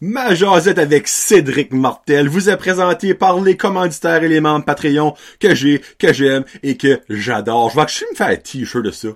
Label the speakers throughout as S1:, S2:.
S1: Ma jasette avec Cédric Martel vous est présentée par les commanditaires et les membres Patreon que j'ai, que j'aime et que j'adore. Je vais que je me faire un t-shirt de ça.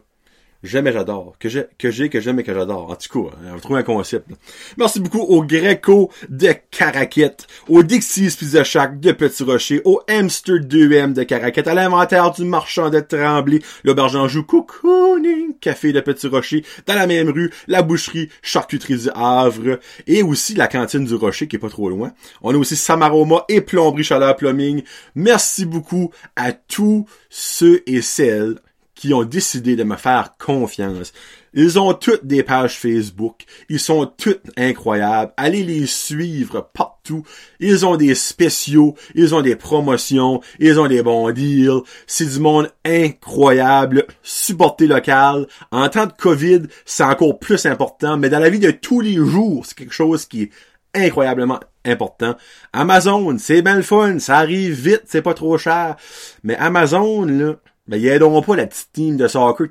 S1: J'aime et j'adore. Que j'ai, que j'ai, que j'aime et que j'adore. En tout cas, on va trouver un concept. Merci beaucoup au Greco de Caraquette, au Dixie's Pizza de Petit Rocher, au Hamster 2M de Caraquette, à l'inventaire du marchand de Tremblay, l'auberge en joue Cocooning Café de Petit Rocher, dans la même rue, la boucherie Charcuterie du Havre, et aussi la cantine du Rocher qui est pas trop loin. On a aussi Samaroma et Plomberie Chaleur Plumbing. Merci beaucoup à tous ceux et celles qui ont décidé de me faire confiance. Ils ont toutes des pages Facebook. Ils sont toutes incroyables. Allez les suivre partout. Ils ont des spéciaux. Ils ont des promotions. Ils ont des bons deals. C'est du monde incroyable. Supporter local. En temps de COVID, c'est encore plus important. Mais dans la vie de tous les jours, c'est quelque chose qui est incroyablement important. Amazon, c'est bien le fun. Ça arrive vite. C'est pas trop cher. Mais Amazon, là, ben, ils aideront pas la petite team de soccer.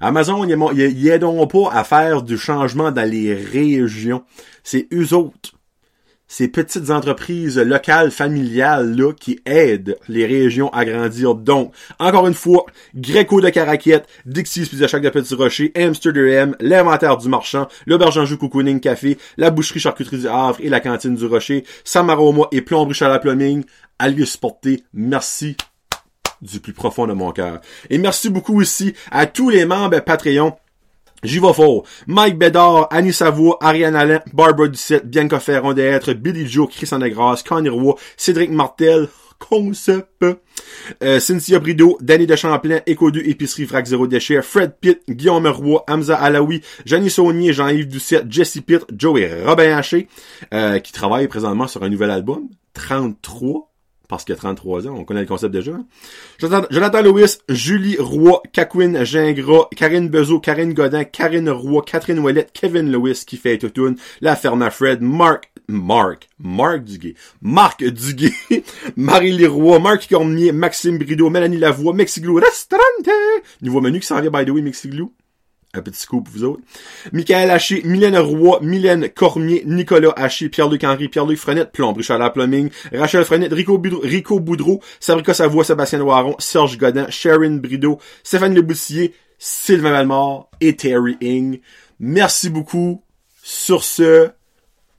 S1: Amazon, ils, aideront pas à faire du changement dans les régions. C'est eux autres. Ces petites entreprises locales, familiales, là, qui aident les régions à grandir. Donc, encore une fois, Greco de Caraquette, Dixie's Pizza Shack de Petit Rocher, Hamster 2M, l'inventaire du marchand, l'auberge jus Cocooning Café, la boucherie charcuterie du Havre et la cantine du Rocher, Samaroma et Plomberie Chaleur Plumbing. Allez les supporter. Merci du plus profond de mon cœur. Et merci beaucoup aussi à tous les membres Patreon. J'y vais fort. Mike Bédard, Annie Savoie, Ariane Alain, Barbara Ducette, Bianca Ferron d'être, Billy Joe, Christian Degrasse, Connie Roy, Cédric Martel, Concept, euh, Cynthia Brideau, Danny de Champlain, Eco 2, Épicerie Vrac Zéro Déchet, Fred Pitt, Guillaume Roy, Hamza Alaoui, Janie Saunier, Jean-Yves Doucette, Jesse Pitt, Joe et Robin Haché, euh, qui travaillent présentement sur un nouvel album, 33, parce qu'il a 33 ans, on connaît le concept déjà. Jonathan, Jonathan Lewis, Julie Roy, Kakwin Gingras, Karine Bezo, Karine Godin, Karine Roy, Catherine Ouellette, Kevin Lewis qui fait Toutoun, La Ferna Fred, Marc, Marc, Marc Duguay, Marc Duguay, Marie Leroy, Marc Cormier, Maxime Brideau, Mélanie Lavoie, Mexiglou, Restaurante, nouveau menu qui s'en vient by the way, Mexiglou. Un petit scoop vous autres. Michael Haché, Mylène Roy, Mylène Cormier, Nicolas Haché, Pierre-Luc Henry, Pierre-Luc Frenette, Plomb, Richard Plumbing, Rachel Frenette, Rico, Boudreau, Rico Sabrica Savoie, Sébastien Loiron, Serge Godin, Sharon Brideau, Stéphane Leboussier, Sylvain Malmort et Terry Ing. Merci beaucoup. Sur ce,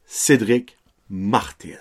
S1: Cédric Martel.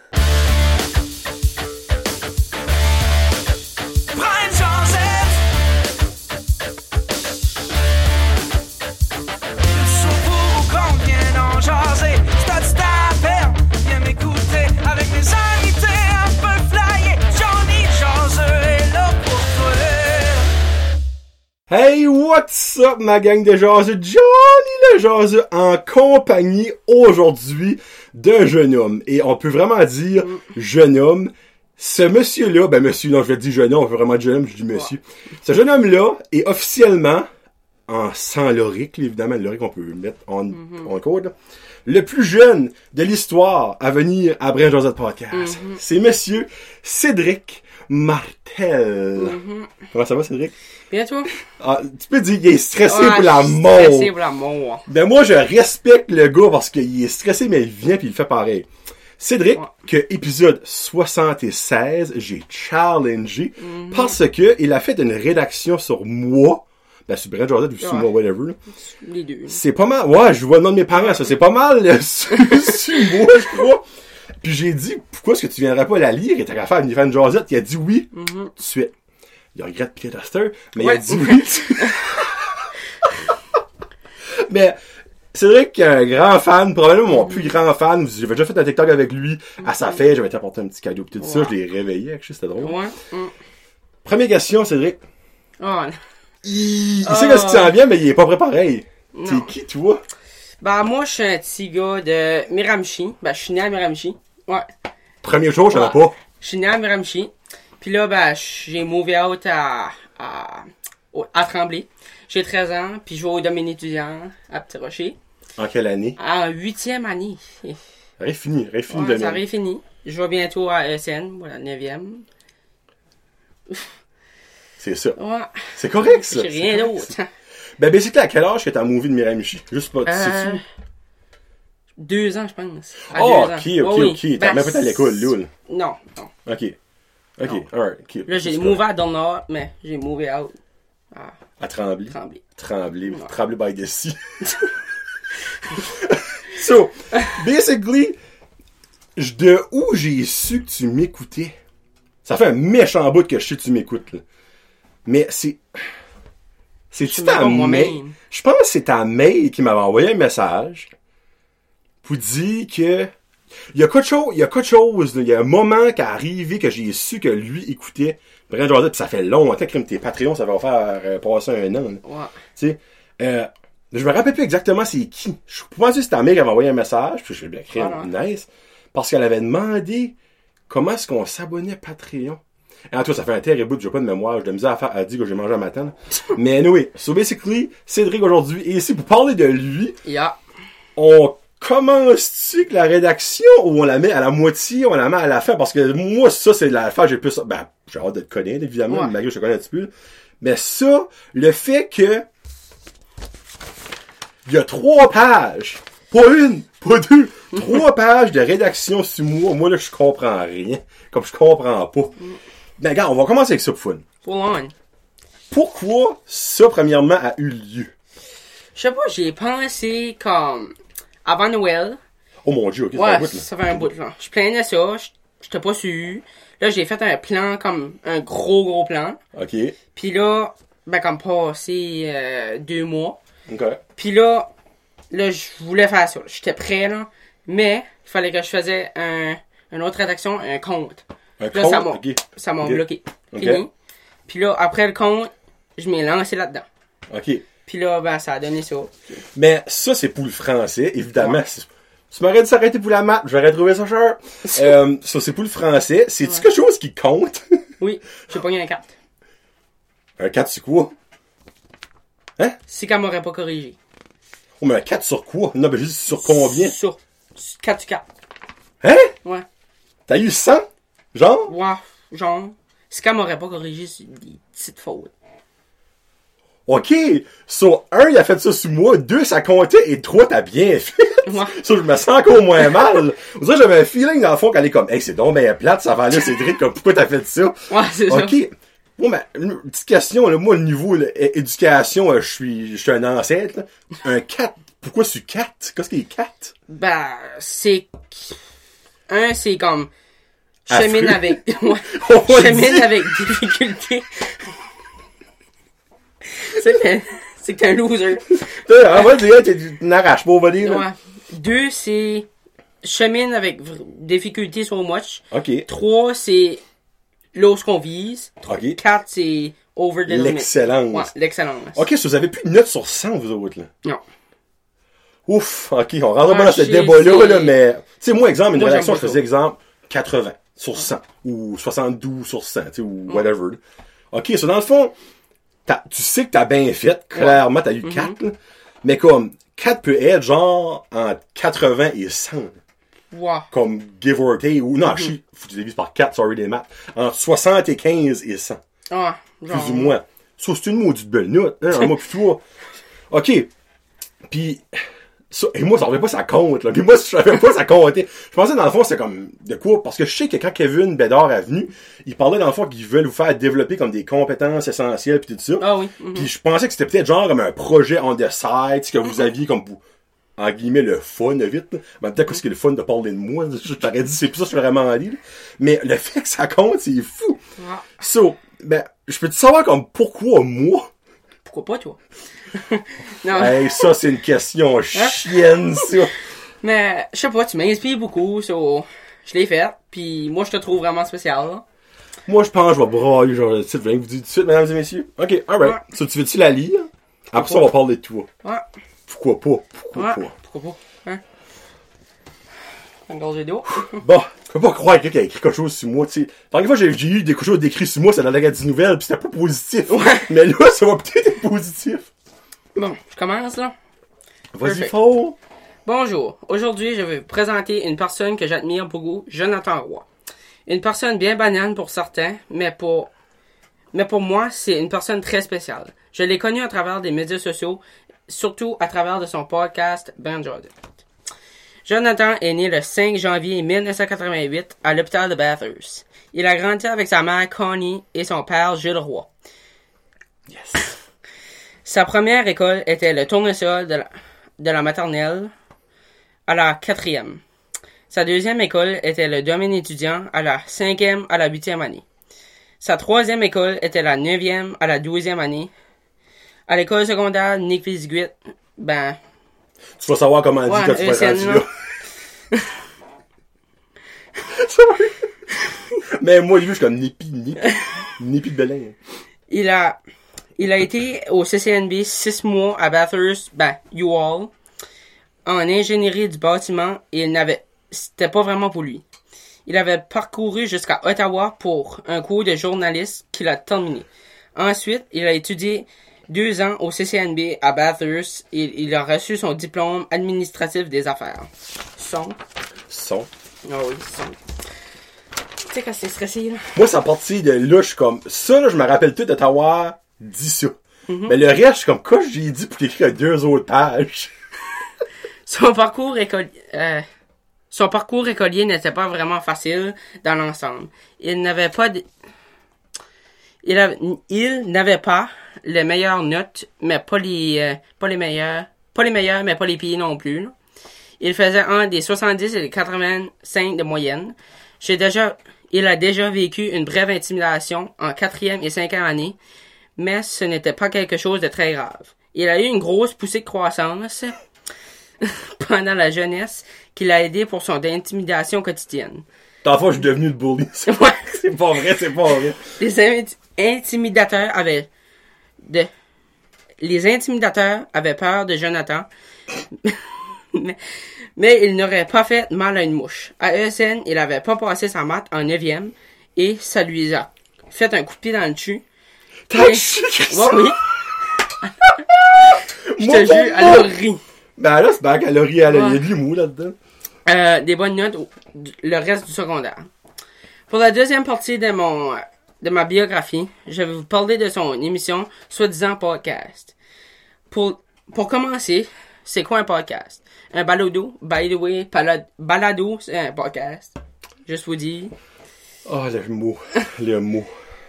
S1: Hey, what's up, ma gang de jaseux? Johnny le jaseux en compagnie aujourd'hui d'un jeune homme. Et on peut vraiment dire jeune homme. Ce monsieur-là, ben monsieur, non, je vais dire jeune homme, on peut vraiment dire jeune homme, je dis monsieur. Ce jeune homme-là est officiellement, en sans l'oric, évidemment, l'oric on peut le mettre en, en code, le plus jeune de l'histoire à venir à Brin Josette Podcast. C'est monsieur Cédric Martel. Comment ça va, Cédric?
S2: Bien toi?
S1: Ah, tu peux dire qu'il est stressé
S2: Ouais,
S1: pour la mort.
S2: Stressé pour la mort.
S1: Ben moi, je respecte le gars parce qu'il est stressé, mais il vient puis il fait pareil. Cédric,
S2: Ouais.
S1: que épisode 76, j'ai challengé
S2: Mhm.
S1: parce que il a fait une rédaction sur moi. Ben, sur Brent Jordan ou sur
S2: Ouais.
S1: moi, whatever.
S2: Les deux.
S1: C'est pas mal. Ouais, je vois le nom de mes parents, ça. C'est pas mal euh, sur, sur moi, je crois. Puis j'ai dit, pourquoi est-ce que tu viendrais pas la lire? Et t'as qu'à faire une fan Josette? Il a dit oui.
S2: Mhm.
S1: Tout de suite. Il regrette Peter Duster, mais il a dit oui. mais c'est vrai qu'il est un grand fan, probablement mon plus grand fan. J'avais déjà fait un TikTok avec lui à sa fête, j'avais apporté un petit cadeau pis tout ça,
S2: Ouais.
S1: je l'ai réveillé, c'était drôle.
S2: Ouais. Mm.
S1: Première question, Cédric.
S2: Oh,
S1: Il, il
S2: Ah.
S1: sait ce qui s'en vient, mais il est pas prêt pareil. T'es qui, toi?
S2: Ben, moi, je suis un petit gars de Miramichi. Ben, je suis né à Miramichi. Ouais.
S1: Premier jour, je savais
S2: Ouais.
S1: pas.
S2: Je suis né à Miramichi. Puis là, ben, j'ai move out à, à, Tremblay. J'ai 13 ans, puis je vais au domaine étudiant à Petit Rocher.
S1: En quelle année?
S2: En huitième année.
S1: Rien fini, rien fini
S2: Ouais,
S1: de
S2: ça
S1: même.
S2: aurait fini. Je vais bientôt à ESN, voilà, 9e.
S1: C'est ça.
S2: Ouais.
S1: C'est correct, ça.
S2: J'ai rien d'autre.
S1: Ben, basically, à quel âge que t'as movie de Miramichi? Juste pas,
S2: Euh, deux ans, je pense. À
S1: Oh, ok, ok, ok. T'as
S2: Ben,
S1: même pas été à l'école, là.
S2: Non, non.
S1: Ok. Ok, alright, ok.
S2: Là, j'ai move à dans le nord, mais j'ai move out à
S1: À Trembler.
S2: Tremblay.
S1: Trembler.
S2: Ouais.
S1: Trembler by the sea. so, basically, de où j'ai su que tu m'écoutais? Ça fait un méchant bout que je sais que tu m'écoutes, là. Mais c'est... C'est-tu ta mail? Je pense que c'est ta mail qui m'avait envoyé un message pour dire que il y a quelque chose, il y a quelque chose, il y a un moment qui est arrivé que j'ai su que lui écoutait Brent Joseph, puis ça fait longtemps que tes Patreons, ça va faire euh, passer un an. là.
S2: Ouais.
S1: Tu sais, euh, je me rappelle plus exactement c'est qui. Je pensais que c'était ta mère qui avait envoyé un message, puis je créé
S2: Voilà.
S1: nice, parce qu'elle avait demandé comment est-ce qu'on s'abonnait à Patreon. En tout cas, ça fait un terrible bout, j'ai pas de mémoire, j'ai de misère à faire, à dire que j'ai mangé un matin. Mais anyway, so basically, Cédric aujourd'hui est ici pour parler de lui.
S2: Yeah.
S1: On commence-tu avec la rédaction ou on la met à la moitié, on la met à la fin? Parce que moi, ça, c'est la fin, j'ai plus, ben, j'ai hâte de te connaître, évidemment,
S2: Ouais.
S1: malgré que je te connais un petit peu. Mais ça, le fait que, il y a trois pages, pas une, pas deux, trois pages de rédaction sur moi, moi, là, je comprends rien. Comme je comprends pas. Ben, regarde, on va commencer avec ça, pour fun. Pourquoi ça, premièrement, a eu lieu?
S2: Je sais pas, j'ai pensé comme avant Noël.
S1: Oh mon dieu, ok, ça fait un bout, là.
S2: ça fait un bout là. Je planais ça, je- j'étais pas sûr. Là, j'ai fait un plan comme un gros gros plan.
S1: Ok,
S2: Puis là, ben comme passé euh, deux mois.
S1: ok.
S2: Puis là, là, je voulais faire ça. J'étais prêt là, mais il fallait que je faisais un, une autre rédaction, un compte.
S1: Un
S2: là, ça
S1: compte,
S2: m'a,
S1: ok.
S2: ça m'a bloqué.
S1: Ok.
S2: Fini. Puis là, après le compte, je m'ai lancé là-dedans.
S1: Ok.
S2: Puis là, ben, ça a donné ça.
S1: Mais ça, c'est pour le français, évidemment.
S2: Ouais.
S1: C'est- Tu m'aurais dit s'arrêter pour la maths, j'aurais trouvé ça cher. euh, ça, c'est pour le français. C'est-tu quelque chose qui compte?
S2: Oui, j'ai pogné un 4.
S1: un 4 sur quoi?
S2: Si qu'elle m'aurait pas corrigé.
S1: Oh, mais un 4 sur quoi? Non, mais juste sur combien?
S2: Sur 4 sur 4.
S1: Hein?
S2: Ouais.
S1: T'as eu 100? Genre?
S2: Ouais, genre. Si qu'elle m'aurait pas corrigé, c'est des petites fautes.
S1: Ok. Sur un, il a fait ça sur moi. Deux, ça comptait. Et trois, t'as bien fait.
S2: Ouais.
S1: Ça, je me sens encore moins mal. Dirait que j'avais un feeling dans le fond qu'elle est comme, hey, c'est donc ben plate, ça va là, Cédric, comme, pourquoi t'as fait ça?
S2: Ouais, c'est ça.
S1: Ok. Bon, ben, une petite question, là, moi, le niveau là, éducation, euh, je suis je suis un ancêtre. là. Un 4, pourquoi c'est 4? Qu'est-ce qui est 4?
S2: Ben, c'est. Un, c'est comme.
S1: Affreux.
S2: Chemine avec. Ouais. Chemine avec difficulté. c'est que t'es un loser.
S1: On va dire, t'es une arrache pas, on va dire. là.
S2: Ouais. Deux, c'est. Chemine avec difficulté sur much.
S1: Ok.
S2: Trois, c'est. L'os qu'on vise.
S1: Ok.
S2: Quatre, c'est over the limit.
S1: L'excellence.
S2: Ouais, l'excellence.
S1: Ok, so vous avez plus de notes sur 100, vous autres, là.
S2: Non.
S1: Ouf, ok, on rentre pas dans ce débat-là, là, mais, tu sais, moi, exemple, une
S2: Moi,
S1: rédaction, je faisais
S2: ça.
S1: exemple 80 sur 100, ou 72 sur 100, tu sais, ou whatever. Ok, so dans le fond, tu sais que t'as bien fait, clairement, t'as eu
S2: Mm-hmm.
S1: 4, là, mais comme, 4 peut être genre entre 80 et 100, là.
S2: Ouais.
S1: comme give or take, ou non, je faut que tu divises par 4, sorry des maths, entre 75 et 100
S2: Ah, genre.
S1: plus ou moins. Ça, c'est une maudite belle note, hein, un mois plus toi. OK. Puis, ça, et moi, ça savais pas ça compte, là. Puis moi, je savais pas ça comptait. Je pensais, dans le fond, c'est comme, de quoi? Parce que je sais que quand Kevin Bédard est venu, il parlait, dans le fond, qu'ils veulent vous faire développer comme des compétences essentielles pis tout ça.
S2: Ah oui. mhm.
S1: Puis je pensais que c'était peut-être genre comme un projet on the side, que vous aviez comme en guillemets, le fun, vite. Mais peut-être qu'est-ce que le fun de parler de moi. Je t'aurais dit, c'est plus ça que je suis vraiment dit, là. Mais le fait que ça compte, c'est fou.
S2: Ouais.
S1: So, ben, je peux te savoir comme pourquoi moi?
S2: Pourquoi pas, toi? non.
S1: Hey, ça, c'est une question chienne, ça.
S2: Mais, je sais pas, tu m'inspires beaucoup, so, je l'ai fait, puis moi, je te trouve vraiment spécial, là.
S1: Moi, je pense que je vais brailler, genre, le titre. Vous dire tout de suite, mesdames et messieurs. OK, alright.
S2: Ouais.
S1: So, tu veux-tu la lire? Après ça, on va parler de toi.
S2: Ouais.
S1: Pourquoi pas? Pourquoi
S2: Ouais.
S1: pas?
S2: Pourquoi pas? Hein? Un gaz d'eau.
S1: Bon, je peux pas croire que quelqu'un a écrit quelque chose sur moi, tu sais. Que fois, j'ai eu des choses d'écrit sur moi, c'est dans la des nouvelles, pis c'était pas positif.
S2: Ouais.
S1: Mais là, ça va peut-être être positif.
S2: Bon, je commence, là.
S1: Vas-y.
S2: Bonjour. Aujourd'hui, je vais vous présenter une personne que j'admire beaucoup, Jonathan Roy. Une personne bien banane pour certains, mais pour, mais pour moi, c'est une personne très spéciale. Je l'ai connu à travers des médias sociaux, surtout à travers de son podcast Ben Jordan. Jonathan est né le 5 janvier 1988 à l'hôpital de Bathurst. Il a grandi avec sa mère Connie et son père Gilles Roy.
S1: Yes.
S2: Sa première école était le tournesol de la, de la maternelle à la quatrième. Sa deuxième école était le domaine étudiant à la cinquième à la huitième année. Sa troisième école était la neuvième à la douzième année. À l'école secondaire Nick Vizguit, ben,
S1: Tu vas savoir comment on dit quand tu vas rendu là. Mais moi, lui, je suis comme Nipi, Nipi. Nipi de Belin.
S2: il a, il a été au CCNB six mois à Bathurst, ben, UAll, en ingénierie du bâtiment et il n'avait, c'était pas vraiment pour lui. Il avait parcouru jusqu'à Ottawa pour un cours de journaliste qu'il a terminé. Ensuite, il a étudié deux ans au CCNB à Bathurst et il a reçu son diplôme administratif des affaires. Son.
S1: Son.
S2: Ah oui, son. Tu sais quand c'est stressé, là?
S1: Moi, ça partie de là, je suis comme, ça, là, je me rappelle tout d'Ottawa, dit ça.
S2: Mhm.
S1: Mais le reste, je suis comme, quoi j'ai dit pour t'écrire deux autres pages?
S2: Son parcours écolier, euh, son parcours écolier n'était pas vraiment facile dans l'ensemble. Il n'avait pas de- il, il n'avait pas les meilleures notes, mais pas les, euh, pas les meilleures, pas les meilleures, mais pas les pires non plus. là. Il faisait un des 70 et des 85 de moyenne. J'ai déjà, il a déjà vécu une brève intimidation en quatrième et cinquième année, mais ce n'était pas quelque chose de très grave. Il a eu une grosse poussée de croissance pendant la jeunesse qui l'a aidé pour son intimidation quotidienne.
S1: Fois, je suis devenu le bully. C'est pas vrai, c'est pas vrai.
S2: Les inti- intimidateurs avaient de les intimidateurs avaient peur de Jonathan, mais, mais il n'aurait pas fait mal à une mouche. À ESN, il avait pas passé sa maths en neuvième et ça lui a fait un coup de pied dans le cul.
S1: T'as ça?
S2: oui, je te jure, elle a ri.
S1: Ben là, c'est bien qu'elle a ri, elle a- il y a de l'humour là-dedans.
S2: Euh, des bonnes notes au- du- le reste du secondaire. Pour la deuxième partie de mon euh, de ma biographie, je vais vous parler de son émission soi-disant podcast. Pour pour commencer, c'est quoi un podcast? Un balado, by the way, pala- balado, c'est un podcast. Juste vous dire.
S1: Oh, le mot. Le mot.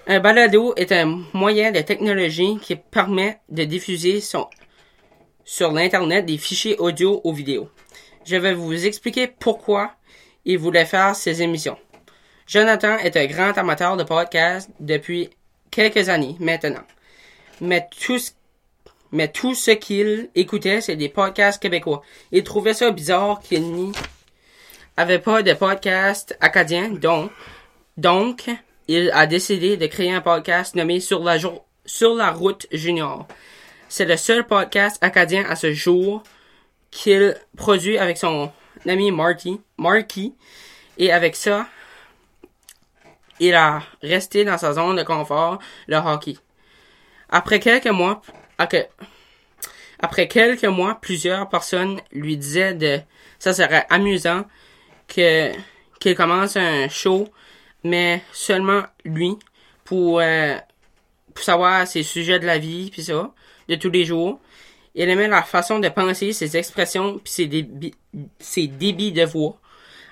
S2: Un balado est un moyen de technologie qui permet de diffuser son, sur l'Internet des fichiers audio ou vidéo. Je vais vous expliquer pourquoi il voulait faire ces émissions. Jonathan est un grand amateur de podcasts depuis quelques années maintenant. Mais tout ce, mais tout ce qu'il écoutait, c'est des podcasts québécois. Il trouvait ça bizarre qu'il n'y avait pas de podcast acadien, donc donc, il a décidé de créer un podcast nommé Sur la, route junior. C'est le seul podcast acadien à ce jour qu'il produit avec son ami Marty, Marky. Et avec ça, il a resté dans sa zone de confort, le hockey. Après quelques mois, après, quelques mois, plusieurs personnes lui disaient de, ça serait amusant qu'il commence un show mais seulement lui pour, euh, pour savoir ses sujets de la vie puis ça de tous les jours. Il aimait la façon de penser ses expressions puis ses débits ses débits de voix.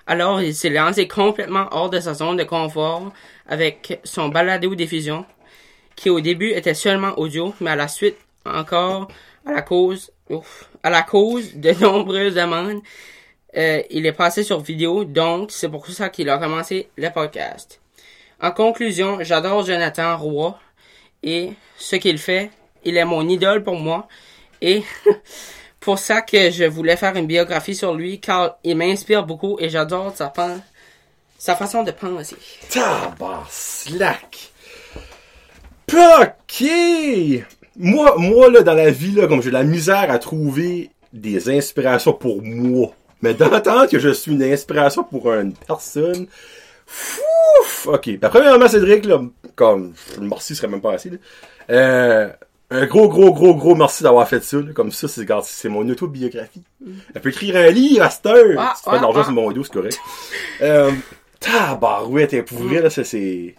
S2: Alors il s'est lancé complètement hors de sa zone de confort avec son balado diffusion qui au début était seulement audio mais à la suite encore à la cause à la cause de nombreuses demandes euh, il est passé sur vidéo, donc c'est pour ça qu'il a commencé le podcast. En conclusion, j'adore Jonathan Roy et ce qu'il fait, il est mon idole pour moi et pour ça que je voulais faire une biographie sur lui car il m'inspire beaucoup et j'adore sa, sa façon de penser.
S1: Tabarnak! Ok! Moi, moi, là, dans la vie, là, comme j'ai la misère à trouver des inspirations pour moi. Mais d'entendre que je suis une inspiration pour une personne, fouf! Ok. Ben, premièrement, Cédric, là, comme, merci serait même pas assez, là. Euh, un gros, gros, gros, gros merci d'avoir fait ça, là. Comme ça, c'est, c'est mon autobiographie. Elle peut écrire un livre à cette heure.
S2: Ah,
S1: si tu fais de
S2: ah,
S1: l'argent
S2: ah.
S1: sur mon dos, c'est correct. euh, tabarouette, et pour vrai, là, ça, c'est,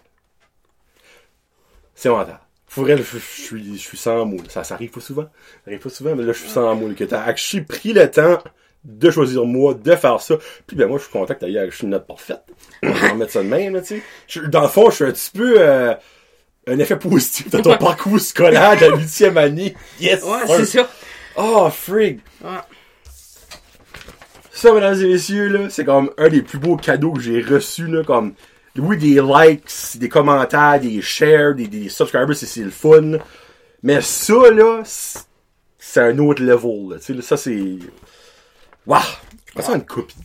S1: c'est mental. Pour vrai, je, suis, je suis sans mots. là. Ça, ça arrive pas souvent. Ça arrive pas souvent, mais là, je suis sans mots. Que t'as actually pris le temps de choisir moi, de faire ça. Puis ben moi, je suis content que t'ailles acheté une note parfaite. On va mettre ça de même, là, tu sais. Je- Dans le fond, je suis un petit peu euh, un effet positif de ton parcours scolaire de la huitième année. Yes!
S2: Ouais, c'est ça.
S1: Oh, frig!
S2: Ouais.
S1: Ça, mesdames et messieurs, là, c'est comme un des plus beaux cadeaux que j'ai reçus, là, comme, oui, des likes, des commentaires, des shares, des, des subscribers, c'est, c'est le fun. Mais ça, là, c'est, un autre level, là, tu sais, là, ça, c'est, waouh! Je prends ça en une copie.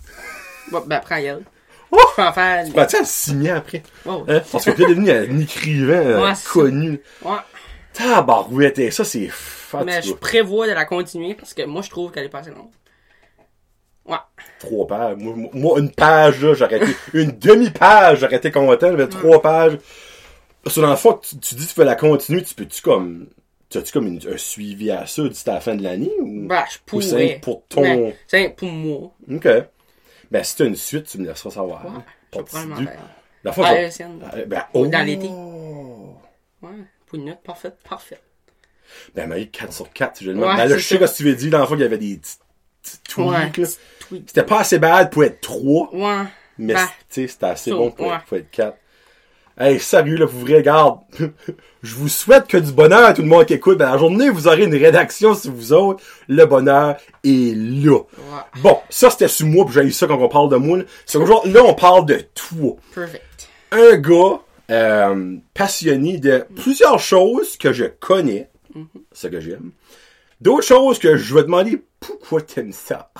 S2: Bon, ben, prends elle.
S1: Oh!
S2: Je peux en faire.
S1: Tu prends-tu à le signer après?
S2: Oh.
S1: Hein? Parce que tu es devenu un écrivain euh,
S2: Ouais, c'est
S1: connu.
S2: Ouais.
S1: Tabarouette, et ça, c'est
S2: Mais je prévois de la continuer parce que moi, je trouve qu'elle est pas assez longue. Ouais.
S1: trois pages. Moi, moi- moi, une page, là, j'aurais été, une demi-page, j'aurais été content, mais trois pages. Parce que dans le fond, tu, tu dis que tu veux la continuer, tu peux-tu comme, as-tu comme une- un suivi à ça d'ici à la fin de l'année ou?
S2: Ben, je
S1: Ou
S2: pourrais.
S1: c'est pour ton-
S2: C'est pour moi.
S1: Ok. Ben, si t'as une suite, tu me laisseras savoir.
S2: Ouais. Je vais probablement.
S1: La fois, je-. Ah, ben,
S2: Ou
S1: oh.
S2: dans l'été. Ouais. Pour une note parfaite, parfaite.
S1: Ben, mais 4 sur 4, je le
S2: Ouais,
S1: ben, là, je sais que tu veux dire, dans le fond, il y avait des petits, petits tweaks,
S2: Ouais.
S1: C'était pas assez bad pour être 3,
S2: Ouais.
S1: mais,
S2: Ben,
S1: tu sais, c'était assez bon pour,
S2: ouais.
S1: pour être 4. Hey, sérieux, là, vous vrai, garde. Je vous souhaite que du bonheur à tout le monde qui écoute. Dans la journée, vous aurez une rédaction sur vous autres. Le bonheur est là.
S2: Ouais.
S1: Bon, ça, c'était sur moi, puis j'ai eu ça quand on parle de moi. C'est qu'aujourd'hui, là, on parle de toi.
S2: Perfect.
S1: Un gars euh, passionné de plusieurs choses que je connais, ce que j'aime. D'autres choses que je vais demander pourquoi t'aimes ça.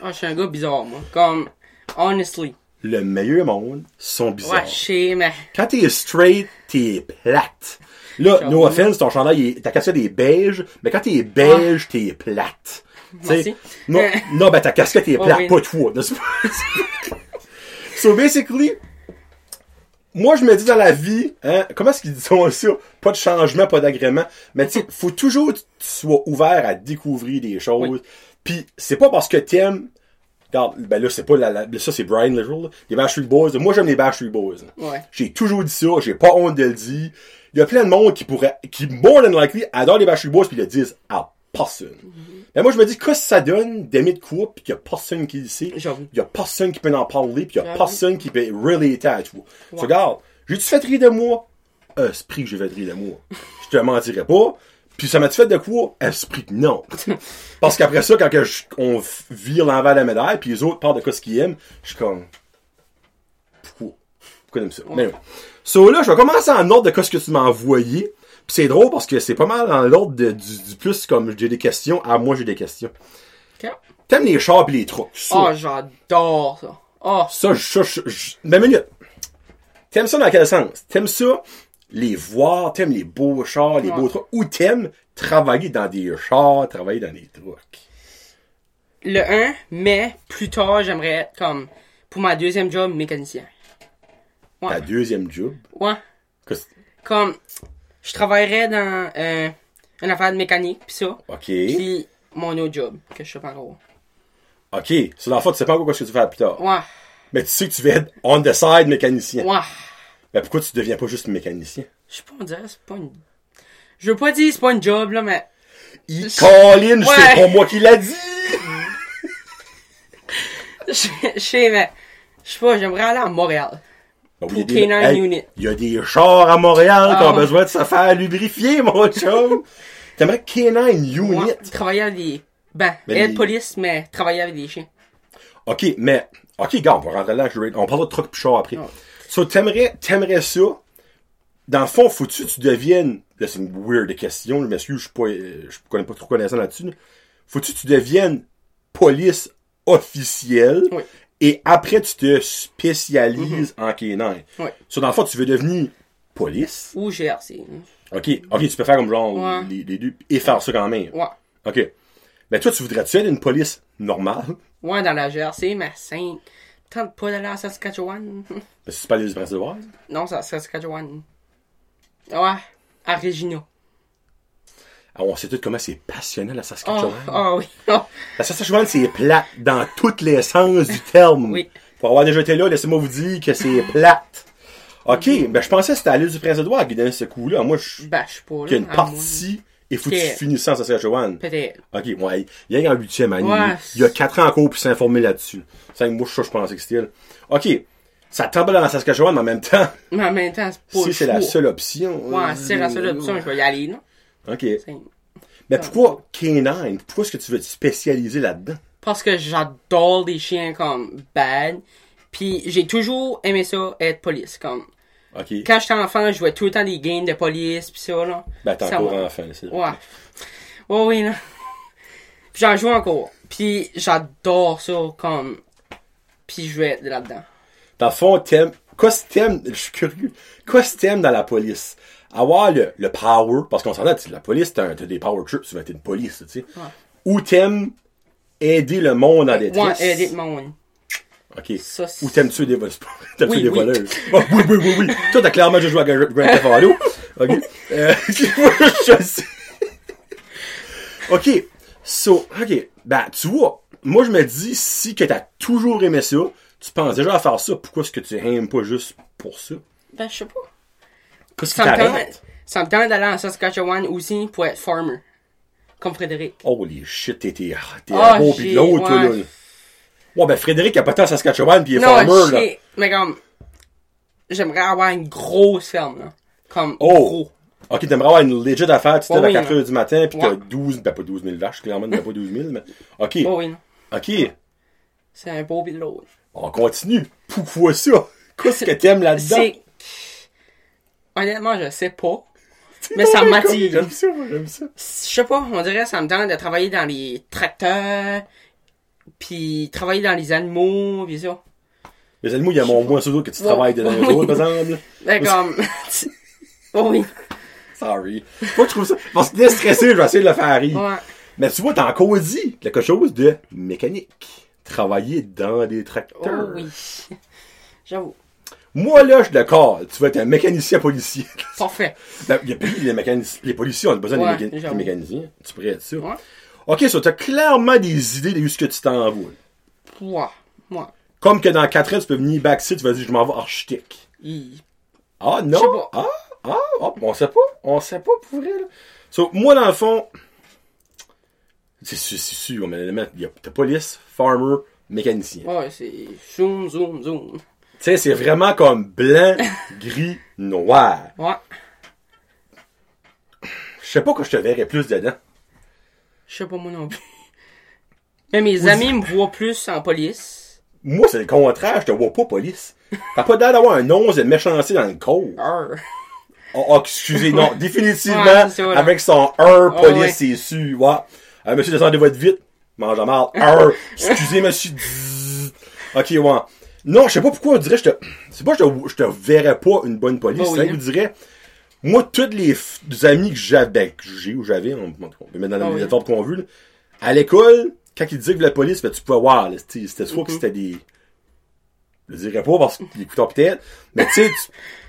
S2: Ah, je suis un gars bizarre, moi. Comme, honestly.
S1: Le meilleur monde sont
S2: Ouais,
S1: bizarres.
S2: mais.
S1: Quand t'es straight, t'es plate. Là, no offense, ton chandail, ta casquette est beige, mais quand t'es beige, t'es plate.
S2: Merci.
S1: Non, non, ben ta casquette est
S2: Oh,
S1: plate,
S2: oui.
S1: pas toi. so basically, moi je me dis dans la vie, hein, comment est-ce qu'ils disent ça? Pas de changement, pas d'agrément. Mais tu sais, faut toujours que tu sois ouvert à découvrir des choses.
S2: Oui.
S1: Puis c'est pas parce que t'aimes. Regarde, ben là, c'est pas la, la- ça, c'est Brian le jour, là. Les Backstreet Boys. Moi, j'aime les Backstreet Boys.
S2: Ouais.
S1: J'ai toujours dit ça, j'ai pas honte de le dire. Il y a plein de monde qui pourrait, qui, more than likely, adore les Backstreet Boys pis le disent à personne. Mais moi, je me dis, qu'est-ce que ça donne d'aimer de quoi pis qu'il y a personne qui le sait?
S2: J'avoue.
S1: Il y a personne qui peut en parler pis il y a personne qui peut relater à toi. Tu regardes, j'ai-tu fait rire de moi? Esprit que j'ai fait rire de moi. Je te mentirais pas. Puis ça m'a-tu fait de quoi? Esprit que non. Parce qu'après ça, quand que je- on vire l'envers de la médaille, puis les autres parlent de quoi ce qu'ils aiment, je suis comme... Pourquoi? Pourquoi t'aimes ça? Mais oui. So là, je vais commencer en ordre de quoi ce que tu m'as envoyé. Puis c'est drôle parce que c'est pas mal dans l'ordre de- du, du plus comme j'ai des questions à moi j'ai des questions. T'aimes les chars pis les trucks. Ça,
S2: Oh, j'adore ça. Oh,
S1: ça, je- Mais minute. T'aimes ça dans quel sens? T'aimes ça les voir, t'aimes les beaux chars, les
S2: Ouais.
S1: beaux trucs, ou t'aimes travailler dans des chars, travailler dans des trucks?
S2: le 1, mais plus tard, j'aimerais être comme, pour ma deuxième job, mécanicien. Ouais.
S1: Ta deuxième job?
S2: Ouais.
S1: Qu'est-ce-
S2: Comme, je travaillerais dans euh, une affaire de mécanique, pis ça.
S1: Ok.
S2: Puis mon autre job, que je sais pas encore.
S1: Ok. C'est dans le fond, tu sais pas encore ce que tu vas faire plus tard.
S2: Ouais.
S1: Mais tu sais que tu vas être on the side mécanicien.
S2: Ouais.
S1: Mais pourquoi tu deviens pas juste mécanicien?
S2: Je sais pas on dirait, c'est pas une. Je veux pas dire c'est pas une job, là, mais.
S1: Il Colin,
S2: Ouais.
S1: c'est pas moi qui l'a dit!
S2: Je sais, mais. Je sais pas, j'aimerais aller à Montréal.
S1: Ben
S2: Pour
S1: il y a des-
S2: K9
S1: hey,
S2: Unit.
S1: Il y a des chars à Montréal qui ont
S2: Ah.
S1: besoin de se faire lubrifier, mon chum! T'aimerais K9 Unit?
S2: Ouais. Travailler avec des. Ben, être
S1: les-
S2: police, mais travailler avec des chiens.
S1: OK, mais, OK, gars, on va rentrer là, on parlera de trucs plus chars après. So, t'aimerais, t'aimerais ça, dans le fond, faut-tu que tu deviennes, là, c'est une weird question, mais je suis pas, euh, je connais pas trop connaissant là-dessus, là. faut-tu que tu deviennes police officielle,
S2: Oui.
S1: et après, tu te spécialises en K9.
S2: Oui.
S1: So, dans le fond, tu veux devenir police?
S2: Ou GRC.
S1: OK, OK, tu peux faire comme genre
S2: Ouais.
S1: les, les deux, et faire ça quand même.
S2: Ouais.
S1: OK. Mais toi, tu voudrais-tu être une police normale?
S2: Ouais, dans la GRC, mais 5. Tente pas d'aller à Saskatchewan.
S1: Que c'est pas l'île du Prince-Édouard.
S2: non, c'est à Saskatchewan. Ouais, à Regina.
S1: Ah, on sait tous comment c'est passionnant la Saskatchewan.
S2: oh oui. Oh,
S1: La Saskatchewan, c'est plat dans tous les sens du terme.
S2: Oui.
S1: Pour avoir déjà été là, laissez-moi vous dire que c'est plate. OK, ben je pensais que c'était à l'île du Prince-Édouard qui donnait ce coup-là. Moi, je
S2: ben, je suis pas là.
S1: qu'il y a une partie Il faut que tu finisses ça en Saskatchewan.
S2: Peut-être.
S1: Ok, ouais. Il y a en huitième année.
S2: Ouais.
S1: Il y a quatre ans encore pour s'informer là-dessus. Cinq mois, ça, je pensais que c'était. Ok. Ça tombe dans la Saskatchewan, mais en même temps,
S2: Mais en même temps, c'est pas
S1: si c'est la seule option.
S2: Ouais, si c'est la seule option, je vais y aller, non?
S1: Ok. Mais pourquoi K9? Pourquoi est-ce que tu veux te spécialiser là-dedans?
S2: Parce que j'adore les chiens comme bad. Puis j'ai toujours aimé ça, être police. Comme, Quand j'étais enfant, je jouais tout le temps des games de police, pis ça, là.
S1: Ben, t'es encore enfant, c'est
S2: Ouais. Ouais, oui, là. Puis j'en joue encore. Puis j'adore ça, comme. Puis je vais être là-dedans.
S1: Dans le fond, t'aimes. Quoi ce t'aimes? Je suis curieux. Quoi ce t'aimes dans la police? Avoir le, le power, parce qu'on s'entend, tu- la police, t'as des power trips, tu vas être une police, tu sais. Ou t'aimes aider le monde en détresse.
S2: Ouais, aider le monde.
S1: Ok.
S2: Ça, c'est-
S1: Ou t'aimes tuer des voleurs? T'aimes
S2: Oui,
S1: tuer des
S2: oui.
S1: voleurs? Oh, oui, oui, oui, oui. Toi, t'as clairement déjà joué à Grand Grand Theft Auto. Ok. Euh, je sais. Ok. So, ok. Ben, tu vois, moi, je me dis, si que t'as toujours aimé ça, tu penses déjà à faire ça, pourquoi est-ce que tu aimes pas juste pour ça?
S2: Ben, je sais pas.
S1: Qu'est-ce qui
S2: Ça me
S1: t'arrête?
S2: tente, ça me tente d'aller en Saskatchewan aussi pour être farmer. Comme Frédéric.
S1: Holy shit, t'es, t'es, t'es
S2: Ah,
S1: un bon pis l'autre,
S2: ouais.
S1: là. Ouais, ben, Frédéric a pas tant à Saskatchewan pis il est
S2: Non,
S1: farmer, là.
S2: mais comme. J'aimerais avoir une grosse ferme, là. Comme
S1: Oh.
S2: gros.
S1: Ok, t'aimerais avoir une legit affaire, tu te lèves à
S2: oui,
S1: 4 heures du matin, pis t'as
S2: Ouais.
S1: 12, ben pas 12 000 vaches, clairement, t'as pas 12 000, mais. Ok,
S2: Oh oui, non.
S1: ok,
S2: C'est un beau l'autre.
S1: on continue. Pourquoi ça? Qu'est-ce que t'aimes là-dedans?
S2: C'est. Honnêtement, je sais pas. Mais ça m'attire.
S1: J'aime ça, moi, j'aime ça.
S2: Je sais pas, on dirait ça me tente de travailler dans les tracteurs, puis travailler dans les animaux, pis ça.
S1: Les animaux, il y a mon moins d'autres que tu travailles dedans les autres, par exemple.
S2: Mais comme. oh oui.
S1: Sorry. Moi, je trouve ça. Parce que t'es stressé, je vais essayer de le faire rire.
S2: Ouais.
S1: Mais tu vois, t'as encore dit quelque chose de mécanique. Travailler dans des
S2: Oh
S1: tracteurs.
S2: oui. J'avoue.
S1: Moi, là, je suis d'accord. Tu vas être un mécanicien policier.
S2: Parfait.
S1: Ben, Il y a plus les. Les policiers ont besoin
S2: Ouais,
S1: des, méca- des
S2: j'avoue.
S1: mécaniciens. Tu pourrais être.
S2: Ouais.
S1: Ok, ça, t'as clairement des idées de ce que tu t'en vas.
S2: Ouais. Ouais.
S1: Comme que dans 4 ans, tu peux venir backseat, tu vas dire, je m'en vais architecte.
S2: Il-
S1: Ah, non?
S2: Pas.
S1: Ah, ah, ah, on sait pas. On sait pas pour vrai, là. So, moi, dans le fond, c'est sûr, c'est sûr, mais l'élément, il y a t'as police, farmer, mécanicien.
S2: Ouais, c'est zoom, zoom, zoom.
S1: Tu sais, c'est vraiment comme blanc, gris, noir.
S2: Ouais.
S1: Je sais pas que je te verrais plus dedans.
S2: Je sais pas moi non plus. Mais mes amis me voient plus en police.
S1: Moi, c'est le contraire, je te vois pas police. T'as pas l'air d'avoir un 11 de méchanceté dans le corps. Oh, oh, excusez, non, définitivement,
S2: Ouais, là.
S1: avec son 1 police,
S2: ouais.
S1: c'est sûr. Ouais. Euh, monsieur, descendez votre vite. Mange à mal. Excusez, monsieur. Ok, ouais. Non, je sais pas pourquoi on dirait, je te, c'est pas que je te, je te verrais pas une bonne police.
S2: Oh,
S1: c'est
S2: oui.
S1: que je dirais, moi, tous les amis que j'avais, ben, que j'ai ou j'avais, on, peut mettre dans les
S2: oui.
S1: formes qu'on veut, à l'école, quand ils disaient que la police, ben, tu pouvais voir, c'était soit que c'était des, je le dirais pas parce qu'ils écoutaient peut-être, mais tu sais,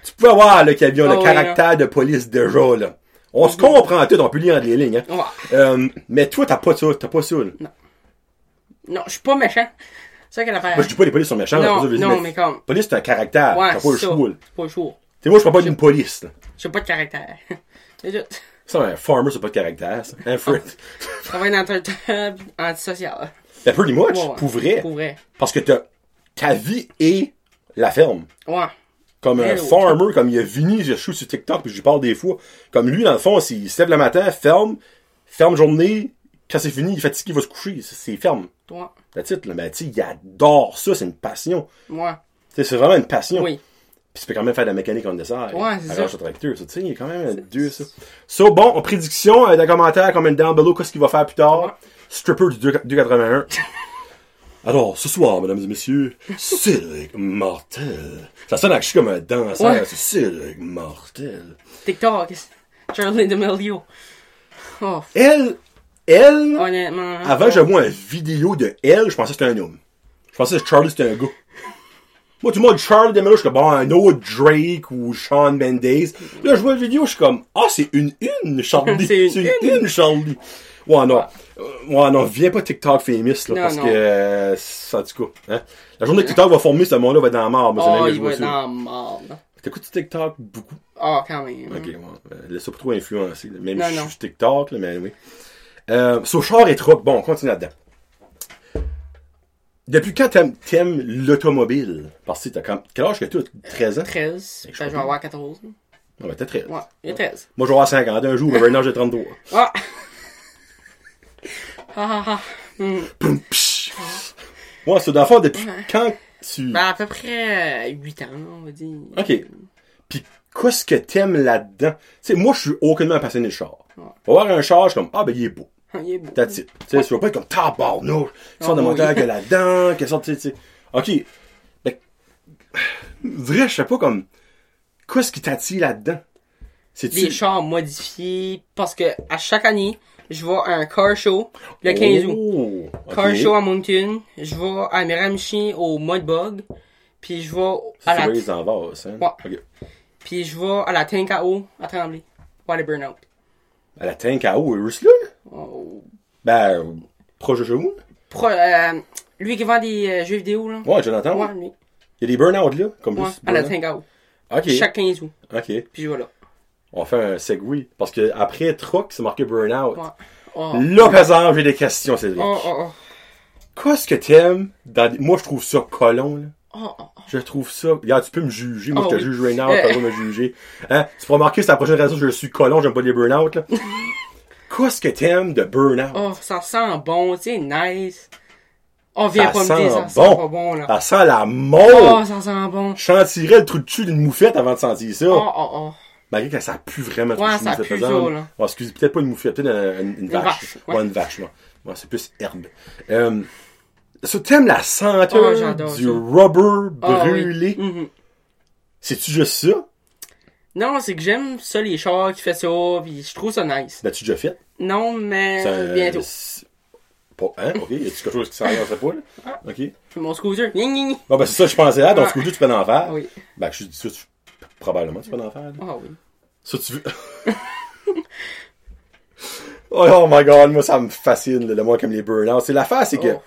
S1: tu, pouvais voir, y avait
S2: Oh,
S1: le caractère de police déjà, là. On se comprend tout, on peut lire entre les lignes, hein. Euh, mais toi, t'as pas ça, t'as pas ça, là.
S2: Non, je suis pas méchant. C'est ça qu'elle a fait.
S1: Moi, je dis pas les polices sont méchants,
S2: Non,
S1: là,
S2: non, mais comme-
S1: Police, c'est un caractère,
S2: Ouais,
S1: t'as pas le choix,
S2: pas le choix.
S1: Tu sais, moi, je parle pas d'une police, là.
S2: J'ai pas de caractère. C'est
S1: un farmer, c'est pas de caractère, ça. Un Fred.
S2: Je travaille dans un tracteur antisocial.
S1: Ben, pretty much,
S2: Ouais, ouais.
S1: pour vrai.
S2: Pour vrai.
S1: Parce que t'as, ta vie est la ferme.
S2: Ouais.
S1: Comme un
S2: Hello.
S1: farmer, comme il a Vini, je suis sur TikTok, puis je lui parle des fois. Comme lui, dans le fond, s'il se lève le matin, ferme, ferme journée, quand c'est fini, il est fatigué, il va se coucher. C'est- ferme.
S2: Ouais.
S1: La titre, là. Ben, il adore ça, c'est une passion.
S2: Ouais.
S1: C'est vraiment une passion.
S2: Oui.
S1: Puis tu peux quand même faire de la mécanique en dessert.
S2: Ouais, c'est ça.
S1: Tracteur. Tu sais, il y a quand même deux, ça. So, bon, en prédiction, euh, dans les commentaires, comment down below, qu'est-ce qu'il va faire plus tard?
S2: Ouais.
S1: Stripper du 2 281. Alors, ce soir, mesdames et messieurs, Cédric Martel. Ça sonne actually comme un danseur,
S2: Ouais.
S1: c'est Cédric Martel.
S2: TikTok. Charlie D'Amelio. Oh,
S1: Elle, elle,
S2: honnêtement.
S1: avant je vois une vidéo de elle, je pensais que c'était un homme. Je pensais que Charlie c'était un gars. Moi, tout le monde, Charlie D'Amelio, je suis comme, bon, un autre Drake ou Sean Mendes. Là, je vois la vidéo, je suis comme, ah, c'est une une, Charlie.
S2: C'est une
S1: c'est une, une, Charlie. Ouais, non. Euh, Ouais, non, viens pas TikTok famous, là,
S2: Non,
S1: parce
S2: non.
S1: que, euh, ça, tout cas, hein. La journée que TikTok va former, ce monde-là va être dans la mort, moi, c'est
S2: Oh,
S1: même je
S2: il va être dans la.
S1: T'écoutes TikTok beaucoup?
S2: Ah, quand même.
S1: Ok, ouais. Euh, Laisse-toi pas trop influencer. là. Même
S2: Non,
S1: si je suis TikTok, là, mais oui. Euh, sur char et truck, bon, on continue là-dedans. Depuis quand t'aimes, t'aimes l'automobile? Parce que t'as quand quel âge que tu as? 13 ans?
S2: 13.
S1: Je
S2: Ben, je vais avoir 14.
S1: Ah, ben, t'as 13.
S2: Ouais, il est 13.
S1: Moi, je vais avoir 50 un jour, mais maintenant, j'ai 33.
S2: Ah! Ah, ah, ah.
S1: Poum, psh. Ouais, c'est d'enfant, depuis
S2: Ouais.
S1: quand tu...
S2: Ben, à peu près 8 ans, on va dire.
S1: OK. Puis, qu'est-ce que t'aimes là-dedans? Tu sais, moi, je suis aucunement passionné de char.
S2: Ouais.
S1: Faut voir un char, je suis comme, ah, ben, il est beau.
S2: Il est beau.
S1: Tu sais, tu vas pas être comme tabarnouche, quelle sorte de moteur qu'il y a là-dedans, quelle sorte, tu sais. OK. Ben, je dirais, je sais pas comme, qu'est-ce qui t'attire là-dedans? C'est-tu...
S2: Des chars modifiés, parce que à chaque année, je vais à un car show le 15 août.
S1: Oh, ok.
S2: Car show à Moncton, je vais à Miramichi au Mudbug, puis je vais à
S1: C'est
S2: la,
S1: ils en.
S2: Ouais.
S1: OK.
S2: puis je vais à la Tank à eau à Tremblay. Pour aller burn out.
S1: À la tank à eau, Rusla?
S2: Oh.
S1: Ben, proche de chez vous?
S2: Pro- euh, lui qui vend des euh, jeux vidéo, là.
S1: Ouais, Jonathan.
S2: Ouais, lui.
S1: Il y a des burn-out là, comme
S2: Ouais, à la eau.
S1: OK.
S2: Chaque 15 août.
S1: OK.
S2: Puis je vais là.
S1: On fait un segway. Parce que après truck, c'est marqué burn-out.
S2: Ouais. Oh.
S1: Là, par exemple, j'ai des questions, Cédric.
S2: Oh, oh, oh.
S1: Qu'est-ce que t'aimes dans... Moi, je trouve ça colon, là.
S2: Oh, oh, oh.
S1: Je trouve ça. Regarde, tu peux me juger. Moi, je te
S2: oui.
S1: juge right now. Tu vas me juger. Hein? Tu pourras remarquer, c'est la prochaine raison que je suis colon. J'aime pas les burn-out, là. Qu'est-ce que t'aimes de burn-out?
S2: Oh, ça sent bon, tu sais, nice. Oh, viens
S1: Ça
S2: pas me
S1: sent
S2: dire, ça sent
S1: bon.
S2: pas bon, là.
S1: Ça sent la
S2: Oh,
S1: mort!
S2: ça sent bon.
S1: Je sentirais le trou de cul d'une moufette avant de sentir ça.
S2: Oh, oh, oh.
S1: Malgré que ça pue vraiment
S2: Ouais, ça pue là.
S1: Ouais, excusez, peut-être pas une moufette, peut-être une, une- une vache.
S2: vache, ouais.
S1: une vache, ouais. Ouais, c'est plus herbe. Euh, ça, t'aimes la senteur
S2: Oh,
S1: du
S2: ça.
S1: rubber
S2: Ah, oui.
S1: brûlé?
S2: Mhm.
S1: C'est-tu juste ça?
S2: Non, c'est que j'aime ça, les chars qui fait ça, puis je trouve ça nice.
S1: L'as-tu déjà fait?
S2: Non, mais
S1: Ça,
S2: bientôt.
S1: Pas, hein? Ok, y a-tu quelque chose qui s'en vient, on sait pas, là? Ok.
S2: Je fais mon scooter. Gning.
S1: Bon, ben, c'est ça, que je pensais là. Ton
S2: Ouais.
S1: scooter, tu peux en faire.
S2: Ah oui.
S1: Ben, je dis ça, tu... probablement, tu peux en faire, là.
S2: Ah oui.
S1: Ça, tu veux. oh, oh my god, moi, ça me fascine, le moi comme les burn-out. C'est l'affaire, c'est que.
S2: Oh.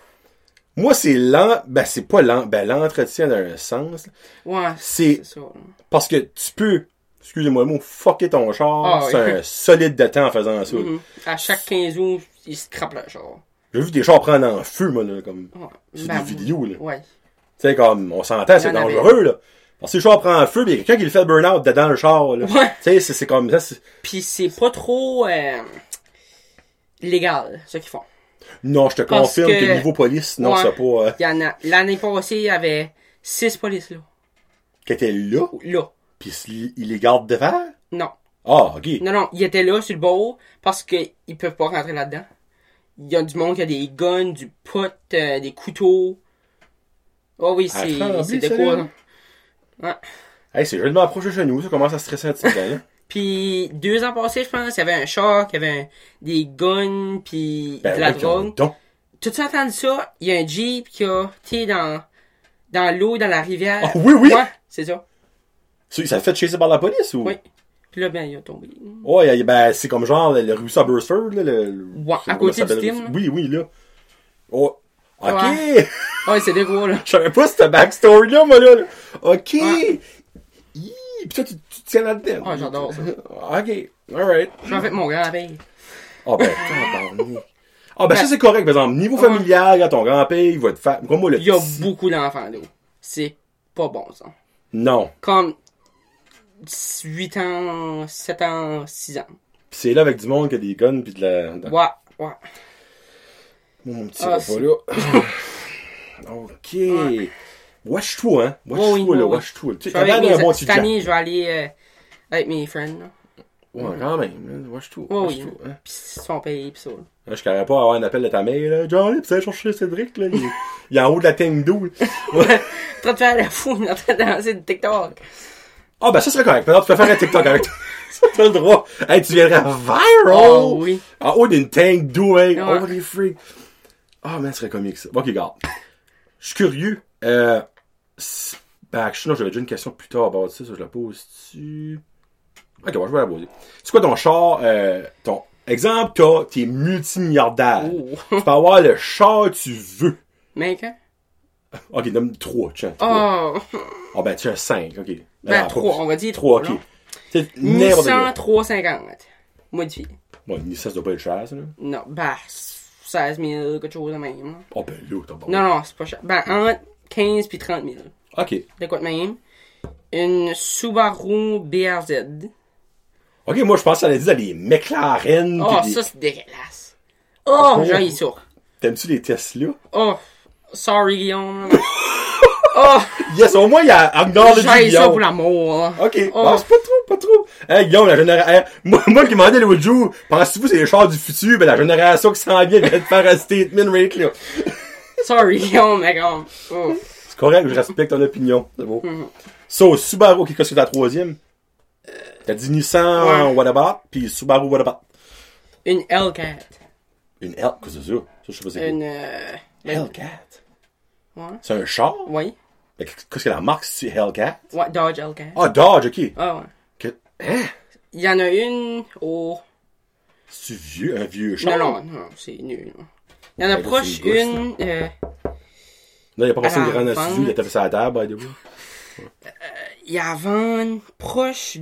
S1: Moi, c'est lent. Ben, c'est pas lent. Ben, l'entretien d'un sens.
S2: Ouais,
S1: C'est
S2: ça.
S1: parce que tu peux. Excusez-moi le mot, fucker ton char.
S2: Ah,
S1: c'est
S2: oui.
S1: un solide de temps en faisant ça.
S2: Mhm. À chaque 15 août, il se crappe le char.
S1: J'ai vu des chars prendre en feu, moi, là, comme.
S2: Ouais.
S1: C'est
S2: Ben,
S1: des vidéos, là.
S2: Ouais.
S1: Tu sais, comme, on s'entend, c'est
S2: avait.
S1: dangereux, là. Parce que le char prend en feu, a quelqu'un qui le fait burn-out dedans le char, là.
S2: Ouais.
S1: Tu sais, c'est- comme ça.
S2: Puis c'est pas trop euh, légal, ce qu'ils font.
S1: Non, je te
S2: Parce
S1: confirme que...
S2: que-
S1: niveau police, non,
S2: Ouais.
S1: c'est pas. euh,
S2: Il y en a. L'année passée, il y avait 6 polices là.
S1: qui était là,
S2: Là.
S1: Il il les garde devant?
S2: Non.
S1: Ah, ok.
S2: Non, non, ils étaient là sur le bord parce qu'ils peuvent pas rentrer là-dedans. Il y a du monde qui a des guns, du pot, euh, des couteaux. Oh oui,
S1: À
S2: c'est de
S1: ça,
S2: quoi,
S1: là?
S2: là.
S1: Hey, c'est joliment approché chez nous, ça commence à stresser un petit peu, là.
S2: Puis deux ans passés, je pense, il y avait un char, il y avait un- des guns, puis
S1: Ben,
S2: de la
S1: ouais,
S2: drogue.
S1: donc.
S2: T'as-tu entendu ça? Il y a un Jeep qui a été dans, dans l'eau, dans la rivière.
S1: Ah, oui, oui.
S2: Ouais, c'est ça.
S1: Ça ça fait chasser par la police, ou?
S2: Oui. Puis là, ben, il a tombé.
S1: Ouais, ben, c'est comme genre le, le Burstford, là. Le,
S2: Ouais,
S1: je
S2: à côté du team, là.
S1: Oui, oui, là. Oh. Ok.
S2: Ouais. Ouais, c'est des gros, là.
S1: Je savais pas cette backstory-là, moi, là. là. Ok.
S2: Ouais.
S1: Hi, Pis toi, tu, tu tiens là-dedans.
S2: Ah, j'adore ça.
S1: Ok. Alright.
S2: J'en fais mon grand-père.
S1: Ah, ben, tabarnak. Ah, ben, ça,
S2: Ben-
S1: c'est correct, par exemple. Niveau familial, quand ton grand-père, il va te faire, comme moi, le
S2: Il y a beaucoup d'enfants d'eau. C'est pas bon, ça.
S1: Non.
S2: Comme 8 ans, 7 ans, 6 ans.
S1: Pis c'est là avec du monde qui a des guns pis de la... de-
S2: Ouais, ouais.
S1: Mon petit
S2: Ah,
S1: va
S2: c'est-
S1: pas là. ok. Watch-toi, hein. Watch-toi,
S2: Ouais, oui,
S1: là.
S2: ouais,
S1: Watch-toi. Tu sais,
S2: Je vais
S1: t'as
S2: avec
S1: l'air d'un
S2: mes-
S1: bon
S2: cette
S1: étudiant.
S2: année, je vais aller euh, avec mes friends. Là.
S1: Ouais, quand même. hein. Watch-toi.
S2: Ouais, oui.
S1: watch-toi, hein.
S2: Puis ils sont payés, pis ça. là.
S1: Là, je carrais pas avoir un appel de ta mère, là. Johnny, pis ça chercher Cédric, là. Il, est- il est en haut de la tank d'eau, là.
S2: Ouais. En train de faire la fou, en train de danser du TikTok.
S1: Ah, ben, ça serait correct. Peut-être tu peux faire un TikTok avec toi. ça, t'as le droit. Hey, tu viendrais viral!
S2: Oh, oui.
S1: En haut d'une tank.
S2: Ouais.
S1: Oh, les freaks. Ah, man, ce serait comique, ça. Ok, regarde. Je suis curieux. Euh, ben, sinon, j'avais déjà une question plus tard à bord de ça, ça, je la pose-tu? Ok, bon, je vais la poser. C'est quoi ton char, euh, ton, exemple, t'as, t'es multimilliardaire.
S2: Oh.
S1: Tu peux avoir le char que tu veux.
S2: Mec, hein?
S1: Ok, nomme trois, tiens. trois.
S2: Oh.
S1: Ah, ben, tiens, cinq, ok.
S2: Ben,
S1: Ah,
S2: trois, on va dire
S1: Trois,
S2: trois,
S1: ok. C'est n'importe quoi.
S2: 350. Modifié.
S1: Bon, une ça doit pas être cher, ça, là.
S2: Non, bah, 16 000, quelque chose de même. là.
S1: Oh, ben là, t'as pas.
S2: Non, non, c'est pas cher. Ben, entre 15 puis 30 000.
S1: Ok.
S2: De quoi de même? Une Subaru BRZ.
S1: Ok, moi, je pense que ça allait dire les McLaren.
S2: Oh,
S1: pis des-
S2: ça, c'est dégueulasse. Oh, j'ai ça.
S1: T'aimes-tu les Tesla?
S2: Oh, sorry, Guillaume. oh,
S1: Yes, au moins, il y a acknowledge
S2: j'ai ça
S1: Guillaume.
S2: pour l'amour. là.
S1: Ok,
S2: Oh.
S1: C'est pas trop, pas trop. Hey, Guillaume, la génération, moi, moi qui demandais l'autre jour, pensez-vous c'est les chars du futur, ben la génération qui s'en vient vient de faire un statement rate, là.
S2: Sorry, Guillaume, mais comme. Oh.
S1: C'est correct, je respecte ton opinion. C'est beau.
S2: Mhm.
S1: So, Subaru, ok, qu'est-ce que la troisième? T'as dit Nissan,
S2: Ouais.
S1: what about, puis Subaru, what about?
S2: Une L4.
S1: Une L, qu'est-ce que c'est ça? Ça, je sais pas c'est.
S2: Une. Euh...
S1: Hellcat?
S2: Ouais.
S1: C'est un char?
S2: Oui.
S1: Qu'est-ce que la marque, c'est Hellcat?
S2: Ouais, Dodge L4.
S1: Ah, Dodge, ok.
S2: Ah ouais.
S1: Que- Hein?
S2: Il y en a une au.
S1: C'est vieux, un vieux char?
S2: Non, non, non, c'est nul. Il y en a proche
S1: une
S2: euh,
S1: Non, il a pas passé une grande
S2: vente.
S1: assidu, il a tapé la table, by the way.
S2: Il y a une proche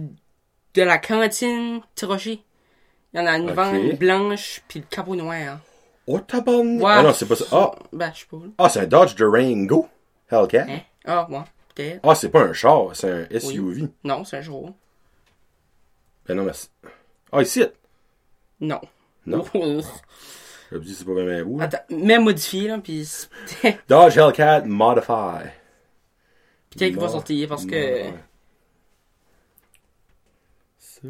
S2: de la cantine Tirocher. Il y en a une
S1: Ok.
S2: vente blanche puis le capot noir.
S1: Oh, tabarnak!
S2: Ouais.
S1: Ah non, c'est pas ça. Ah,
S2: Ben, je sais pas.
S1: ah c'est un Dodge Durango. Hellcat.
S2: Hein? Ah, ouais, peut-être.
S1: Ah, c'est pas un char, c'est un SUV.
S2: Non, c'est un jour.
S1: Ben non, mais. Ah, ici!
S2: Non.
S1: Non? Je me dis, c'est pas vraiment où.
S2: Attends, même modifié, là, pis
S1: Dodge Hellcat Modify.
S2: peut-être qu'il va sortir parce que.
S1: Ça?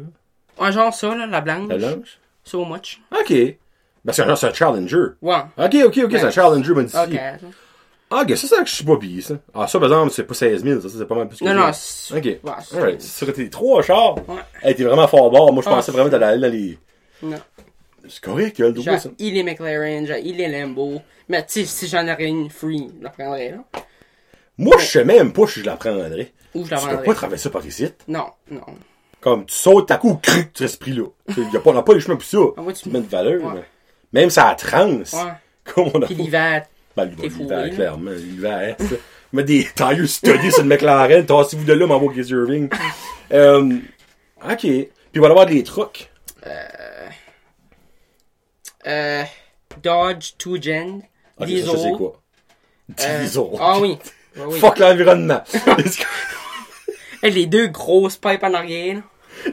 S2: Un genre ça, là, la blanche.
S1: La blanche?
S2: So much.
S1: Ok. Ben, c'est un, c'est un Challenger.
S2: Ouais.
S1: Ok, ok, ok, c'est un
S2: Ouais.
S1: Challenger modifié.
S2: Ok.
S1: Ah, ok, ça, c'est que je suis pas payé, ça. Ah, ça, par exemple, c'est pas 16 000, ça, c'est pas mal plus que
S2: Non, non, c'est-
S1: Ok.
S2: ouais, c'est-
S1: Alright. Ça aurait été trois chars.
S2: Ouais.
S1: Hey, t'es vraiment fort bord. Moi, je
S2: Ah,
S1: pensais vraiment que t'allais aller dans les.
S2: Non.
S1: C'est correct, il y a le double, ça?
S2: il est McLaren, il est Lambo. Mais tu sais, si j'en aurais une free, je la prendrais, là.
S1: Moi, je sais même pas si je la prendrais.
S2: Ou je la
S1: Tu peux
S2: vendrais.
S1: pas traverser par ici.
S2: Non, non.
S1: Comme, tu sautes ta coup, cric, tu restes pris là. Il y a pas, on a pas les chemins pour ça.
S2: Ah ouais, tu-
S1: Tu mets de valeur,
S2: Ouais.
S1: mais- Même ça a trans.
S2: Ouais.
S1: Comme on a
S2: Pis l'hiver,
S1: Ben, l'hiver, clairement, l'hiver, ça. Mets des tailleurs studies sur le McLaren, tassez-vous de là, m'envoie Chris Irving. euh, ok. Puis il va y avoir des trucs.
S2: euh, Dodge 2 Gen,
S1: Ok,
S2: Diesel.
S1: ça, je sais quoi?
S2: euh,
S1: Diesel.
S2: Ah oui. Oui.
S1: Fuck l'environnement.
S2: Les deux grosses pipes en arrière, là.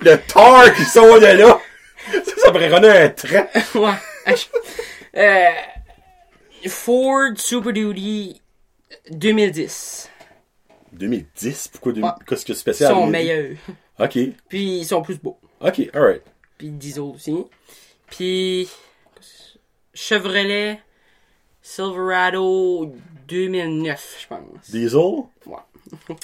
S1: le tar qui sort de là. Ça, ça pourrait runner un train.
S2: ouais. Euh, Ford Super Duty 2010.
S1: 2010? Pourquoi 2000?
S2: Ouais.
S1: Qu'est-ce que c'est
S2: Ils
S1: spécial?
S2: sont
S1: 2010?
S2: meilleurs.
S1: Ok.
S2: Puis ils sont plus beaux.
S1: Ok, alright.
S2: Puis diesel aussi. Puis Chevrolet Silverado 2009, je pense.
S1: Diesel?
S2: Ouais.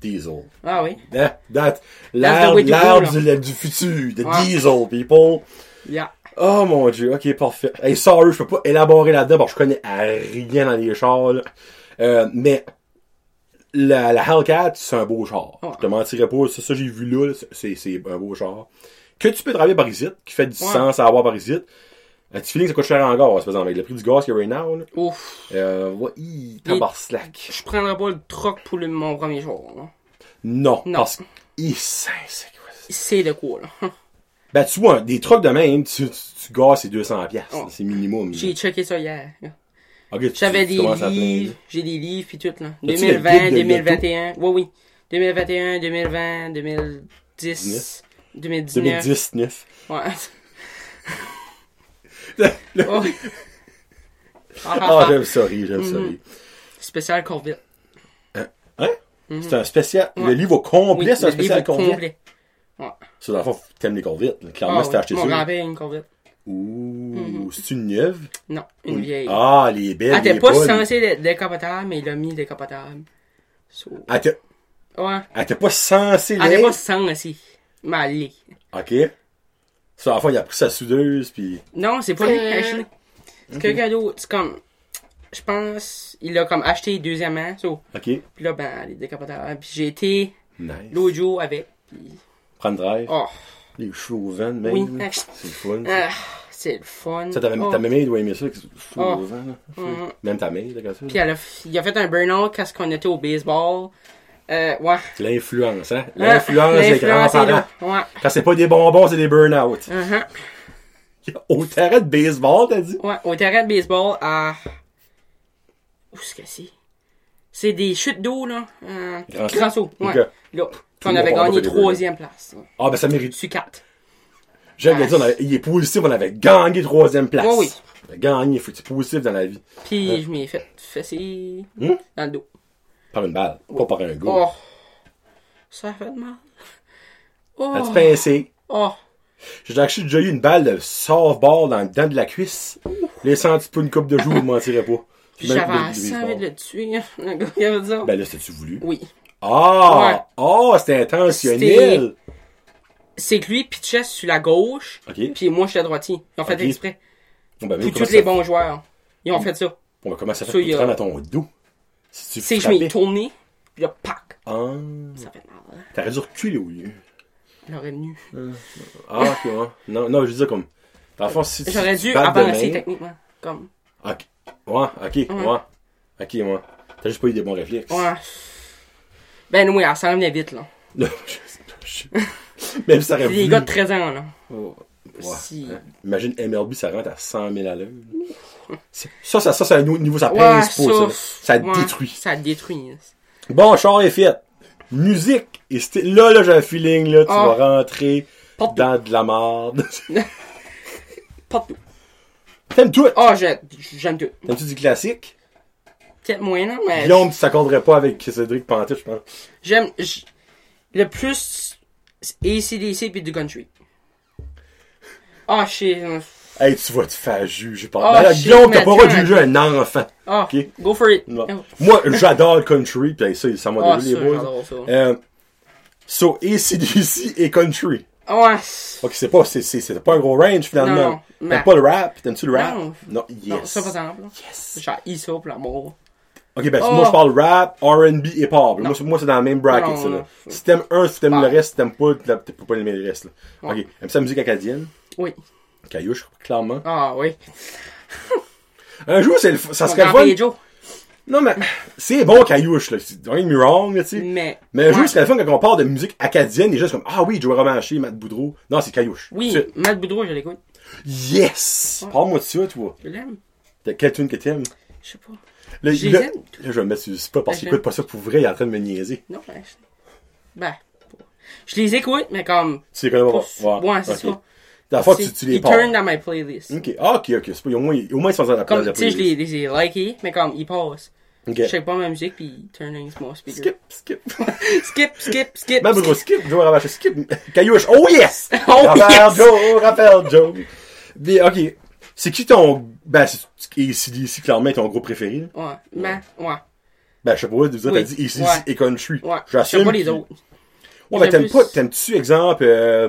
S1: Diesel.
S2: Ah oui.
S1: That, that, l'air, du, du futur. The
S2: Ouais.
S1: diesel, people.
S2: Yeah.
S1: Oh mon dieu, ok, parfait. Hey, sorry, je peux pas élaborer là-dedans, bon, je connais à rien dans les chars, là. Euh, mais, la, la Hellcat, c'est un beau char.
S2: Ouais.
S1: Je te mentirais pas, ça que j'ai vu là, là, c'est, c'est un beau char. Que tu peux travailler par ici, qui fait du
S2: Ouais.
S1: sens à avoir par ici. Un petit feeling que ça coûte cher en gaz, par exemple, avec le prix du gaz qu'il y a right now, là.
S2: Ouf.
S1: Euh, ouais, hi, tabarnak.
S2: Je prendrais pas le truck pour le- mon premier jour. là.
S1: Non,
S2: Non.
S1: parce que, ça?
S2: C'est de quoi, là?
S1: Ben, tu vois, des trucks de même, tu, tu, tu gazes, c'est 200 piastres,
S2: Ouais.
S1: c'est minimum.
S2: J'ai checké ça hier. J'avais des livres, j'ai des livres puis tout, là.
S1: As-tu le
S2: 2020,
S1: guide de
S2: 2021. Oui, oui. 2021, 2020, 2010, 2019.
S1: 2019.
S2: Ouais.
S1: Le-
S2: Oh. Ah, ah,
S1: Ah,
S2: ah.
S1: j'aime ça rire, j'aime ça
S2: Mhm.
S1: rire.
S2: Spécial Corvette.
S1: Hein? C'est un spécial. Le
S2: Ouais.
S1: livre au complet,
S2: Oui,
S1: c'est un spécial
S2: livre
S1: Corvette?
S2: complet.
S1: Ça, dans le fond, t'aimes les Corvettes. là. Clairement,
S2: Ah,
S1: si t'as
S2: oui.
S1: acheté
S2: Mon
S1: ça.
S2: grand-père a une Corvette.
S1: Ouh, c'est une neuve?
S2: Non, une vieille.
S1: Ah, les belles.
S2: Elle était
S1: les
S2: pas censée être décapotable, mais il a mis décapotable. So,
S1: Elle était-
S2: ouais.
S1: elle était pas censée
S2: Elle était pas censée. Mais elle l'est.
S1: Ok. Ça, la fois, il a pris sa soudeuse, puis.
S2: Non, c'est pas lui qui
S1: Euh.
S2: a acheté. C'est quelqu'un d'autre. C'est comme. Je pense. Il a comme acheté deuxièmement. So,
S1: Ok.
S2: puis là, ben, elle est décapotable. Puis j'ai été
S1: Nice.
S2: jour avec. Puis.
S1: Prendre drive.
S2: Oh.
S1: Les cheveux au vent, même.
S2: Oui.
S1: là. C'est le fun.
S2: Ah, c'est le fun.
S1: Ça, ta,
S2: Oh.
S1: ta mémé doit aimer ça, avec les cheveux au vent. là.
S2: Mhm.
S1: Même ta mère, d'accord ça.
S2: Puis elle a, il a fait un burn-out quand on était au baseball. Euh, ouais.
S1: L'influence, hein? L'influence des grands-parents.
S2: là. Ouais.
S1: Quand c'est pas des bonbons, c'est des burn-out.
S2: Uh-huh.
S1: Au terrain de baseball, t'as dit?
S2: Ouais, au terrain de baseball à. Où est-ce que c'est? C'est des chutes d'eau, là. Euh,
S1: Grand saut?
S2: Ouais. Là.
S1: Tout
S2: on avait gagné troisième place.
S1: Ah, ben ça mérite.
S2: Sur quatre.
S1: Dire, on avait- il est positif, on avait gagné troisième place.
S2: Ouais, oui.
S1: On avait gagné, faut que tu positif dans la vie.
S2: Puis je m'y ai fait fesser
S1: Hum?
S2: dans le dos.
S1: Par une balle, pas par un gars.
S2: Oh. Ça fait mal. Oh.
S1: As-tu pincé?
S2: Oh.
S1: J'ai actually déjà eu une balle de softball dans le dent de la cuisse. Les senti pour une coupe de jours, je mentirais pas.
S2: Puis j'avais assez envie de le tuer, le gars qui avait dit.
S1: Ben là, c'était-tu voulu?
S2: Oui.
S1: Ah!
S2: Ouais.
S1: Oh, c'était intentionnel!
S2: C'est que lui pitchait sur la gauche,
S1: Ok.
S2: puis moi j'étais droitier. Ils ont fait
S1: Ok.
S2: exprès.
S1: Bon, ben,
S2: Puis tous les
S1: ça-
S2: bons joueurs, ils ont fait ça.
S1: Bon, ben, comment ça fait
S2: y
S1: te
S2: a-
S1: à ton dos? Si tu
S2: C'est que je m'ai tourné, puis là, pac.
S1: Ah.
S2: Ça fait mal. hein.
S1: T'aurais dû reculer au lieu.
S2: J'aurais dû.
S1: Ah, ok, ouais. Non, non, je dis ça comme. Dans le fond, si tu.
S2: J'aurais
S1: tu
S2: dû avancer techniquement. Comme.
S1: Ok. Ouais, ok, ouais. Ok, ouais. T'as juste pas eu des bons réflexes.
S2: Ouais. Ben oui, elle s'en venait vite, là.
S1: Même ça aurait
S2: des gars de 13 ans, là.
S1: Oh, ouais.
S2: Si.
S1: Imagine MLB, ça rentre à 100 000 à l'heure. Ça, ça, ça, c'est un autre niveau, ça
S2: Ouais,
S1: pince pas,
S2: ça.
S1: ça.
S2: Ouais,
S1: détruit.
S2: Ça détruit.
S1: Bon, char est fait. Musique. Et c'était- là, là, j'ai un feeling, là, tu
S2: Ah.
S1: vas rentrer dans de la merde.
S2: Pas de tout.
S1: T'aimes tout?
S2: Ah, j'ai- j'aime tout.
S1: T'aimes-tu du classique?
S2: Peut-être moins, non, mais.
S1: Guillaume, tu t'accorderais pas avec Cédric Pantet, je pense.
S2: J'aime. Le plus. c'est ACDC puis du country. Ah, shit. euh,
S1: Hey, tu vas te faire juger par...
S2: Ah,
S1: Ben Guillaume, t'as pas le droit de juger un enfant.
S2: Ah,
S1: Ok?
S2: go for it. Oh.
S1: Moi, j'adore le country, pis ça, ça m'a
S2: Ah, ça,
S1: les boys.
S2: ça.
S1: Euh, so, ACDC et country.
S2: Ouais.
S1: Ok, c'est pas, c'est, pas un gros range, finalement. T'aimes pas le rap? T'aimes-tu le rap?
S2: Non.
S1: Non, yes.
S2: Non, ça, par exemple.
S1: Yes.
S2: J'ai ça pour l'amour.
S1: Ok, ben,
S2: Oh.
S1: moi, je parle rap, R&B et pop. Moi, c'est- moi, c'est dans le même bracket,
S2: Non,
S1: ça, là. Si t'aimes un, si t'aimes
S2: Ah.
S1: le reste, si t'aimes pas, peux pas aimer le reste, là.
S2: Ouais.
S1: Ok. Aimes-tu la musique acadienne?
S2: Oui.
S1: Caillouche, clairement.
S2: Ah, oui.
S1: Un jour, c'est le, ça serait le fun. Non, mais, c'est bon, Caillouche, là. C'est- Don't me wrong, tu sais.
S2: Mais.
S1: Mais un jour,
S2: ouais.
S1: ce serait le fun quand on parle de musique acadienne, les gens sont comme, ah oui, Joe Romanché, Matt Boudreau. Non, c'est Caillouche.
S2: Oui,
S1: C'est-
S2: Matt Boudreau, je l'écoute.
S1: Yes! Parle-moi de ça, toi.
S2: Je l'aime.
S1: Quelle tune que t'aimes?
S2: Je sais pas.
S1: Là,
S2: Je
S1: là- là, je vais me mettre sur le spot parce
S2: Ben,
S1: qu'il écoute pas ça pour vrai, il est en train de me niaiser.
S2: Non, ben. je- Ben. Je les écoute, mais comme.
S1: Tu les connais pas?
S2: Ouais, c'est ça.
S1: Le fond, tu, tu les
S2: Ils turn dans my playlist.
S1: Ok, ah, ok, ok. Pas, au moins, au moins, ils sont dans la
S2: Comme,
S1: de
S2: tu sais, je
S1: playlist.
S2: les, les ai likés, mais comme, ils passent.
S1: Ok.
S2: Je check pas ma musique, puis ils turn dans small speaker.
S1: Skip, skip.
S2: skip, skip, skip.
S1: Même Boudreau, skip. Joe Romanché, skip. Caillouche, oh yes!
S2: Oh,
S1: Raphaël
S2: yes!
S1: Joe, Raphaël Joe. Puis, ok. C'est qui ton, ben, c'est, ACDC, clairement, ton groupe préféré, là?
S2: Ouais, mais, ouais.
S1: Ben, je sais pas, tu
S2: Oui.
S1: t'as dit ACDC
S2: Ouais.
S1: et country.
S2: Ouais. Je
S1: J'assume.
S2: pas les autres.
S1: Ouais, ben, t'aimes
S2: plus-
S1: pas, t'aimes-tu, exemple, euh,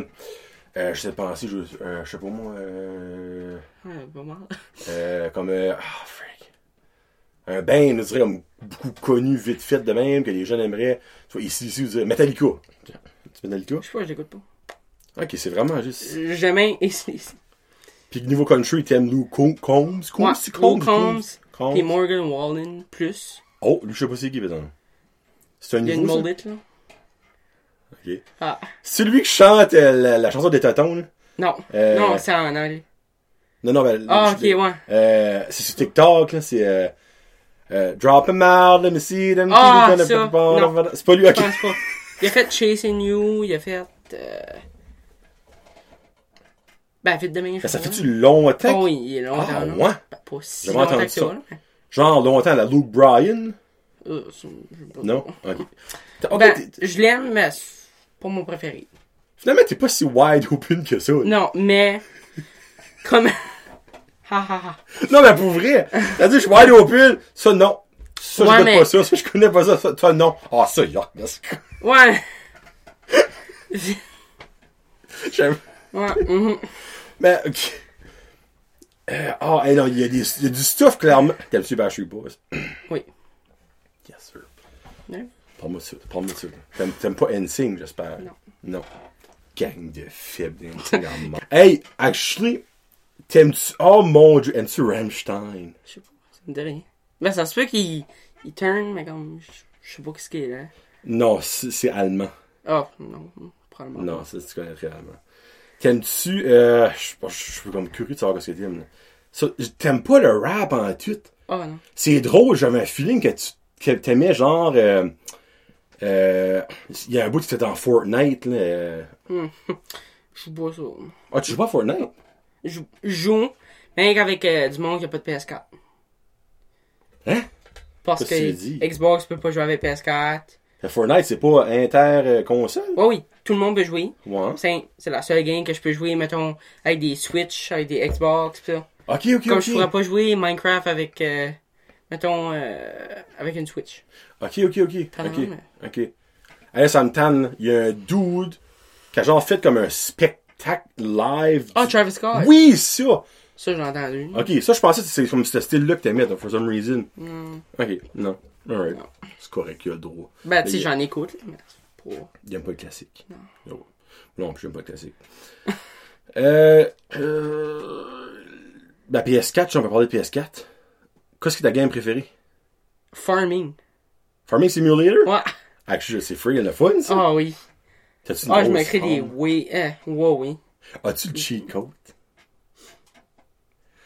S1: euh, je sais pas penser, je, euh, je sais pas moi, euh,
S2: Ouais, pas mal.
S1: euh, comme, euh, ah, freak. Un band, je dirais, comme, beaucoup connu, vite fait de même, que les jeunes aimeraient. Tu vois, ici, ici, vous direz, Metallica. Tu Metallica?
S2: Je sais pas, je l'écoute pas.
S1: Ok, c'est vraiment juste.
S2: Jamais ACDC.
S1: Puis niveau country, t'aimes Lou Com- Combs? Combs? Combs?
S2: Combs,
S1: Combs?
S2: Puis Morgan Wallen, plus.
S1: Oh, lui, je sais pas c'est qui, exemple. C'est un
S2: Il y a une
S1: nouveau, ça?
S2: mullet, là.
S1: Ok.
S2: Ah.
S1: C'est lui qui chante euh, la, la chanson des Totons, là.
S2: Non.
S1: Euh,
S2: Non, c'est en anglais.
S1: Non, non, ben.
S2: Ah, ok, ouais.
S1: Euh, c'est sur TikTok, là, c'est euh, euh, Drop 'em out, let me see them.
S2: Ah, ça.
S1: C'est pas lui, ok.
S2: Je pense pas. Il a fait Chasing You, il a fait. Euh... Ben, vite demain.
S1: Ben, ça fait-tu longtemps?
S2: Oh, oui, il est longtemps.
S1: Ah, ouais?
S2: Ben, pas si
S1: J'avais
S2: longtemps que
S1: ça. Genre longtemps, la Luke Bryan?
S2: Euh, pas.
S1: Non? Ok. Ok,
S2: Ben, je l'aime, mais c'est pas mon préféré.
S1: finalement, t'es pas si wide open que ça.
S2: Non, mais. Comme. Ha ha ha.
S1: Non, mais pour vrai, t'as dit, je suis wide open. Ça, non. Ça,
S2: Ouais,
S1: je connais
S2: mais-
S1: pas ça. Ça, je connais pas ça. ça toi, non. Ah, ça, yuck.
S2: Ouais.
S1: J'aime.
S2: Ouais. mhm.
S1: Mais, ok. Euh, Ah, hey, non, il y, y a du stuff, clairement. T'aimes-tu Backstreet Boys?
S2: Oui.
S1: Yes, sir.
S2: Ouais.
S1: Parle-moi de ça. Parle-moi de ça. T'aimes, pas NSYNC, j'espère?
S2: Non.
S1: Non. Gang de faibles en mort. Hey, actually, t'aimes-tu... Oh mon dieu, aimes-tu Rammstein?
S2: Je sais pas, ça me dit rien. Ben, ça se peut qu'il il turn, mais comme. Je sais pas qu'est-ce qu'il est là.
S1: Non, c'est allemand.
S2: Ah, non, probablement.
S1: Non, ça, tu connaîtrais allemand. T'aimes-tu, euh, je suis comme curieux de savoir ce que t'aimes, T'aimes pas le rap en tout?
S2: Ah, non.
S1: C'est drôle, j'avais un feeling que tu que t'aimais genre, euh, euh, il y a un bout tu fais dans Fortnite, là. euh.
S2: Je joue pas ça.
S1: Ah, tu joues pas à Fortnite?
S2: Je joue, mais avec euh, du monde qui a pas de PS4.
S1: Hein?
S2: Parce
S1: que
S2: que Xbox peut pas jouer avec PS4.
S1: Fortnite, c'est pas inter-console?
S2: Ouais, oui, tout le monde peut jouer.
S1: Ouais.
S2: C'est c'est la seule game que je peux jouer, mettons, avec des Switch, avec des Xbox, pis ça.
S1: Ok, ok,
S2: Comme
S1: ok.
S2: je pourrais pas jouer Minecraft avec, euh, mettons, euh, avec une Switch.
S1: Ok, ok, ok. Ok. Ok. Hey, ça me tanne. Il y a un dude qui a genre fait comme un spectacle live.
S2: Ah, Travis Scott!
S1: Oui, ça!
S2: Ça, j'ai entendu.
S1: Ok, ça, je pensais que c'est comme ce style-là que t'aimais, for some reason.
S2: Hmm.
S1: Ok, non. Alright. C'est correct, il a le droit.
S2: Ben, tu sais, j'en écoute, mais c'est pas...
S1: Il aime pas le classique. Non. Non, puis j'aime pas le classique. euh, euh, la PS4, si on peut parler de PS4. Qu'est-ce que ta game préférée?
S2: Farming.
S1: Farming Simulator?
S2: Ouais.
S1: Actually, c'est free and le fun, ça?
S2: Ah oui.
S1: T'as-tu une
S2: Ah, je
S1: grosse
S2: m'écris des oui, eh, ouais, oui.
S1: As-tu le cheat code?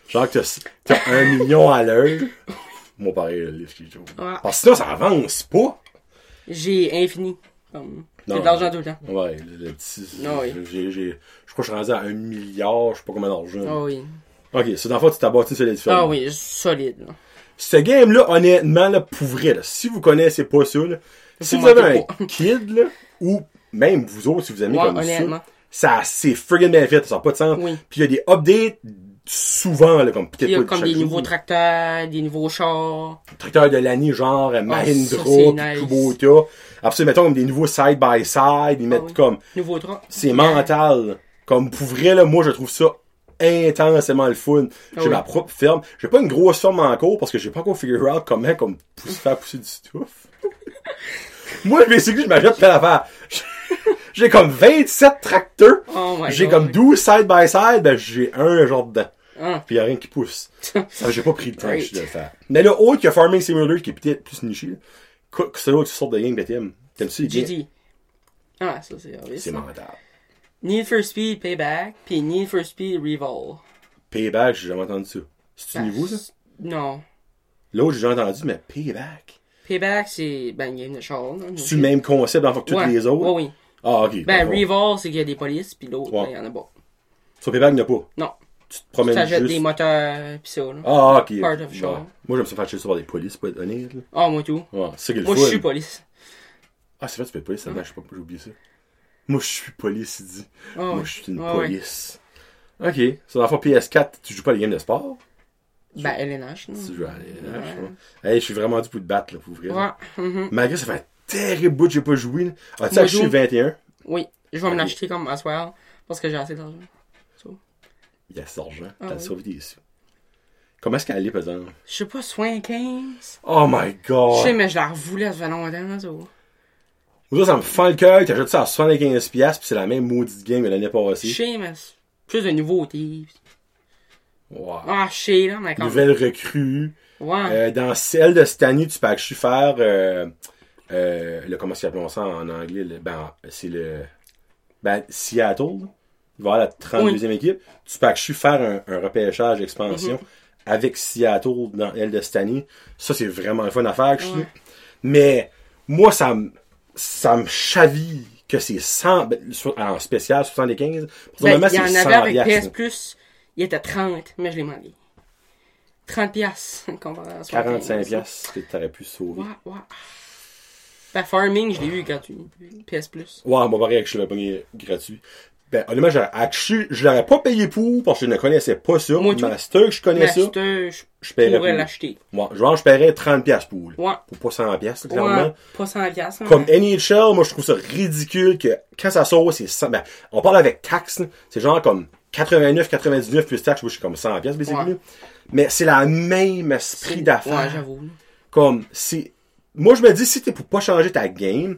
S1: Genre que t'as- t'as un million à l'heure. Moi, pareil, le livre qui joue.
S2: Ouais.
S1: Parce que sinon, ça avance pas.
S2: J'ai infini. Comme, j'ai de l'argent tout le temps.
S1: Ouais, le, le petit.
S2: Oui.
S1: j'ai- j'ai- je crois que je suis rendu à un milliard, je sais pas combien d'argent.
S2: Ah oui.
S1: Ok, c'est dans le fond, tu t'as bâti sur les différents.
S2: Ah oui, solide. là.
S1: Ce game-là, honnêtement, là, pour vrai, là, si vous connaissez pas ça, là, si vous avez un kid, là, ou même vous autres, si vous aimez
S2: Ouais,
S1: comme ça, ça c'est friggin' bien fait, ça n'a pas de sens.
S2: Oui.
S1: Puis il y a des updates souvent, là, comme peut-être
S2: Il y a comme des nouveaux tracteurs, des nouveaux chars.
S1: tracteurs de l'année, genre euh, Mahindra. Kubota. Après ça, mettons comme des nouveaux side-by-side, ils mettent
S2: oui.
S1: comme,
S2: Nouveaux
S1: c'est mental. Comme pour vrai, là, moi, je trouve ça intensément le fun. J'ai
S2: Ah oui.
S1: ma propre ferme. J'ai pas une grosse ferme encore parce que j'ai pas encore figure out comment comme pousser, faire pousser du stuff. moi, je basically, je m'achète plein d'affaires. J'ai comme 27 tracteurs.
S2: Oh
S1: J'ai comme 12 side-by-side, ben j'ai un genre dedans.
S2: Ah.
S1: Puis y a rien qui pousse. Ça, j'ai pas pris le temps
S2: Right.
S1: de le faire. Mais là, autre que Farming Simulator, qui est peut-être plus niché, c'est l'autre sorte de game que t'aimes. T'aimes-tu les.
S2: Ah, ça c'est obvious.
S1: C'est mental.
S2: Need for Speed Payback, puis Need for Speed Revol.
S1: Payback, j'ai jamais entendu ça. C'est-tu
S2: Ben,
S1: nouveau, ça?
S2: Non.
S1: L'autre, j'ai déjà entendu, mais Payback.
S2: Payback, c'est ben une game de char. là,
S1: C'est-tu le même concept dans toutes
S2: Ouais.
S1: les autres?
S2: Ouais, oui.
S1: Ah, ok.
S2: Ben,
S1: Bon.
S2: Revol, c'est qu'il y a des polices, puis l'autre,
S1: Ouais.
S2: ben, il y en a pas.
S1: Sur Payback, il n'y en a pas?
S2: Non.
S1: Tu te promènes
S2: Ça jette
S1: juste.
S2: des moteurs, pis ça, là.
S1: Ah, ok.
S2: Part of
S1: Bon.
S2: show.
S1: Moi, j'aime ça faire chier ça par des polices, pour être honnête. là.
S2: Ah, moi tout.
S1: C'est ça
S2: Moi, je suis police.
S1: Ah, c'est vrai, tu peux être police, ça je sais pas, j'ai oublié ça. Moi, je suis police, il dit.
S2: Ah,
S1: Moi, je suis une
S2: Ah, ouais.
S1: police. Ok. Dans la fois PS4, tu joues pas à des games de sport?
S2: Ben, LNH, non.
S1: Tu joues à des Hey, je suis vraiment dû pour te battre, là, pour vrai.
S2: Ouais. mhm.
S1: Malgré ça fait un terrible bout que j'ai pas joué, là. As-tu
S2: Moi,
S1: acheté
S2: joue.
S1: 21?
S2: Oui. Je vais me l'acheter comme as well, parce que j'ai assez d'argent.
S1: Il y a cet argent.
S2: Ah
S1: T'as
S2: oui.
S1: sauvé des sous. Comment est-ce qu'elle est, par exemple?
S2: Je sais pas, soin 15.
S1: Oh my
S2: Je
S1: god!
S2: sais, mais je la revoulais, ça fait longtemps, ça.
S1: Moi, ça me fend le cœur, t'achètes ça à 75$, pis c'est la même maudite game que l'année
S2: Je
S1: passée.
S2: sais, mais c'est plus de nouveautés.
S1: Wow.
S2: Ah, je sais, là, mais comme...
S1: Nouvelle recrue.
S2: Ouais.
S1: Euh, dans celle de cette année, tu peux actually faire euh, euh, le comment s'appelle ça en anglais? Le- ben c'est le ben Seattle. Il va avoir la 32e équipe tu peux actually faire un, un repêchage d'expansion
S2: Mm-hmm.
S1: avec Seattle dans elle de année ça c'est vraiment le fun à faire actually.
S2: Ouais.
S1: mais moi ça me ça me chaville que c'est 100 ben, sur- en spécial 75
S2: Ben, il y en avait
S1: 100
S2: avec PS. Plus, il était 30, mais je l'ai manqué. 30 piastres, comparé à
S1: 45 piastres que t'aurais pu sauver
S2: Ouais, ouais. Ben, Farming, je l'ai eu gratuit. PS Plus.
S1: Ouais, moi, pareil, je l'avais pogné gratuit. Ben, honnêtement, actually, je l'aurais pas payé pour parce que je ne connaissais pas ça.
S2: Moi.
S1: Master, je connais ça.
S2: Master, je
S1: Je
S2: pourrais
S1: pour.
S2: l'acheter.
S1: Moi, genre, je paierais 30$ piastres pour.
S2: Ouais.
S1: Pour pas 100$, piastres, clairement.
S2: Ouais, pas 100 piastres. hein.
S1: Comme NHL, moi, je trouve ça ridicule que quand ça sort, c'est 100, ben, on parle avec taxe, c'est genre comme 89, 99 plus taxe, moi, je suis comme 100$, piastres, basically.
S2: Ouais.
S1: Mais c'est la même esprit d'affaires.
S2: Ouais, j'avoue.
S1: Comme, c'est, moi, je me dis, si t'es pour pas changer ta game,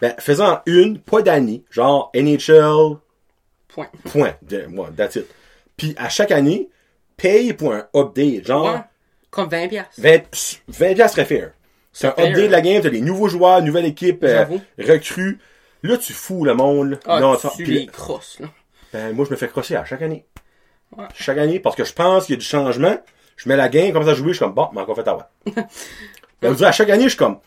S1: ben, fais-en une, pas d'année. Genre, NHL,
S2: Point.
S1: point. Moi, that's it. Puis, à chaque année, paye pour un update. Genre,
S2: Ouais. Comme 20 piastres.
S1: 20, 20 piastres serait fair. C'est un
S2: fair.
S1: update de la game, t'as des nouveaux joueurs, nouvelle équipe, euh, recrues. Là, tu fous le monde.
S2: Ah,
S1: Non,
S2: tu
S1: puis-
S2: les crosses, là.
S1: Ben, moi, je me fais crosser à chaque année.
S2: Ouais.
S1: Chaque année, parce que je pense qu'il y a du changement. Je mets la game, comme ça à jouer, je suis comme, bon, mais encore fait avoir. ben, vous dire, à chaque année, je suis comme,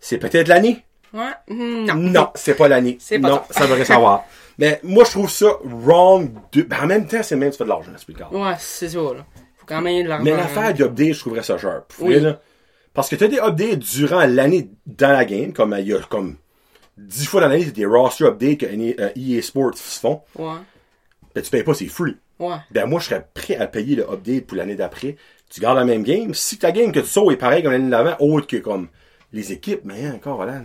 S1: c'est peut-être l'année.
S2: Ouais. mm, Non.
S1: Non, c'est pas l'année.
S2: Pas
S1: Non,
S2: ça
S1: devrait savoir. Mais moi, je trouve ça wrong. De... Ben, en même temps, c'est même, tu fais de l'argent, c'est plus.
S2: Ouais, c'est ça, là. Faut quand même de l'argent.
S1: Mais l'affaire d'update, je trouverais ça sharp. Pour
S2: Oui.
S1: vrai, là. Parce que t'as des updates durant l'année dans la game, comme il y a comme 10 fois dans l'année, t'as des roster updates que euh, EA Sports se font.
S2: Ouais.
S1: Ben, tu payes pas, c'est free.
S2: Ouais.
S1: Ben, moi, je serais prêt à payer le update pour l'année d'après. Tu gardes la même game. Si ta game que tu sauves est pareil comme l'année d'avant, autre que comme les équipes, mais hein, Carolan,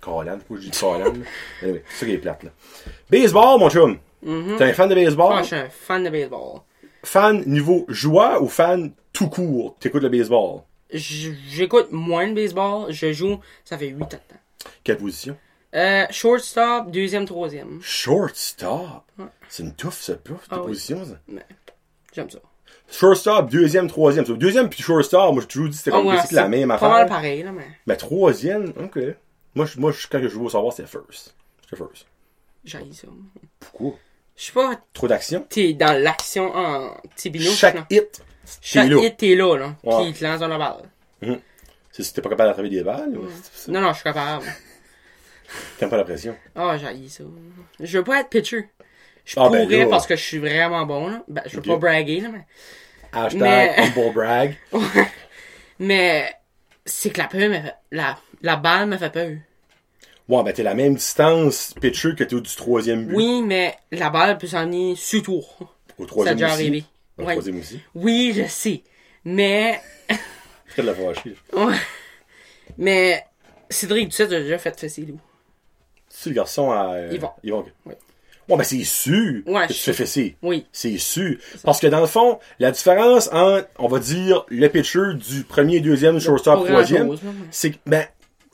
S1: pourquoi je dis? Anyway, c'est ça qui est plate, là. Baseball, mon chum. T'es un fan de baseball?
S2: Ah, je suis un fan de baseball.
S1: Fan niveau joueur ou fan tout court? T'écoutes le baseball?
S2: J'écoute moins de baseball. Je joue, ça fait 8 ans.
S1: Quelle position?
S2: Euh, shortstop, deuxième, troisième.
S1: Shortstop? C'est une touffe, ça, pouf, ta
S2: Ah oui.
S1: position, ça.
S2: Mais, j'aime ça.
S1: Shortstop, deuxième, troisième. So, deuxième puis shortstop, moi, j'ai toujours dit que c'était comme
S2: ouais,
S1: basically la même
S2: Pas
S1: affaire.
S2: mal pareil, là, mais
S1: Mais troisième, ok. Moi, je, moi je, quand je jouais au savoir, c'était first. C'était first.
S2: j'haïs ça.
S1: Pourquoi?
S2: Je sais pas,
S1: Trop d'action?
S2: t'es dans l'action en tibinouche,
S1: Chaque
S2: là.
S1: hit,
S2: Chaque
S1: là.
S2: hit, t'es là, là.
S1: Ouais.
S2: Puis il te lance dans la balle.
S1: C'est si t'es pas capable d'attraper des balles, ou c'est ça?
S2: Non, non, je suis capable.
S1: T'aimes pas la pression.
S2: Ah, j'haïs ça. Je veux pas être pitcher. Je
S1: Ah, ben
S2: pourrais
S1: là.
S2: parce que je suis vraiment bon, là. Ben, je veux pas braguer, là, mais...
S1: Hashtag
S2: Mais-
S1: humble brag.
S2: Mais c'est que la peur me fait... La, la balle me fait peur.
S1: Ouais, ben t'es la même distance pitcher que t'es au du troisième but.
S2: Oui, mais la balle peut s'en aller sur tour.
S1: Au
S2: Ça a
S1: troisième
S2: déjà
S1: aussi.
S2: arrivé.
S1: Au
S2: Ouais.
S1: troisième aussi.
S2: Oui, je sais. Mais...
S1: Très de la fâcher.
S2: Ouais. Mais... Cédric Ducette a déjà fait fesser loup.
S1: Si le garçon a. euh,
S2: Yvon.
S1: Yvon. Ouais, ben c'est sûr
S2: Ouais,
S1: que tu fais fesser.
S2: Oui.
S1: C'est sûr. Parce que dans le fond, la différence entre, on va dire, le pitcher du premier, deuxième, shortstop, troisième, c'est que, ben,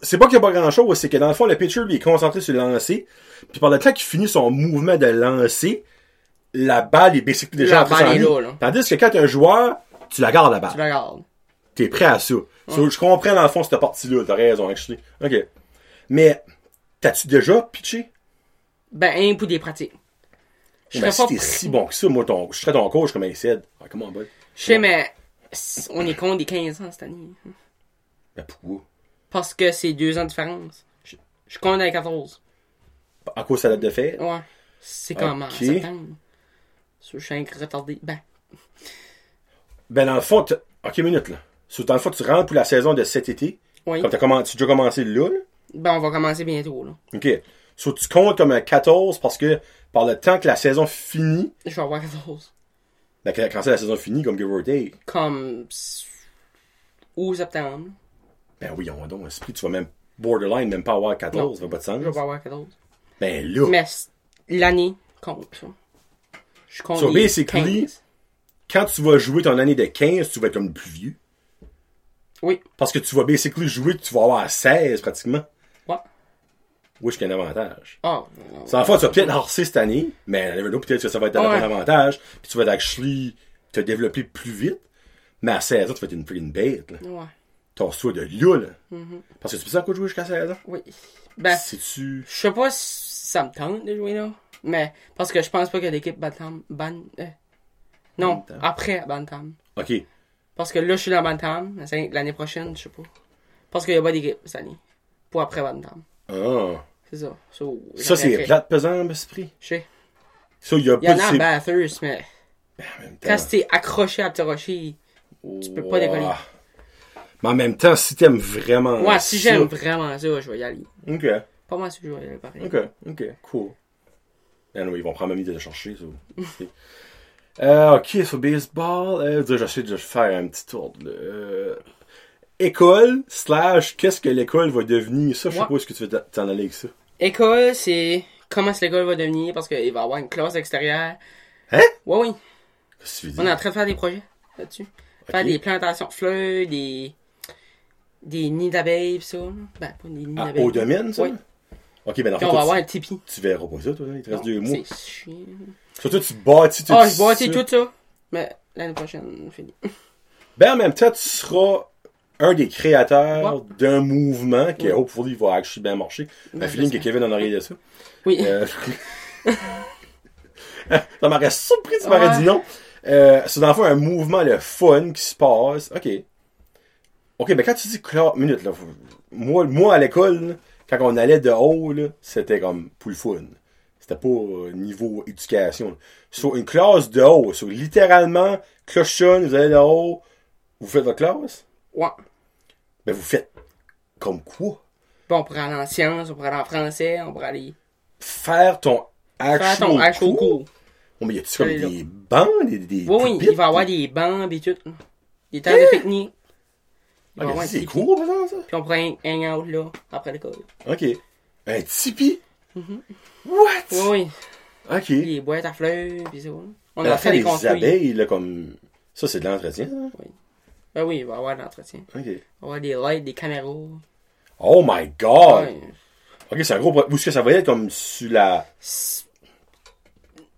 S1: c'est pas qu'il n'y a pas grand chose, c'est que dans le fond, le pitcher, lui, est concentré sur le lancer. Puis par le temps qu'il finit son mouvement de lancer, la balle est basically déjà
S2: La
S1: en
S2: est là, là.
S1: Tandis que quand t'es un joueur, tu la gardes la
S2: Tu
S1: balle.
S2: la regardes.
S1: T'es prêt à ça. So, je comprends dans le fond cette partie-là, t'as raison, actually. Ok. Mais, t'as-tu déjà pitché?
S2: Ben, un pour des pratiques. Je
S1: Ben,
S2: serais
S1: si
S2: pas...
S1: t'es si bon que ça, moi, ton, je serais ton coach comme Aïssed. Ah, comment, bud?
S2: Je sais, mais... On est contre des 15 ans cette année.
S1: Ben, pourquoi?
S2: Parce que c'est deux ans de différence. Je, je suis contre les 14.
S1: À cause de sa date de fête?
S2: Ouais. C'est comme en
S1: Ok.
S2: septembre. Je suis un retardé. Ben,
S1: Ben, dans le fond, ok, minute, là. Dans le fond, tu rentres pour la saison de cet été.
S2: oui.
S1: Comme t'as commencé, tu as déjà commencé là, là.
S2: Ben, on va commencer bientôt, là.
S1: Ok. So, tu comptes comme un 14 parce que par le temps que la saison finit,
S2: Je vais avoir 14.
S1: ben, quand c'est la saison finit, comme give or take,
S2: Comme... Ou septembre.
S1: ben oui, on donc, esprit, tu vas même borderline, même pas avoir 14, ça fait pas de sens.
S2: Je vais pas avoir 14.
S1: Ben là,
S2: Mais l'année compte, ça. Je compte
S1: So, basically-
S2: 15.
S1: quand tu vas jouer ton année de 15, tu vas être comme le plus vieux.
S2: Oui.
S1: Parce que tu vas basically jouer, tu vas avoir 16 pratiquement.
S2: Ouais.
S1: Oui, je un avantage?
S2: Ah.
S1: C'est en fait, tu vas peut-être harcer cette année, mais prochaine, peut-être que ça va être un
S2: Ouais.
S1: avantage, puis tu vas actually te développer plus vite. Mais à 16 ans, tu vas être une freaking bête, là.
S2: Ouais.
S1: T'as-toi de là, là.
S2: Mm-hmm.
S1: Parce que tu peux ça quoi jouer jusqu'à 16 ans?
S2: Oui. Ben,
S1: C'est-tu.
S2: je sais pas si ça me tente de jouer là. Mais, parce que je pense pas que l'équipe Bantam. Ban, euh, non,
S1: Bantam.
S2: après Bantam.
S1: Ok.
S2: Parce que là, je suis dans Bantam. L'année prochaine, je sais pas. Parce qu'il y a pas d'équipe cette année. Pour après Bantam.
S1: Ah.
S2: C'est ça. So,
S1: Ça, c'est plate pesant, esprit.
S2: Je sais.
S1: Y a
S2: Il y en a
S1: de.
S2: Bathurst, mais
S1: En même
S2: quand t'es accroché à te rocher, tu peux pas décoller.
S1: Mais en même temps, si t'aimes vraiment.
S2: Ouais, si
S1: ça-
S2: j'aime vraiment ça, je vais y aller.
S1: Ok.
S2: Pas moi si je vais y aller pareil.
S1: Ok. Ok. Cool. Anyway, ils vont prendre ma de le chercher, ça. Ok. Euh, ok, sur baseball, euh, j'essaie de faire un petit tour. là. Euh, école, slash, qu'est-ce que l'école va devenir? Ça, je sais
S2: Ouais.
S1: pas où est-ce que tu veux t'en aller avec ça.
S2: École, c'est comment est-ce que l'école va devenir parce qu'il va y avoir une classe extérieure.
S1: Hein?
S2: Ouais, oui.
S1: Que tu
S2: On est en train de faire des projets là-dessus. Faire des plantations de fleurs, des des nids d'abeilles pis ça. Ben, pas des nids
S1: Ah,
S2: d'abeilles.
S1: au domaine, ça?
S2: Oui.
S1: Ok, ben en fait,
S2: on va
S1: toi,
S2: avoir un tipi.
S1: tu verras pas ça, toi, là. Il te reste deux mois.
S2: C'est chiant.
S1: Surtout, tu bâtis tout
S2: Ah, je bâtis
S1: ça.
S2: tout ça. Mais l'année prochaine, fini.
S1: Ben, en même temps, tu seras un des créateurs d'un mouvement qui,
S2: Oui.
S1: hopefully, va actually bien marcher.
S2: Ben,
S1: Un que. Kevin en aurait de ça.
S2: Oui.
S1: Euh, ça m'aurait surpris tu m'aurais
S2: Ouais.
S1: dit non. Euh, c'est dans le fond un mouvement, le fun qui se passe. OK. OK, mais quand tu dis classe, minute, là, moi, moi à l'école, quand on allait de haut, là, c'était comme pour le fun. C'était pas euh, niveau éducation. là. Sur une classe de haut, sur littéralement, clochonne, vous allez de haut, vous faites votre classe,
S2: Ouais.
S1: ben vous faites comme quoi?
S2: Bon, on pourrait aller en sciences, on pourrait aller en français, on pourrait aller
S1: Faire ton
S2: faire ton actual
S1: cours? Oh, mais y a-tu comme
S2: Allez, là.
S1: des bancs, des, des
S2: Oui, oui, il va y avoir
S1: des-
S2: des bancs et tout. Des tables de pique-nique. Il va y
S1: Ah,
S2: avoir
S1: mais
S2: un
S1: c'est cool, par exemple, ça?
S2: Puis on pourrait hang out là, après l'école.
S1: OK. Un tipi?
S2: Mm-hmm.
S1: What?
S2: Oui, oui.
S1: OK.
S2: Les boîtes à fleurs, pis ça. On a fait des
S1: des abeilles, là, comme... Ça, c'est de l'entretien, hein?
S2: Ben oui, il va y avoir de l'entretien.
S1: OK.
S2: Il va y avoir des lights, des caméras.
S1: Oh my God!
S2: Ouais.
S1: OK, c'est un gros... Où est-ce que ça va être comme sur la...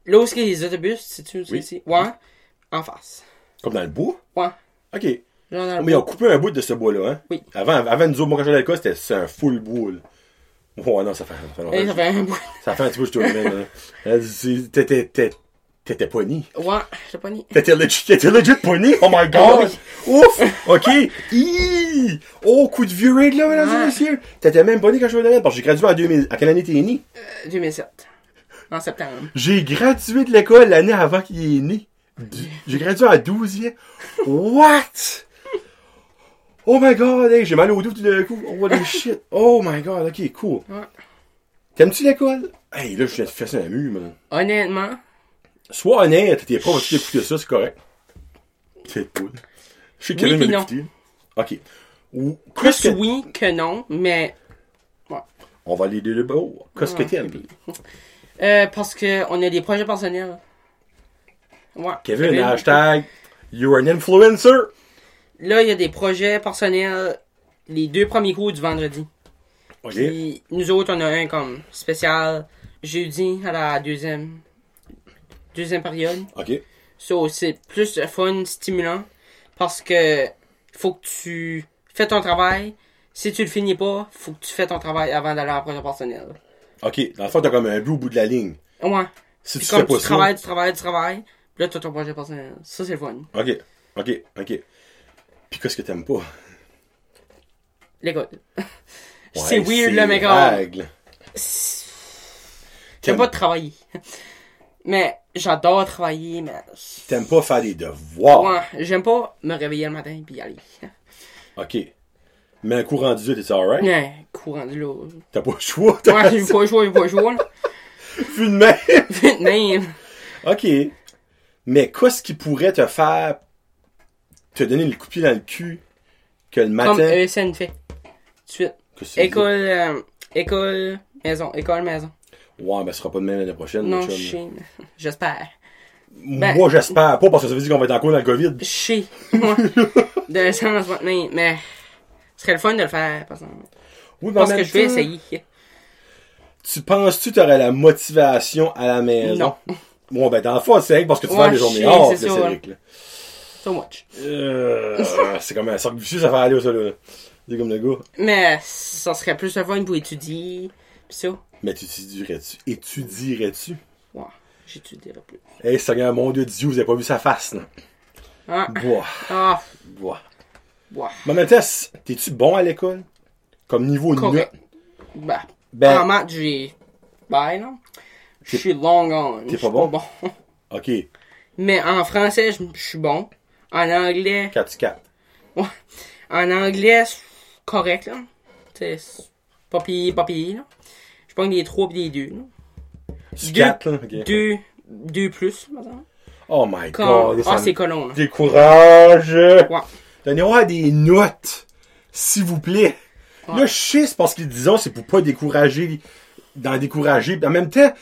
S2: Là où est-ce qu'il y a les autobus, sais-tu où c'est
S1: Oui.
S2: ici? Ouais. En face.
S1: Comme dans le bois?
S2: Ouais.
S1: OK.
S2: Genre dans le
S1: Mais ils ont coupé un bout de ce bois-là, hein?
S2: Oui.
S1: Avant, avant nous autres, moi, quand j'allais à c'était c'est un full bois, là. Oh non, ça fait, ça fait longtemps.
S2: Ça fait un bout.
S1: Ça fait un petit peu, je te le hein. T'étais, t'étais, pogné.
S2: Ouais, pas ni.
S1: T'étais legit, t'étais legit pogné? Oh my
S2: Ah
S1: god! Ouf! Ok! Oh, coup de vieux raid là, mesdames et messieurs! T'étais même pogné quand je suis allé parce que j'ai gradué en 2000. À quelle année t'es né?
S2: Euh, 2007. En septembre.
S1: J'ai gradué de l'école l'année avant qu'il est né. J'ai gradué en 12 ans. What? Oh my god, hey, j'ai mal au dos tout d'un coup. Oh, what the shit? Oh my god, ok, cool.
S2: Ouais.
S1: T'aimes-tu l'école? Hey, là, je viens de faire ça un mur, man.
S2: Honnêtement,
S1: Sois honnête, tes profs vont écouter ça, c'est correct. C'est cool. Je sais que Kevin. Ok. Ou,
S2: plus
S1: que...
S2: oui que non, mais
S1: On va aller de beau. Qu'est-ce que
S2: Ouais,
S1: t'aimes?
S2: euh, parce que on a des projets personnels. Ouais.
S1: Kevin, hashtag, you're an influencer.
S2: Là, il y a des projets personnels les deux premiers cours du vendredi.
S1: Ok.
S2: Puis nous autres, on a un comme spécial jeudi à la deuxième deuxième période.
S1: Ok.
S2: So, c'est plus fun, stimulant, parce que faut que tu fais ton travail. Si tu le finis pas, faut que tu fais ton travail avant d'aller à la projet personnelle.
S1: Ok. Dans le fond, t'as comme un but au bout de la ligne.
S2: Ouais.
S1: Si
S2: Puis
S1: tu
S2: comme
S1: fais pas
S2: tu
S1: ça.
S2: travailles, tu travailles, tu travailles, puis là, tu as ton projet personnel. Ça, c'est le fun.
S1: Ok. Ok. Ok. Puis qu'est-ce que t'aimes pas?
S2: L'école.
S1: Ouais,
S2: c'est weird, là, mais comme... J'aime pas travailler. Mais j'adore travailler, mais...
S1: T'aimes pas faire des devoirs.
S2: Ouais, j'aime pas me réveiller le matin puis y aller.
S1: Ok. Mais un coup rendu, t'es alright?
S2: Ouais, courant du là.
S1: T'as pas le choix. T'as
S2: Ouais, j'ai pas le choix, j'ai pas le choix, là.
S1: vu de même.
S2: Vite même.
S1: ok. Mais qu'est-ce qui pourrait te faire te donner le coup de pied dans le cul que le matin?
S2: Comme ESN fait. Tout de suite. École, euh, école, maison, école, maison.
S1: Ouais, mais ce sera pas de même l'année prochaine.
S2: Non, mais j'espère. ben-
S1: Moi, j'espère pas parce que ça veut dire qu'on va être encore dans le COVID.
S2: Sais, moi. De sens maintenant, mais... Ce serait le fun de le faire, par exemple.
S1: Oui, en
S2: Parce que je vais essayer.
S1: Tu penses-tu que t'aurais la motivation à la maison?
S2: Non.
S1: Bon, ben, dans le fond, c'est parce que tu vas des journées hors,
S2: ça,
S1: Cédric, là.
S2: So much.
S1: Euh, c'est comme un cercle vicieux, ça fait aller. C'est comme le gars.
S2: Mais ça serait plus le fun pour étudier. Pis ça,
S1: Mais tu étudierais-tu? Étudierais-tu?
S2: ouais, j'étudierais plus.
S1: Hey, Seigneur, mon Dieu, Dieu, vous avez pas vu sa face, là.
S2: Ah,
S1: Bois,
S2: ah,
S1: bois.
S2: ouais.
S1: Mais en même t'es-tu bon à l'école? Comme niveau
S2: Correct. Ben,
S1: Ben-
S2: en maths, j'ai... Ben, non. Je suis long on.
S1: T'es pas bon? Ok,
S2: Mais en français, je suis bon. En anglais,
S1: 4 4.
S2: en anglais, c'est correct, là. C'est c'est pas pire, pas pire, là. Je prends des 3 pis des 2, là.
S1: Tu
S2: Deux-
S1: 4, là? Ok.
S2: 2, 2 plus, exemple.
S1: Oh my
S2: Quand...
S1: god.
S2: Ah, c'est colon, là.
S1: décourage.
S2: Ouais.
S1: Donnez-moi des notes, s'il vous plaît.
S2: Ouais.
S1: Là, je sais, c'est parce qu'ils disent, c'est pour pas décourager, d'en décourager. En même temps,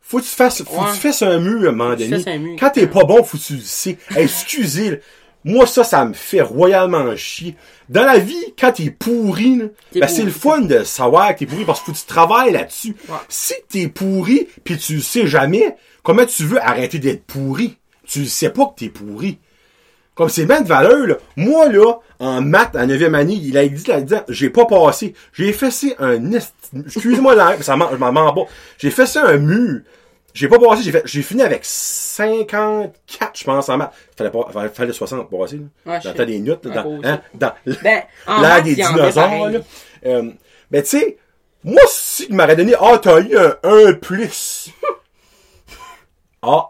S1: faut que tu fasses, faut que
S2: Ouais.
S1: tu fasses un mur à un moment donné.
S2: fasses un mur.
S1: Quand t'es pas bon, faut que tu le sais. Hey, excusez. Moi, ça, ça me fait royalement chier. Dans la vie, quand t'es pourri, ben,
S2: pourri.
S1: c'est le fun de savoir que t'es pourri parce qu'il faut que tu travailles là-dessus.
S2: Ouais.
S1: Si t'es pourri, pis tu le sais jamais, comment tu veux arrêter d'être pourri? Tu le sais pas que t'es pourri. Comme c'est bien de valeur, là. Moi, là, en maths, en 9e année, il a dit là-dedans, j'ai pas passé. J'ai fait ça un. Excuse-moi là, ça m'en- je m'en pas. J'ai fait ça un mur. J'ai pas passé, j'ai fait, j'ai fini avec 54, je pense, en maths. Fallait pas, fallait, fallait 60 pour passer, là. Dans le
S2: sais.
S1: temps des minutes, là, dans, hein, dans
S2: Ben, en
S1: l'ère des dinosaures, là. Euh, ben, tu sais, moi, si il m'aurait donné, ah, t'as eu un 1 plus. ah,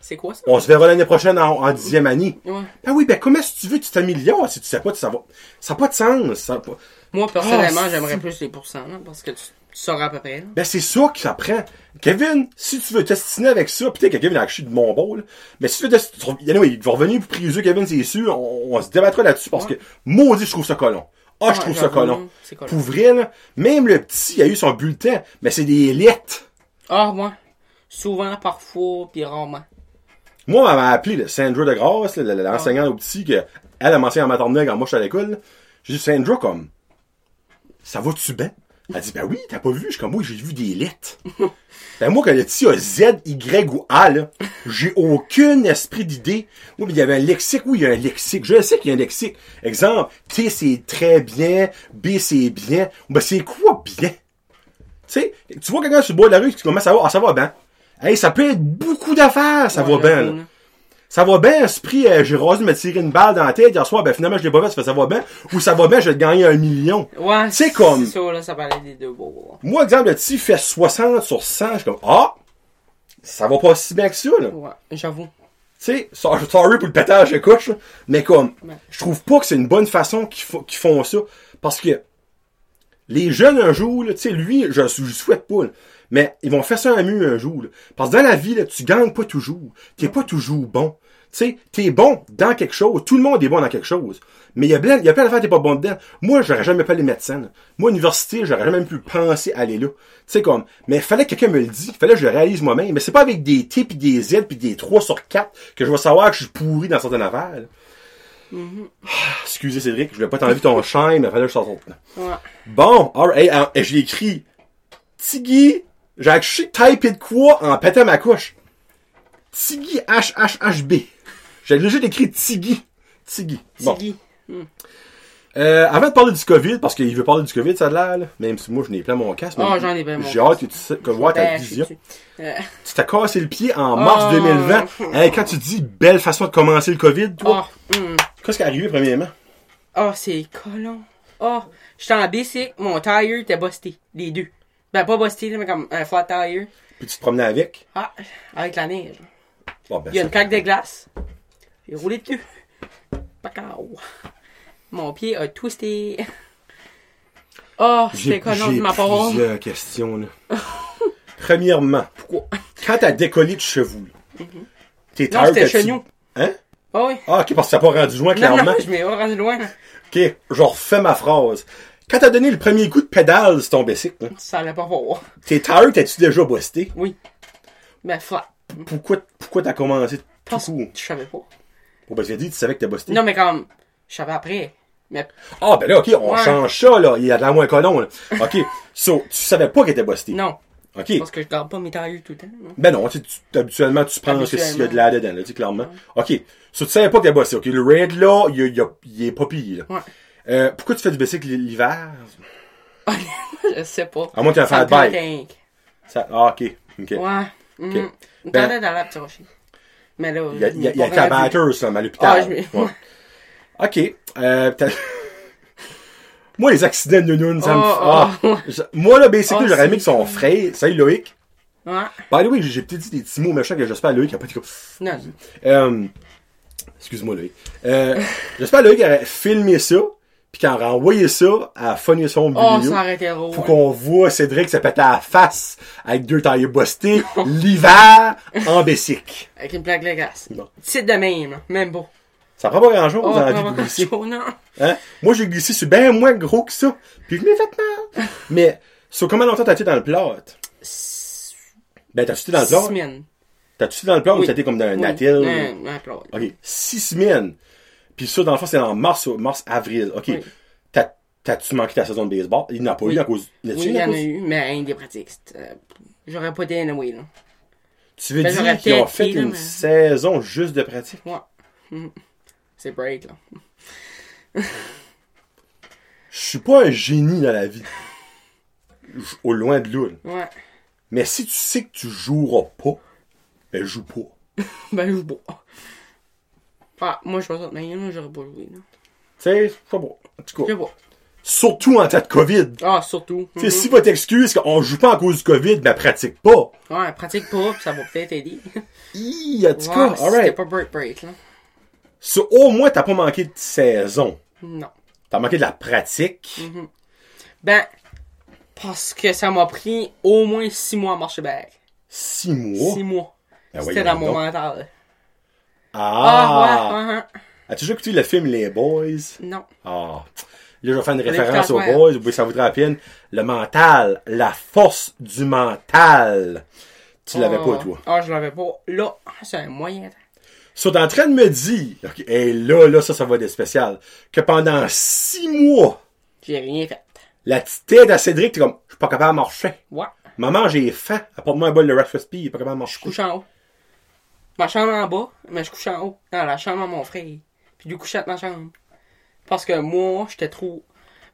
S2: C'est quoi ça?
S1: on se verra l'année prochaine en, en dixième année.
S2: Ouais.
S1: Ben oui, ben comment est-ce que tu veux que tu t'améliores si tu sais pas, ça va, ça n'a pas de sens. Ça pas-
S2: Moi, personnellement,
S1: Ah,
S2: j'aimerais plus les pourcents, là, parce que tu, tu sauras à peu près. là.
S1: Ben c'est ça que ça prend. Kevin, si tu veux t'estiner avec ça, peut-être que Kevin a acheté de mon bol, mais si tu veux t'estiner, il va revenir pour priser Kevin, c'est sûr, on, on se débattra là-dessus parce que, maudit, je trouve ça colon. Ah, je
S2: Ouais,
S1: trouve ça colon. Pour vrai, là, même le petit, il a eu son bulletin, mais c'est des lettres.
S2: Ah, moi. Souvent, parfois, puis rarement.
S1: Moi, elle m'a appelé là, Sandra de Grasse, là, l'enseignante au petit, que elle a mentionné en maternelle quand moi j'étais à l'école. J'ai dit, Sandra, comme, ça va-tu bien? Elle dit, ben oui, t'as pas vu? Je suis comme, oui, j'ai vu des lettres. ben moi, quand le petit a Z, Y ou A, là, j'ai aucun esprit d'idée. Oui, mais il y avait un lexique. Oui, il y a un lexique. Je sais qu'il y a un lexique. Exemple, T, c'est très bien. B, c'est bien. Ben, c'est quoi bien? Tu sais, tu vois quelqu'un sur le bord de la rue qui commence à voir, ah, ça va bien. Hey, ça peut être beaucoup d'affaires, ça
S2: Ouais,
S1: va bien. Ça va bien, esprit, euh, j'ai rasé me tirer une balle dans la tête hier soir, ben finalement je l'ai pas fait, ça fait ça va bien. Ou ça va bien, je vais te gagner un million.
S2: Ouais,
S1: C'est comme-
S2: C'est ça, là, ça parlait des deux beaux.
S1: Moi, exemple, le petit fait 60 sur 100, je suis comme, ah, ça va pas si bien que ça, là.
S2: Ouais, j'avoue.
S1: Tu sais, sorry pour le pétage de couche, là, mais comme,
S2: Ouais.
S1: je trouve pas que c'est une bonne façon qu'ils fo- qu'ils font ça. Parce que les jeunes, un jour, là, tu sais, lui, je je souhaite pas, là, mais ils vont faire ça un mieux un jour. là. Parce que dans la vie, là, tu gagnes pas toujours. T'es pas toujours bon. Tu sais, t'es bon dans quelque chose. Tout le monde est bon dans quelque chose. Mais il y a plein, y a plein d'affaires que t'es pas bon dedans. Moi, j'aurais jamais fait les médecins. Moi, à l'université, j'aurais jamais pu penser à aller là. Tu sais, comme, mais il fallait que quelqu'un me le dise. Il fallait que je le réalise moi-même. Mais c'est pas avec des T pis des Z pis des 3 sur 4 que je vais savoir que je suis pourri dans certaines affaires. Ah, excusez Cédric, je voulais pas t'enlever ton chien, mais il fallait que je sorte.
S2: Ouais.
S1: Bon, alright, hey, hein, et je l'ai écrit. Tiggy, j'ai acheté typé de quoi en pétant ma couche. Tiggy HHHB. J'ai déjà écrit Tiggy. Tiggy. Bon.
S2: Tiggy.
S1: Euh, avant de parler du COVID, parce qu'il veut parler du COVID, ça a l'air, là, même si moi je n'ai plein mon casque.
S2: Ah,
S1: mais
S2: j'en ai plein mon
S1: J'ai hâte que tu sais, que voir ta
S2: Ben,
S1: vision.
S2: Euh,
S1: Tu t'as cassé le pied en mars
S2: Ah.
S1: 2020. Hey, quand tu dis belle façon de commencer le COVID, toi,
S2: Ah, hum.
S1: qu'est-ce qui est arrivé premièrement?
S2: Ah, c'est colon. Ah, j'étais en bicycle, mon tire était busté. Les deux. Ben, pas busté, là, mais comme un flat tire.
S1: Puis tu te promenais avec?
S2: Ah, avec la neige.
S1: Bon, ben,
S2: Il y a une plaque de glace. J'ai roulé dessus. Pacao. Mon pied a twisté. Oh,
S1: J'ai
S2: c'est colon de
S1: j'ai
S2: ma part.
S1: plusieurs questions, là. Premièrement,
S2: Pourquoi?
S1: quand t'as décollé de chez vous, là, tes
S2: Non,
S1: tires,
S2: c'était chez nous.
S1: Hein?
S2: Ah oui.
S1: Ah, ok, parce que t'as pas rendu loin,
S2: Non,
S1: clairement.
S2: non, je m'ai rendu loin.
S1: Ok, je refais ma phrase. Quand t'as donné le premier coup de pédale sur ton bicycle, là,
S2: Ça allait pas voir.
S1: tes tires, t'as-tu déjà busté?
S2: Oui. Ben, flat.
S1: Pourquoi, pourquoi t'as commencé tout
S2: Parce que
S1: court?
S2: je savais pas.
S1: Bon, ben, tu as dit, tu savais que t'as busté.
S2: Non, mais comme, je savais après. Mais,
S1: Ah, ben là, ok, on
S2: Ouais.
S1: change ça, là. Il y a de la moins colon, là. Ok. so, tu savais pas qu'elle était busté.
S2: non.
S1: Ok.
S2: Parce que je garde pas mes tailleurs tout le temps. non.
S1: Ben non, tu, habituellement, tu penses que s'il y a de l'air dedans, là, tu sais, clairement. Ok. So, tu savais pas qu'elle bossait. Ok, le raid, là, il, il, il est pas pire, là.
S2: Ouais.
S1: Euh, pourquoi tu fais du bicycle l'hiver?
S2: je sais pas.
S1: À moins que tu fait
S2: me
S1: de bike. Ça, ah, ok. Ok.
S2: Ouais. Mm.
S1: Ben-
S2: T'allais dans la petite rocher. Mais là,
S1: Il y a, y a, y a batteur, ça, à l'hôpital.
S2: Ah, je
S1: Ouais. Ok. Euh, Moi, les accidents de nounoun, ça me
S2: Oh,
S1: fait...
S2: oh,
S1: ah.
S2: oh.
S1: Je- Moi, là, basically,
S2: Oh,
S1: j'aurais aimé que son frère... Salut, Loïc.
S2: Ouais.
S1: By the way, j'ai peut-être dit des petits mots méchants que j'espère Loïc qui a pas dit comme...
S2: Non.
S1: Euh, excuse-moi, Loïc. Euh, j'espère Loïc aurait filmé ça, puis aurait envoyé ça à Funny Son
S2: Oh, été drôle.
S1: Pour qu'on voit Cédric se péter à la face avec deux tailles bustés l'hiver en Bessic.
S2: Avec une plaque de glace.
S1: Bon.
S2: Petite de même. Même pas.
S1: Ça prend pas grand chose
S2: Oh,
S1: dans la vie
S2: chaud, non.
S1: Hein? Moi, j'ai glissé sur bien moins gros que ça. Puis je m'ai fait mal. Mais, sur combien longtemps t'as-tu dans le plot? Ben, t'as-tu dans le
S2: Six
S1: plot?
S2: semaines.
S1: T'as-tu dans le plot ou t'as été comme dans un
S2: Oui. Un, un.
S1: OK. Six semaines. Puis ça, dans le fond, c'est en mars, mars, avril. OK.
S2: Oui.
S1: T'as-tu manqué ta saison de baseball? Il n'a pas
S2: Oui.
S1: eu à cause... A-tu
S2: Oui, il y en a eu, mais rien des pratiques. euh, J'aurais pas été anyway, là.
S1: Tu veux
S2: Ben,
S1: dire qu'ils ont fait
S2: là,
S1: une
S2: mais-
S1: saison juste de pratique?
S2: Ouais. Mhm. C'est break, là.
S1: Je suis pas un génie dans la vie. Au loin de là.
S2: Ouais.
S1: Mais si tu sais que tu joueras pas, ben joue pas.
S2: Ben, joue pas. Ah, moi, je de même, là, j'aurais pas joué, là.
S1: Tu sais, je sais pas. En tout cas,
S2: pas.
S1: surtout en temps de COVID.
S2: Ah, surtout.
S1: Tu sais, si votre excuse qu'on joue pas à cause du COVID, ben pratique pas.
S2: Ouais, pratique pas, pis ça va peut-être aider.
S1: Hi, en tout cas, alright.
S2: pas break break, là.
S1: So, au moins, t'as pas manqué de saison.
S2: Non.
S1: T'as manqué de la pratique.
S2: Ben, parce que ça m'a pris au moins six mois à marcher back.
S1: Six mois?
S2: Six mois.
S1: Ben
S2: C'était dans mon mental.
S1: Ah!
S2: Ah, ouais, ouais.
S1: As-tu déjà écouté le film Les Boys?
S2: Non.
S1: Ah. Là, je vais faire une référence aux. Boys. Oui, ça vaudrait la peine. Le mental. La force du mental. Tu l'avais
S2: Ah.
S1: pas, toi?
S2: Ah, je l'avais pas. Là, c'est un moyen.
S1: So, t'es en train de me dire, hey, là, là, ça, ça va être spécial, que pendant six mois,
S2: J'ai rien fait.
S1: la petite tête à Cédric, t'es comme, je suis pas capable de marcher.
S2: Ouais.
S1: Maman, j'ai faim. Apporte-moi un bol de Rice Krispies, il est pas capable de marcher.
S2: Je couche en haut. Ma chambre en bas, mais je couche en haut. Dans la chambre à mon frère. Puis lui couchait dans ma chambre. Parce que moi, j'étais trop.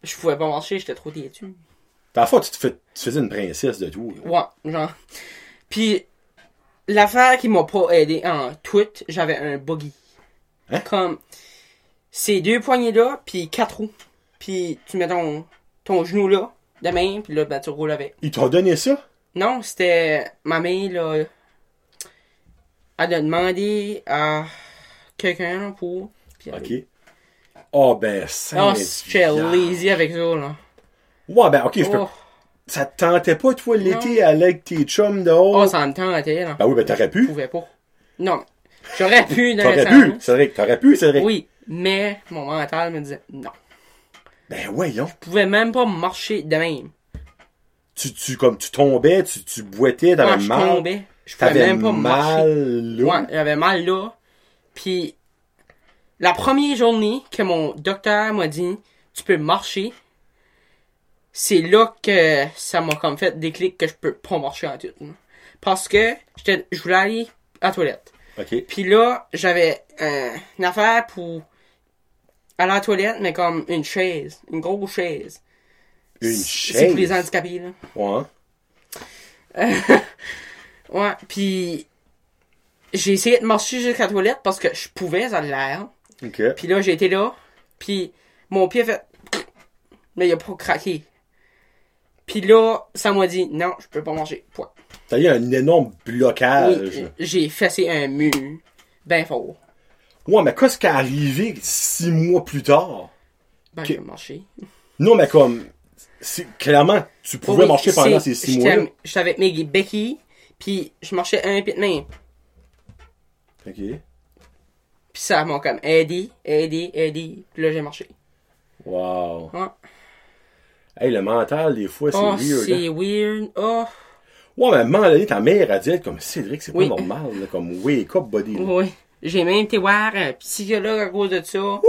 S2: Je pouvais pas marcher, j'étais trop têtu.
S1: Dans la fois, tu te fais, tu faisais une princesse de tout. là.
S2: Ouais, genre. Puis, l'affaire qui m'a pas aidé en tout, j'avais un buggy.
S1: Hein?
S2: Comme, ces deux poignées-là, puis quatre roues. Puis, tu mets ton, ton genou là, de même, puis là, ben, tu roules avec.
S1: Ils t'ont donné ça?
S2: Non, c'était ma mère, là. Elle a demandé à quelqu'un pour. Puis elle-
S1: Ok. Oh, ben, ça.
S2: Ah, j'étais lazy avec ça, là.
S1: Ouais, ben, ok, je peux...
S2: Oh,
S1: Ça te tentait pas, toi, l'été, aller avec tes chums dehors?
S2: oh, ça me tentait, là.
S1: Ben oui, ben, t'aurais
S2: Je
S1: pu.
S2: pouvais pas. Non. J'aurais pu, dans
S1: T'aurais pu. Cédric. T'aurais pu, Cédric.
S2: Oui, mais mon mental me disait non.
S1: Ben, voyons.
S2: Je pouvais même pas marcher de même.
S1: Tu, tu, comme, tu tombais, tu, tu boitais, t'avais
S2: Quand je
S1: mal.
S2: tombais, je pouvais même pas marcher.
S1: mal, là?
S2: Ouais, j'avais mal là. Puis, la première journée que mon docteur m'a dit, tu peux marcher, c'est là que ça m'a comme fait déclic que je peux pas marcher en tout. Parce que j'étais, je voulais aller à la toilette.
S1: Ok.
S2: Puis là, j'avais euh, une affaire pour aller à la toilette, mais comme une chaise, une grosse chaise.
S1: Une
S2: C'est pour les
S1: chaise?
S2: handicapés, là.
S1: Ouais.
S2: Ouais, puis j'ai essayé de marcher jusqu'à la toilette parce que je pouvais, ça a l'air.
S1: Ok.
S2: Puis là, j'ai été là, puis mon pied a fait... Mais il a pas craqué. Puis là, ça m'a dit, non, je peux pas marcher. Point.
S1: T'as eu un énorme blocage.
S2: Oui, j'ai fessé un mur. Ben fort.
S1: Ouais, mais qu'est-ce qui est arrivé six mois plus tard?
S2: Ben,
S1: Ok.
S2: je vais marcher.
S1: Non, mais comme, clairement, tu pouvais
S2: Oui,
S1: marcher pendant ces six mois-là.
S2: J'étais avec mes Becky, puis je marchais un pied de main.
S1: Ok.
S2: Puis ça m'a comme aidé, aidé, aidé. Puis là, j'ai marché.
S1: Wow.
S2: Ouais.
S1: Hey, le mental, des fois, c'est
S2: Oh,
S1: weird. hein.
S2: c'est weird. Oh,
S1: Ouais, mais à un moment donné, ta mère a dit être comme Cédric, c'est
S2: Oui.
S1: pas normal, là, comme wake up, là.
S2: oui. J'ai même été voir un psychologue à cause de ça.
S1: What?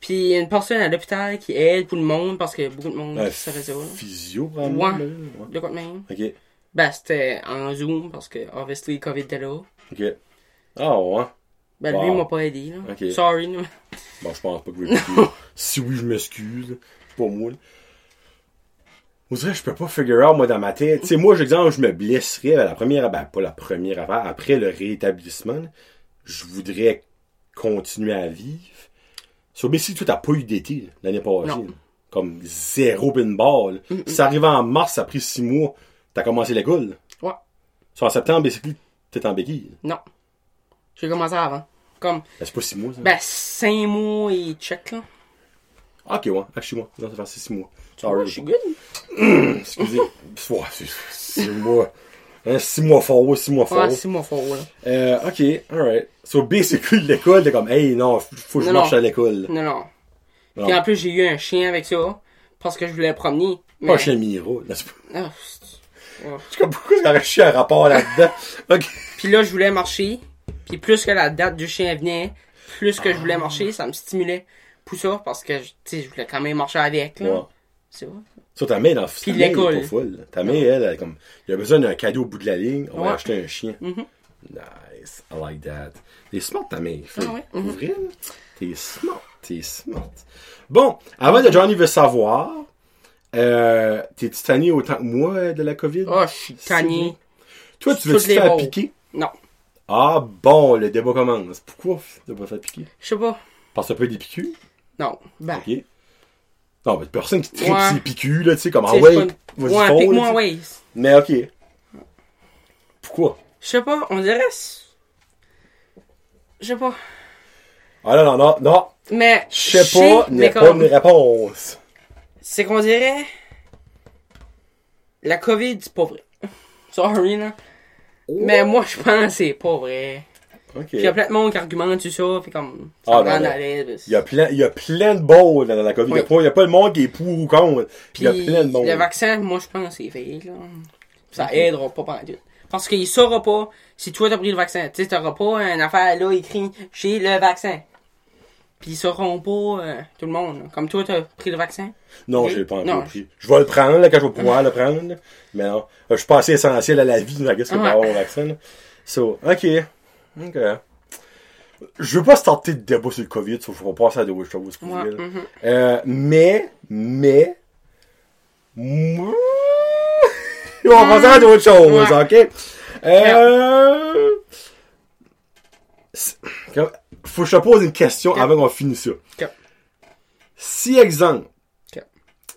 S2: Puis une personne à l'hôpital qui aide tout le monde parce a beaucoup de monde
S1: Un
S2: ça. là.
S1: physio, probablement.
S2: Ouais.
S1: ouais.
S2: De quoi de même?
S1: Ok.
S2: Ben, c'était en Zoom parce que, obviously, COVID était là.
S1: Ok. Ah, ouais.
S2: Ben,
S1: Wow.
S2: lui, il m'a pas aidé, là.
S1: Ok.
S2: Sorry, là.
S1: Bon, je pense pas que je vais. Si oui, je m'excuse. Pas moi. là. On dirait que je peux pas figure out, moi, dans ma tête. Tu sais, moi, j'exemple, je me blesserais à la première, ben, pas la première affaire, après le rétablissement, là, je voudrais continuer à vivre. Sur BC, toi, t'as pas eu d'été, l'année passée. Comme zéro pinball. Si ça arrivait en mars, ça a pris six mois, t'as commencé l'école?
S2: Ouais.
S1: Sur en septembre, basically, t'es en béquille.
S2: Non. J'ai commencé avant. Comme,
S1: Ben, c'est pas six mois, ça.
S2: ben, 5 mois et check, là.
S1: Ah, ok, ouais. Actually, moi. Non, ça fait six mois. Sorry.
S2: je suis good.
S1: Excusez. Ouais, c'est six mois. Hein, six mois fort, six mois fort.
S2: Ouais, 6 mois fort, là.
S1: Euh, ok, alright. So, basically, l'école, t'es comme, hey, non, faut que je
S2: Non,
S1: marche
S2: non.
S1: à l'école.
S2: Non, non. Puis en plus, j'ai eu un chien avec ça. Parce que je voulais le promener.
S1: Pas
S2: mais-
S1: chez Miro. là, c'est pas-
S2: Ah, c'est- ouais.
S1: C'est comme, pourquoi ça aurait un rapport là-dedans? ok.
S2: Puis là, je voulais marcher. Puis plus que la date du chien venait, plus que je voulais marcher, ça me stimulait pour ça. Parce que, je voulais quand même marcher avec, là.
S1: Ouais.
S2: C'est vrai.
S1: So, ta mère, dans ta elle
S2: l'école.
S1: Ta mère, elle, elle, comme, il a besoin d'un cadeau au bout de la ligne, on va
S2: Ouais.
S1: acheter un chien.
S2: Mhm.
S1: Nice. I like that. T'es smart, ta mère.
S2: Ah ouais?
S1: Vrai, là? T'es smart. T'es smart. Bon, avant de Johnny veut savoir, euh, t'es-tu tanné autant que moi euh, de la COVID?
S2: Oh, je suis tanné.
S1: Toi, tu veux
S2: toutes
S1: te faire piquer?
S2: Non.
S1: Ah bon, le débat commence. Pourquoi tu pas faire piquer?
S2: Je sais pas.
S1: Parce que ça peut être des piqûres?
S2: Non. Ben.
S1: OK. Non, mais personne qui tripe
S2: Ouais.
S1: ses piqûres, là, tu sais, comme, ah
S2: tu sais,
S1: ouais, vas-y,
S2: Ouais, pique-moi, ouais.
S1: Mais OK. Pourquoi?
S2: Je sais pas, on dirait. Je sais pas.
S1: Ah non, non, non, non.
S2: Mais.
S1: Je sais pas, n'est pas une réponse.
S2: C'est qu'on dirait. La COVID, c'est pas vrai. Sorry, là. Mais moi, je pense que c'est pas vrai.
S1: OK.
S2: Puis il y a plein de monde qui argumente sur ça, puis comme. Ça
S1: Ah, non,
S2: à l'aise.
S1: Il y a plein, il y a plein de balles dans la COVID. A
S2: Oui.
S1: pas, il y a pas le monde qui est pour ou contre.
S2: Puis
S1: Il y a plein de monde.
S2: le vaccin, moi, je pense que c'est fake, là. Ça aidera pas pendant tout. Parce qu'il saura pas si toi t'as pris le vaccin. Tu sais, t'auras pas une affaire là écrit j'ai le vaccin. Puis ils sauront pas euh, tout le monde. là. Comme toi t'as pris le vaccin?
S1: Non,
S2: Oui.
S1: je l'ai pas
S2: Non.
S1: encore pris. Je vais le prendre, là, quand je vais pouvoir le prendre. là. Mais non. Je suis pas assez essentiel à la vie, là, qu'est-ce que
S2: Ouais.
S1: pour avoir un vaccin, là. So, OK. OK. Je veux pas starter de débat sur le COVID, sauf faut passer à d'autres choses.
S2: Ouais,
S1: là.
S2: mhm.
S1: Euh, mais, mais, moi, on va passer à d'autres choses,
S2: Ouais.
S1: ok? Euh, c'est- faut que je te pose une question avant qu'on finisse ça. Si, exemple,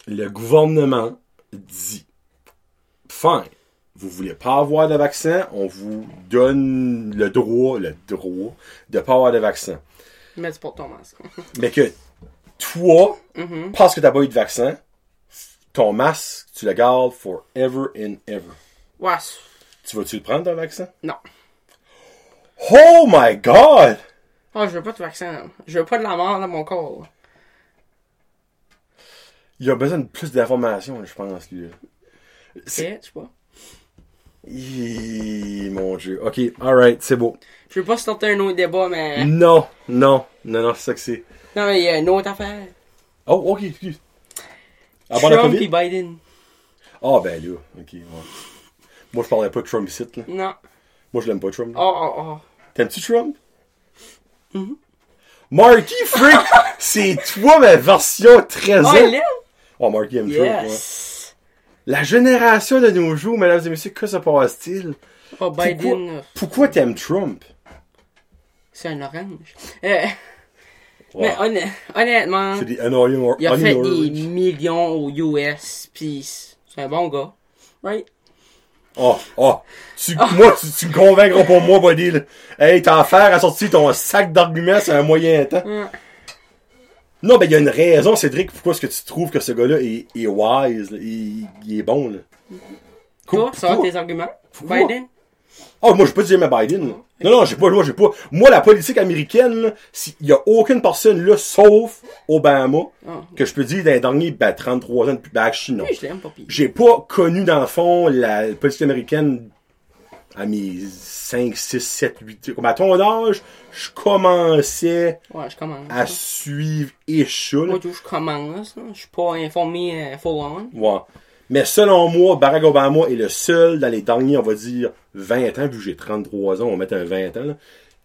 S1: le gouvernement dit, fine, vous voulez pas avoir de vaccin, on vous donne le droit, le droit de pas avoir de vaccin.
S2: Mais c'est pour ton masque.
S1: Mais que toi,
S2: Mhm.
S1: parce que t'as pas eu de vaccin, ton masque, tu le gardes forever and ever.
S2: Ouais.
S1: Tu vas-tu le prendre, ton vaccin?
S2: Non.
S1: Oh my god!
S2: Oh, je veux pas de vaccin. là. Je veux pas de la mort dans mon corps. là.
S1: Il a besoin de plus d'informations, je pense, lui.
S2: C'est, je sais pas.
S1: Hi, mon dieu. Ok, alright, c'est beau.
S2: Je veux pas starter un autre débat, mais.
S1: Non, non, non, non, c'est ça que c'est.
S2: Non, mais il y a une autre affaire.
S1: Oh, ok, excuse. Avant
S2: Trump et Biden.
S1: Ah, ben là, ok, ouais. Moi, je parlerais pas de Trump ici, là.
S2: Non.
S1: Moi, je l'aime pas, Trump.
S2: Oh, oh, oh.
S1: T'aimes-tu Trump?
S2: Mm-hmm.
S1: Marky Freak, c'est toi ma version 13 ans.
S2: Oh,
S1: Marky aime.
S2: Yes.
S1: La génération de nos jours, mesdames et messieurs, que se passe-t-il?
S2: Oh, Biden,
S1: Pourquoi, t'aimes Trump?
S2: c'est un orange. Euh,
S1: Ouais.
S2: Mais honn- honnêtement,
S1: C'est des
S2: il a fait des millions aux US, pis c'est un bon gars. Right?
S1: Oh, oh. Tu, Moi, tu, tu me convaincras pas moi, buddy. là. Hey, t'as affaire à sortir ton sac d'arguments sur un moyen temps. Non, ben, il y a une raison, Cédric, pourquoi est-ce que tu trouves que ce gars-là est, est wise, là, il, il est bon, là.
S2: Toi, ça va
S1: Pourquoi?
S2: tes arguments?
S1: Pourquoi?
S2: Biden?
S1: Oh, moi, j'ai pas dit j'aimais Biden. Non, non, j'ai pas, moi, j'ai pas. Moi, la politique américaine, là, si- il y a aucune personne là, sauf Obama,
S2: Ah.
S1: que je peux dire dans les derniers, ben, 33 ans depuis, ben, je suis non.
S2: Oui, je l'aime pas pis.
S1: J'ai pas connu, dans le fond, la politique américaine à mes 5, 6, 7, 8, comme à ton âge, je commençais
S2: Ouais, je commence.
S1: à suivre et.
S2: Moi, tout, je commence. là. Je suis pas informé euh, full on.
S1: Ouais. Mais selon moi, Barack Obama est le seul dans les derniers, on va dire, 20 ans, vu que j'ai 33 ans, on va mettre un 20 ans, là,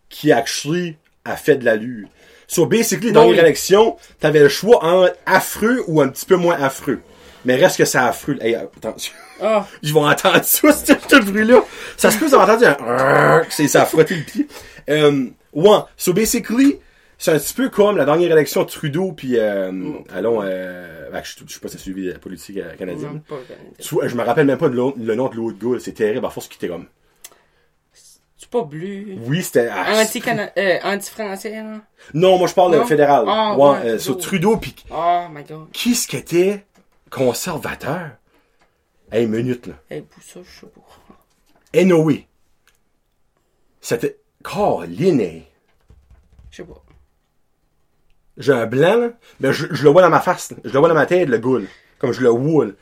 S1: qui actually a fait de l'allure. So, basically, dans
S2: Oui.
S1: les élections, t'avais le choix entre affreux ou un petit peu moins affreux. Mais reste que c'est affreux. Hey, attention.
S2: Ah,
S1: Ils vont entendre ça, ce ce bruit-là. Ça se peut, ils ont entendu un ça a frotté le pied. Euh, ouais. So, basically, c'est un petit peu comme la dernière élection Trudeau puis euh, allons, euh, ben, je, je sais pas si suivi la politique euh, canadienne.
S2: non, pas vrai.
S1: Tu vois, je me rappelle même pas de le nom de l'autre gars, c'est terrible, à force qu'il était comme.
S2: Tu pas bleu.
S1: Oui, c'était. ah,
S2: euh, anti-français, là?
S1: Non, moi je parle de fédéral. Ouais,
S2: ouais,
S1: sur
S2: Trudeau.
S1: Puis
S2: Oh my god.
S1: qui ce qui était conservateur? Hey, minute là.
S2: Hey, pour ça, je sais pas.
S1: C'était. Caroline, hey.
S2: Je sais pas.
S1: J'ai un blanc, là. Ben, je, je le vois dans ma face. Je le vois dans ma tête, le là. Comme je le là.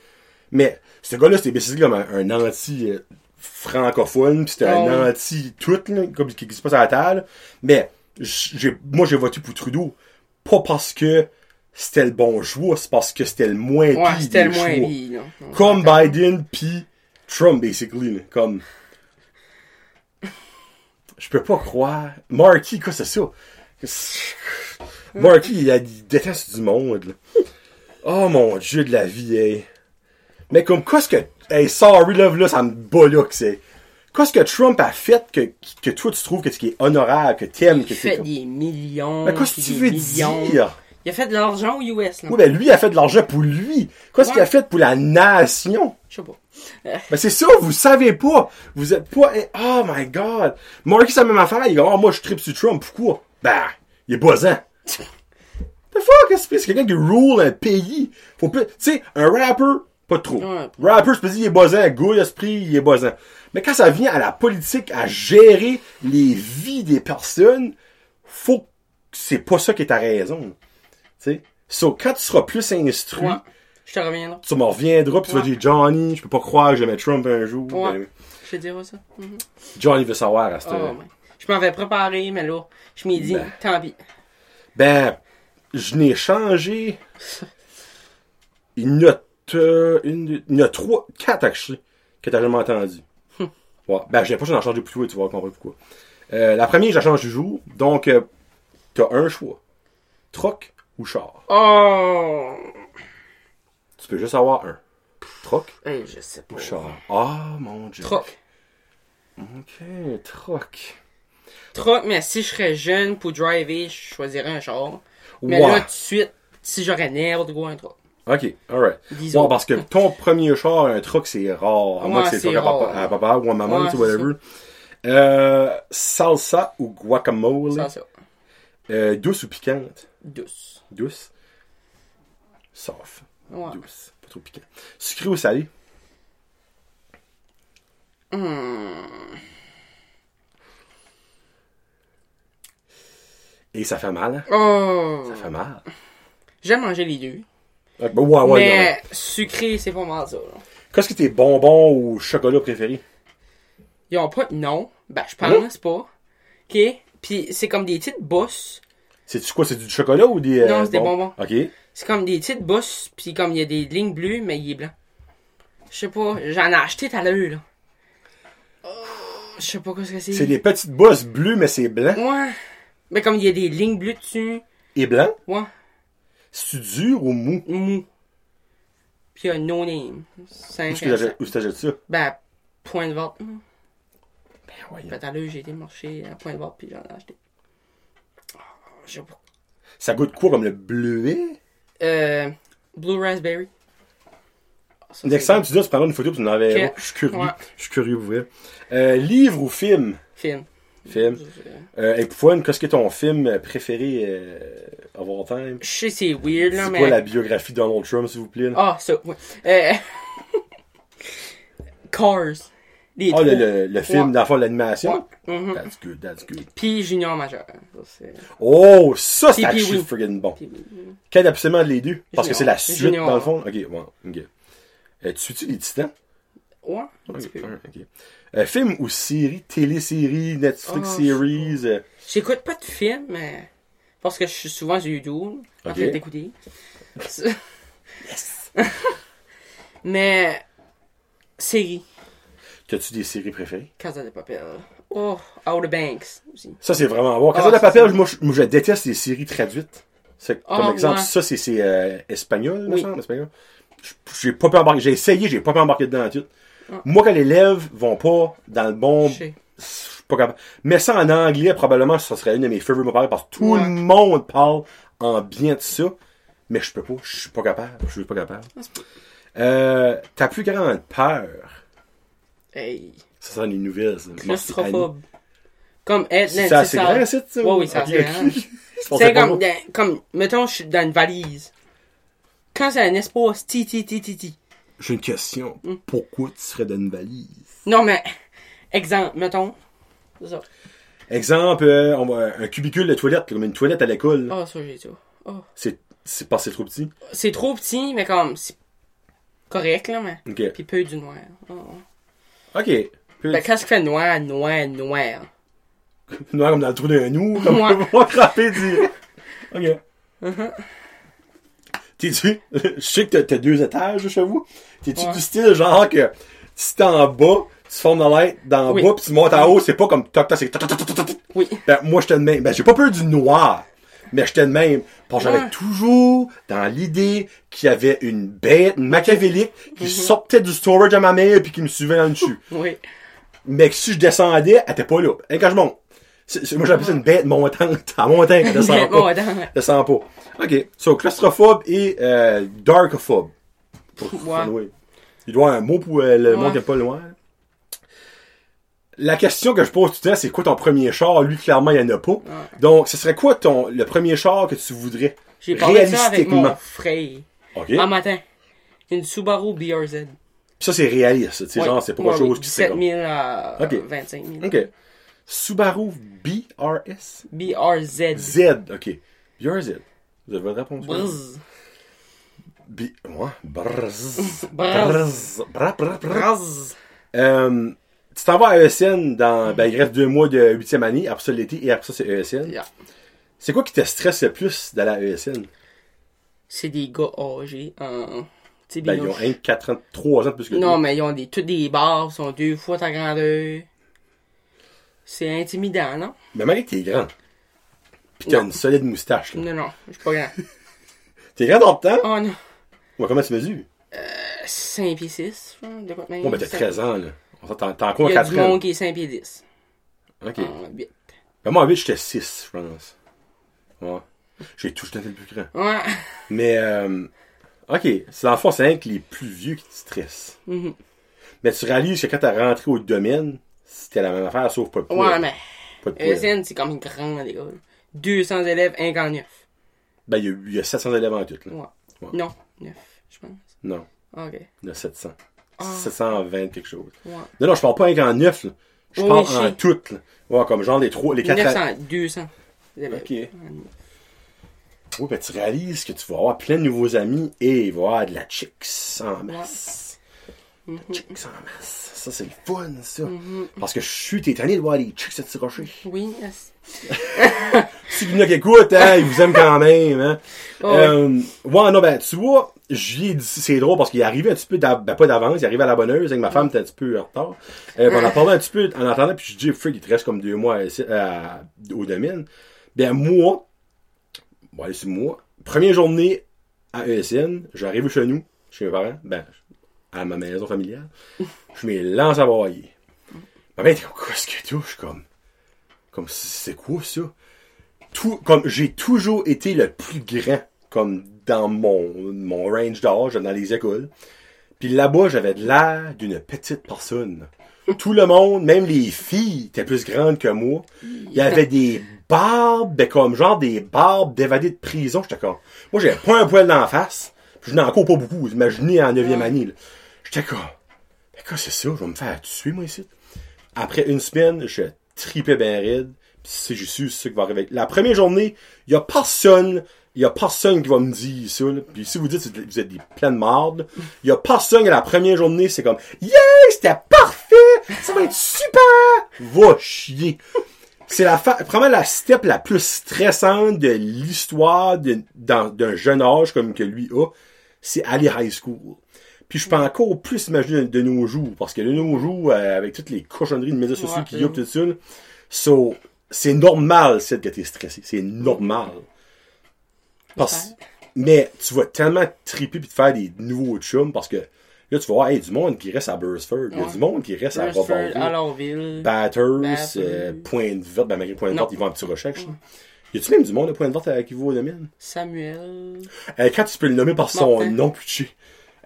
S1: Mais, ce gars-là, c'était basically comme un, un anti euh, francophone, pis c'était
S2: Ah
S1: un
S2: oui.
S1: anti tout, là, comme qui qui se passe à la table. Mais, j'ai, moi, j'ai voté pour Trudeau. Pas parce que c'était le bon choix, c'est parce que c'était le moins
S2: Ouais,
S1: pire
S2: c'était le moins pire,
S1: Comme. Biden pis Trump, basically, là. Comme, Je peux pas croire. Marky, quoi, c'est ça? Marky, il, a- il déteste du monde, là. Oh mon dieu de la vie, hey. Mais comme, qu'est-ce que. Hey, sorry, love, là, ça me bat là que c'est. Qu'est-ce que Trump a fait que, que toi tu trouves que ce qui est honorable, que t'aimes, que
S2: Il
S1: c'est
S2: fait
S1: comme.
S2: des millions.
S1: Mais qu'est-ce que tu veux
S2: millions.
S1: dire?
S2: Il a fait de l'argent aux US, là.
S1: Oui, ben lui, il a fait de l'argent pour lui. Qu'est-ce qu'il a fait pour la nation?
S2: Je sais pas.
S1: Ben c'est ça, vous savez pas. Vous êtes pas. eh, Oh my god. Marky, c'est la même affaire. Il dit, oh, moi, je tripe sur Trump. Pourquoi? Ben, il est buzzant. The fuck, est-ce que c'est quelqu'un qui rule un pays? Faut plus. Tu sais, un rapper, pas trop.
S2: Ouais.
S1: Rapper, je peux dire, il est buzzant. Go, esprit, il est buzzant. Mais quand ça vient à la politique, à gérer les vies des personnes, faut que c'est pas ça qui est ta raison. Tu sais? So, quand tu seras plus instruit,
S2: Ouais. Je te reviendrai.
S1: tu m'en reviendras pis tu vas dire Johnny, je peux pas croire que j'aimais Trump un jour. Ben,
S2: Je te dirai ça. Mhm.
S1: Johnny veut savoir à ce
S2: Oh. Je m'avais préparé, mais là, je m'ai dit,
S1: Ben.
S2: tant pis.
S1: Ben, je n'ai changé. Il y en a, euh, une, il y en a trois, quatre actually, que t'as jamais entendu. Ouais. Ben, j'ai pas j'en changé plus tôt et tu vas comprendre pourquoi. Euh, la première, je la change du jour. Donc, euh, t'as un choix. Troc ou char?
S2: Oh!
S1: Tu peux juste avoir un. Troc
S2: Hey, je sais pas.
S1: ou char? Ah, mon dieu.
S2: Troc.
S1: Ok, troc.
S2: Troc, mais si je serais jeune pour driver, je choisirais un char. Mais là, tout de suite, si j'aurais n'importe quoi, un troc.
S1: Ok, alright.
S2: Disons.
S1: Ouais, parce que ton premier char, un truck, c'est rare. À moins
S2: Ouais,
S1: que c'est à papa,
S2: rare.
S1: à papa ou à maman,
S2: c'est
S1: whatever. Euh, salsa ou guacamole?
S2: Ça.
S1: Euh, douce ou piquante?
S2: Douce.
S1: Douce. Soft. Douce. Pas trop piquant. Sucré ou salé?
S2: Hmm.
S1: Et ça fait mal, hein?
S2: Oh!
S1: Ça fait mal.
S2: J'aime manger les deux.
S1: Ouais, ben ouais, ouais,
S2: mais sucré, c'est pas mal ça.
S1: Qu'est-ce que tes bonbons ou chocolat préférés?
S2: Ils ont pas de nom. Ben, je
S1: Non?
S2: pense pas. OK? Puis c'est comme des petites bosses.
S1: C'est-tu quoi? C'est du chocolat ou des.
S2: Non,
S1: euh,
S2: c'est des bonbons.
S1: Ok.
S2: C'est comme des petites bosses, puis comme il y a des lignes bleues, mais il est blanc. Je sais pas, j'en ai acheté tout à l'heure, là. Oh, je sais pas quoi c'est.
S1: C'est des petites bosses bleues, mais c'est blanc.
S2: Ouais. Mais comme il y a des lignes bleues dessus.
S1: Et blanc?
S2: Ouais.
S1: C'est dur ou mou?
S2: Mou. Puis il y a no name.
S1: Où
S2: 5
S1: est-ce que ça?
S2: Ben, point de vente. Ben,
S1: Ben voyons.
S2: tout à j'ai été marcher à point de vente, puis j'en ai acheté. Ah, Je sais pas.
S1: Ça goûte quoi comme le bleuet?
S2: Euh, Blue Raspberry. Ah, c'est
S1: time, tu dis, tu prendras une photo, tu l'enverras.
S2: Ok.
S1: Je suis curieux.
S2: Ouais.
S1: Je suis curieux, vous vrai. Euh, livre ou film?
S2: Film.
S1: Film. Euh, et pour fun, qu'est-ce que ton film préféré euh, of all time?
S2: Je sais, c'est weird, là,
S1: C'est
S2: mais.
S1: quoi la biographie de Donald Trump, s'il vous plaît?
S2: Ah, ça, ouais. Euh... Cars. Les
S1: Ah, le, le, le film,
S2: Ouais.
S1: fond, l'animation?
S2: Ouais. Mhm.
S1: That's good, that's good.
S2: Puis Junior. Ça, c'est-
S1: Oh, ça, c'est actually friggin' bon. Quel absolument les deux? Parce que c'est la
S2: Junior.
S1: suite,
S2: Junior.
S1: dans le fond? Ok, ouais, ok. Euh, tu suis-tu les titans?
S2: Ouais, un petit peu.
S1: Euh, film ou série, télésérie, Netflix
S2: Oh,
S1: series? euh,
S2: J'écoute pas de films, mais. Parce que je suis souvent sur YouTube, en train d'écouter. mais. Série.
S1: T'as-tu des séries préférées?
S2: Casa de Papel. Oh, Outer Banks aussi.
S1: Ça, c'est vraiment bon. Casa
S2: Ah,
S1: de Papel, moi, je, moi, je déteste les séries traduites. C'est comme
S2: Ah,
S1: exemple,
S2: ouais.
S1: ça, c'est, c'est euh, espagnol, me
S2: Oui.
S1: semble, espagnol. J'ai pas pu embarquer. J'ai essayé, j'ai pas pu embarquer dedans tout.
S2: Ah.
S1: Moi, quand les lèvres vont pas dans le bon, pas capable. Mais ça en anglais, probablement, ça serait une de mes favorite me parler parce que tout
S2: Ouais.
S1: le monde parle en bien de ça. Mais je peux pas, je suis pas capable, je suis pas capable.
S2: Ah, c'est
S1: Euh, ta plus grande peur,
S2: Hey.
S1: ça sent les nouvelles.
S2: Claustrophobe. Comme être
S1: C'est assez grand, ça, ça?
S2: Ouais, oui, c'est assez grand. C'est comme, comme, mettons, je suis dans une valise. Quand c'est un espace, ti, ti, ti, ti, ti.
S1: J'ai une question.
S2: Hmm.
S1: Pourquoi tu serais dans une valise?
S2: Non, mais, exemple, mettons. C'est ça.
S1: Exemple, euh, on va- un cubicule de toilette, comme une toilette à l'école. là.
S2: Oh, ça, j'ai ça. Oh.
S1: C'est, c'est parce que c'est trop petit?
S2: C'est trop petit, mais comme, c'est correct, là, mais.
S1: Ok.
S2: Puis peu du noir. Oh.
S1: Ok. Puis,
S2: Ben, qu'est-ce qui fait noir, noir, noir?
S1: noir comme dans le trou d'un nous, comme on va craper direct. Ok.
S2: Uh-huh.
S1: T'es-tu, je sais que t'as, deux étages chez vous. T'es-tu
S2: Ouais.
S1: du style genre que si t'es en bas, tu formes la light dans
S2: Oui.
S1: le bas, puis tu montes en haut, c'est pas comme toc toc, c'est toc toc toc toc toc.
S2: Oui.
S1: Ben, moi, j'étais de même. Ben, j'ai pas peur du noir. Mais j'étais de même. Parce que j'avais toujours dans l'idée qu'il y avait une bête, une machiavélique, qui
S2: Mhm.
S1: sortait du storage à ma mère puis qui me suivait dans le dessus.
S2: Oui.
S1: Mais que si je descendais, elle était pas là. Et quand je monte. Moi, j'appelle ça une bête montante. En montant, elle descend pas. Elle descend pas. OK. So, claustrophobe et euh, darkophobe.
S2: Ouais.
S1: Il doit avoir un mot pour euh, le
S2: Ouais.
S1: monde qui est pas loin. La question que je pose tout le temps, c'est quoi ton premier char? Lui, clairement, il y en a pas. Donc, ce serait quoi ton, le premier char que tu voudrais?
S2: J'ai parlé de ça avec mon frère.
S1: OK.
S2: Un matin. Une Subaru BRZ.
S1: Ça, c'est réaliste. Tu sais,
S2: Ouais.
S1: genre, c'est pas
S2: Ouais,
S1: quelque chose qui c'est
S2: 17
S1: comme...
S2: 000 à
S1: Ok.
S2: 25 000.
S1: OK. Subaru BRS?
S2: BRZ.
S1: Z, OK. BRZ. Vous avez votre réponse?
S2: Brrz.
S1: B... Ouais. Bra, bra, bra.
S2: Brrz.
S1: Euh, tu t'en vas à ESN dans, ben, il reste deux mois de huitième année, après ça l'été, et après ça c'est ESN.
S2: Yeah.
S1: C'est quoi qui te stresse le plus d'aller à ESN?
S2: C'est des gars âgés. sais,
S1: Ben, ils ont
S2: noms-
S1: un 4 ans, 3 ans de plus que
S2: Non,
S1: toi.
S2: mais ils ont des, toutes des barres, ils sont deux fois ta grandeur. C'est intimidant, non?
S1: Mais malgré que t'es grand. Pis t'as une solide moustache, là.
S2: Non, non, je suis pas grand.
S1: T'es grand dans le temps?
S2: Oh non.
S1: Ouais, comment tu mesures?
S2: 5 pieds 6, je pense, de quoi même.
S1: Bon, ben, t'as
S2: Ça-
S1: 13 ans, là. On s'entend- T'as encore
S2: Il y a
S1: 4
S2: du
S1: ans?
S2: monde qui est 5 pieds 10.
S1: Ok.
S2: En 8.
S1: Ben, moi, à 8, j'étais 6, je pense. Ouais. J'ai tout, j'étais le plus grand.
S2: Ouais.
S1: Mais, euh, ok. C'est dans le fond, c'est rien que les plus vieux qui te stressent.
S2: Mhm.
S1: Mais tu réalises que quand t'as rentré au domaine, c'était la même affaire, sauf pas de poids.
S2: Ouais, mais
S1: Pas de poids.
S2: ESN, c'est comme une grande école. 200 élèves, 1 qu'en 9.
S1: Ben, il y, a, il y a 700 élèves en tout, là.
S2: Ouais.
S1: Ouais.
S2: Non, 9, je pense.
S1: Non,
S2: Ok.
S1: il y a 700.
S2: Ah.
S1: 720 quelque chose.
S2: Ouais.
S1: Non, non, je parle pas rien qu'en 9, là. Je
S2: Oui,
S1: parle en tout, là. Ouais, comme genre les trois, les 4
S2: 900, 200 élèves.
S1: Ok. Oui, ben, tu réalises que tu vas avoir plein de nouveaux amis et il va y avoir de la chicks en masse. Chicks en masse. Ça, c'est le fun, ça. Parce que je suis, t'es tanné de voir les chicks se tirocher.
S2: Oui, yes.
S1: Si en a qui écoutent, hein, ils vous aiment quand même, hein.
S2: Oh, ouais.
S1: Euh, ouais, non, ben, tu vois, j'y ai dit, c'est drôle parce qu'il est arrivé un petit peu, ben, pas d'avance, il est arrivé à la bonne heure, c'est que ma femme était un petit peu en retard. Euh, ben, on a parlé un petit peu en attendant, puis je dis, Freak, il te reste comme deux mois à- à- au domaine. Ben, moi, bon, allez, c'est moi, première journée à ESN, j'arrive chez nous, chez mes parents, ben, à ma maison familiale, je me lance à broyer. Ma mère était comme, qu'est-ce que tu Je suis comme, comme, c'est quoi ça? Tout, comme, j'ai toujours été le plus grand, comme, dans mon, mon range d'âge, dans les écoles. Puis là-bas, j'avais de l'air d'une petite personne. Tout le monde, même les filles, étaient plus grandes que moi. Il y avait des barbes, ben, comme genre des barbes d'évadés de prison. J'étais comme, moi, j'avais pas un poil dans la face. Puis je n'en encore pas beaucoup. Imaginez en 9e année, là. J'étais comme, mais quoi, c'est ça? Je vais me faire tuer, moi, ici. Après une semaine, je tripais ben raide. Puis c'est juste c'est ça qui va arriver. La première journée, il y a personne, il a personne qui va me dire ça. Puis si vous dites que vous êtes des pleines mardes, il y a personne à la première journée, c'est comme, yeah, c'était parfait! Ça va être super! Va chier! C'est la la step la plus stressante de l'histoire de- d'un jeune âge comme que lui a. C'est aller high school. Puis je peux encore plus imaginer de, nos jours, parce que de nos jours, euh, avec toutes les cochonneries de médias sociaux qu'il y a, tout ça, so, c'est normal, c'est que t'es stressé. C'est normal. Parce, mais tu vas tellement triper puis te faire des nouveaux chums, parce que là, tu vas voir, hey, du monde qui reste à Burstford, il y a du monde qui reste à
S2: Burstford,
S1: Robertville.
S2: Allenville.
S1: Batters, euh, Pointe-Verte, ben malgré Pointe-Verte, ils vont un petit recherche. là. Y a-tu même du monde à Pointe-Verte à qui vaut au domaine?
S2: Samuel.
S1: Euh, quand tu peux le nommer par son nom pitché.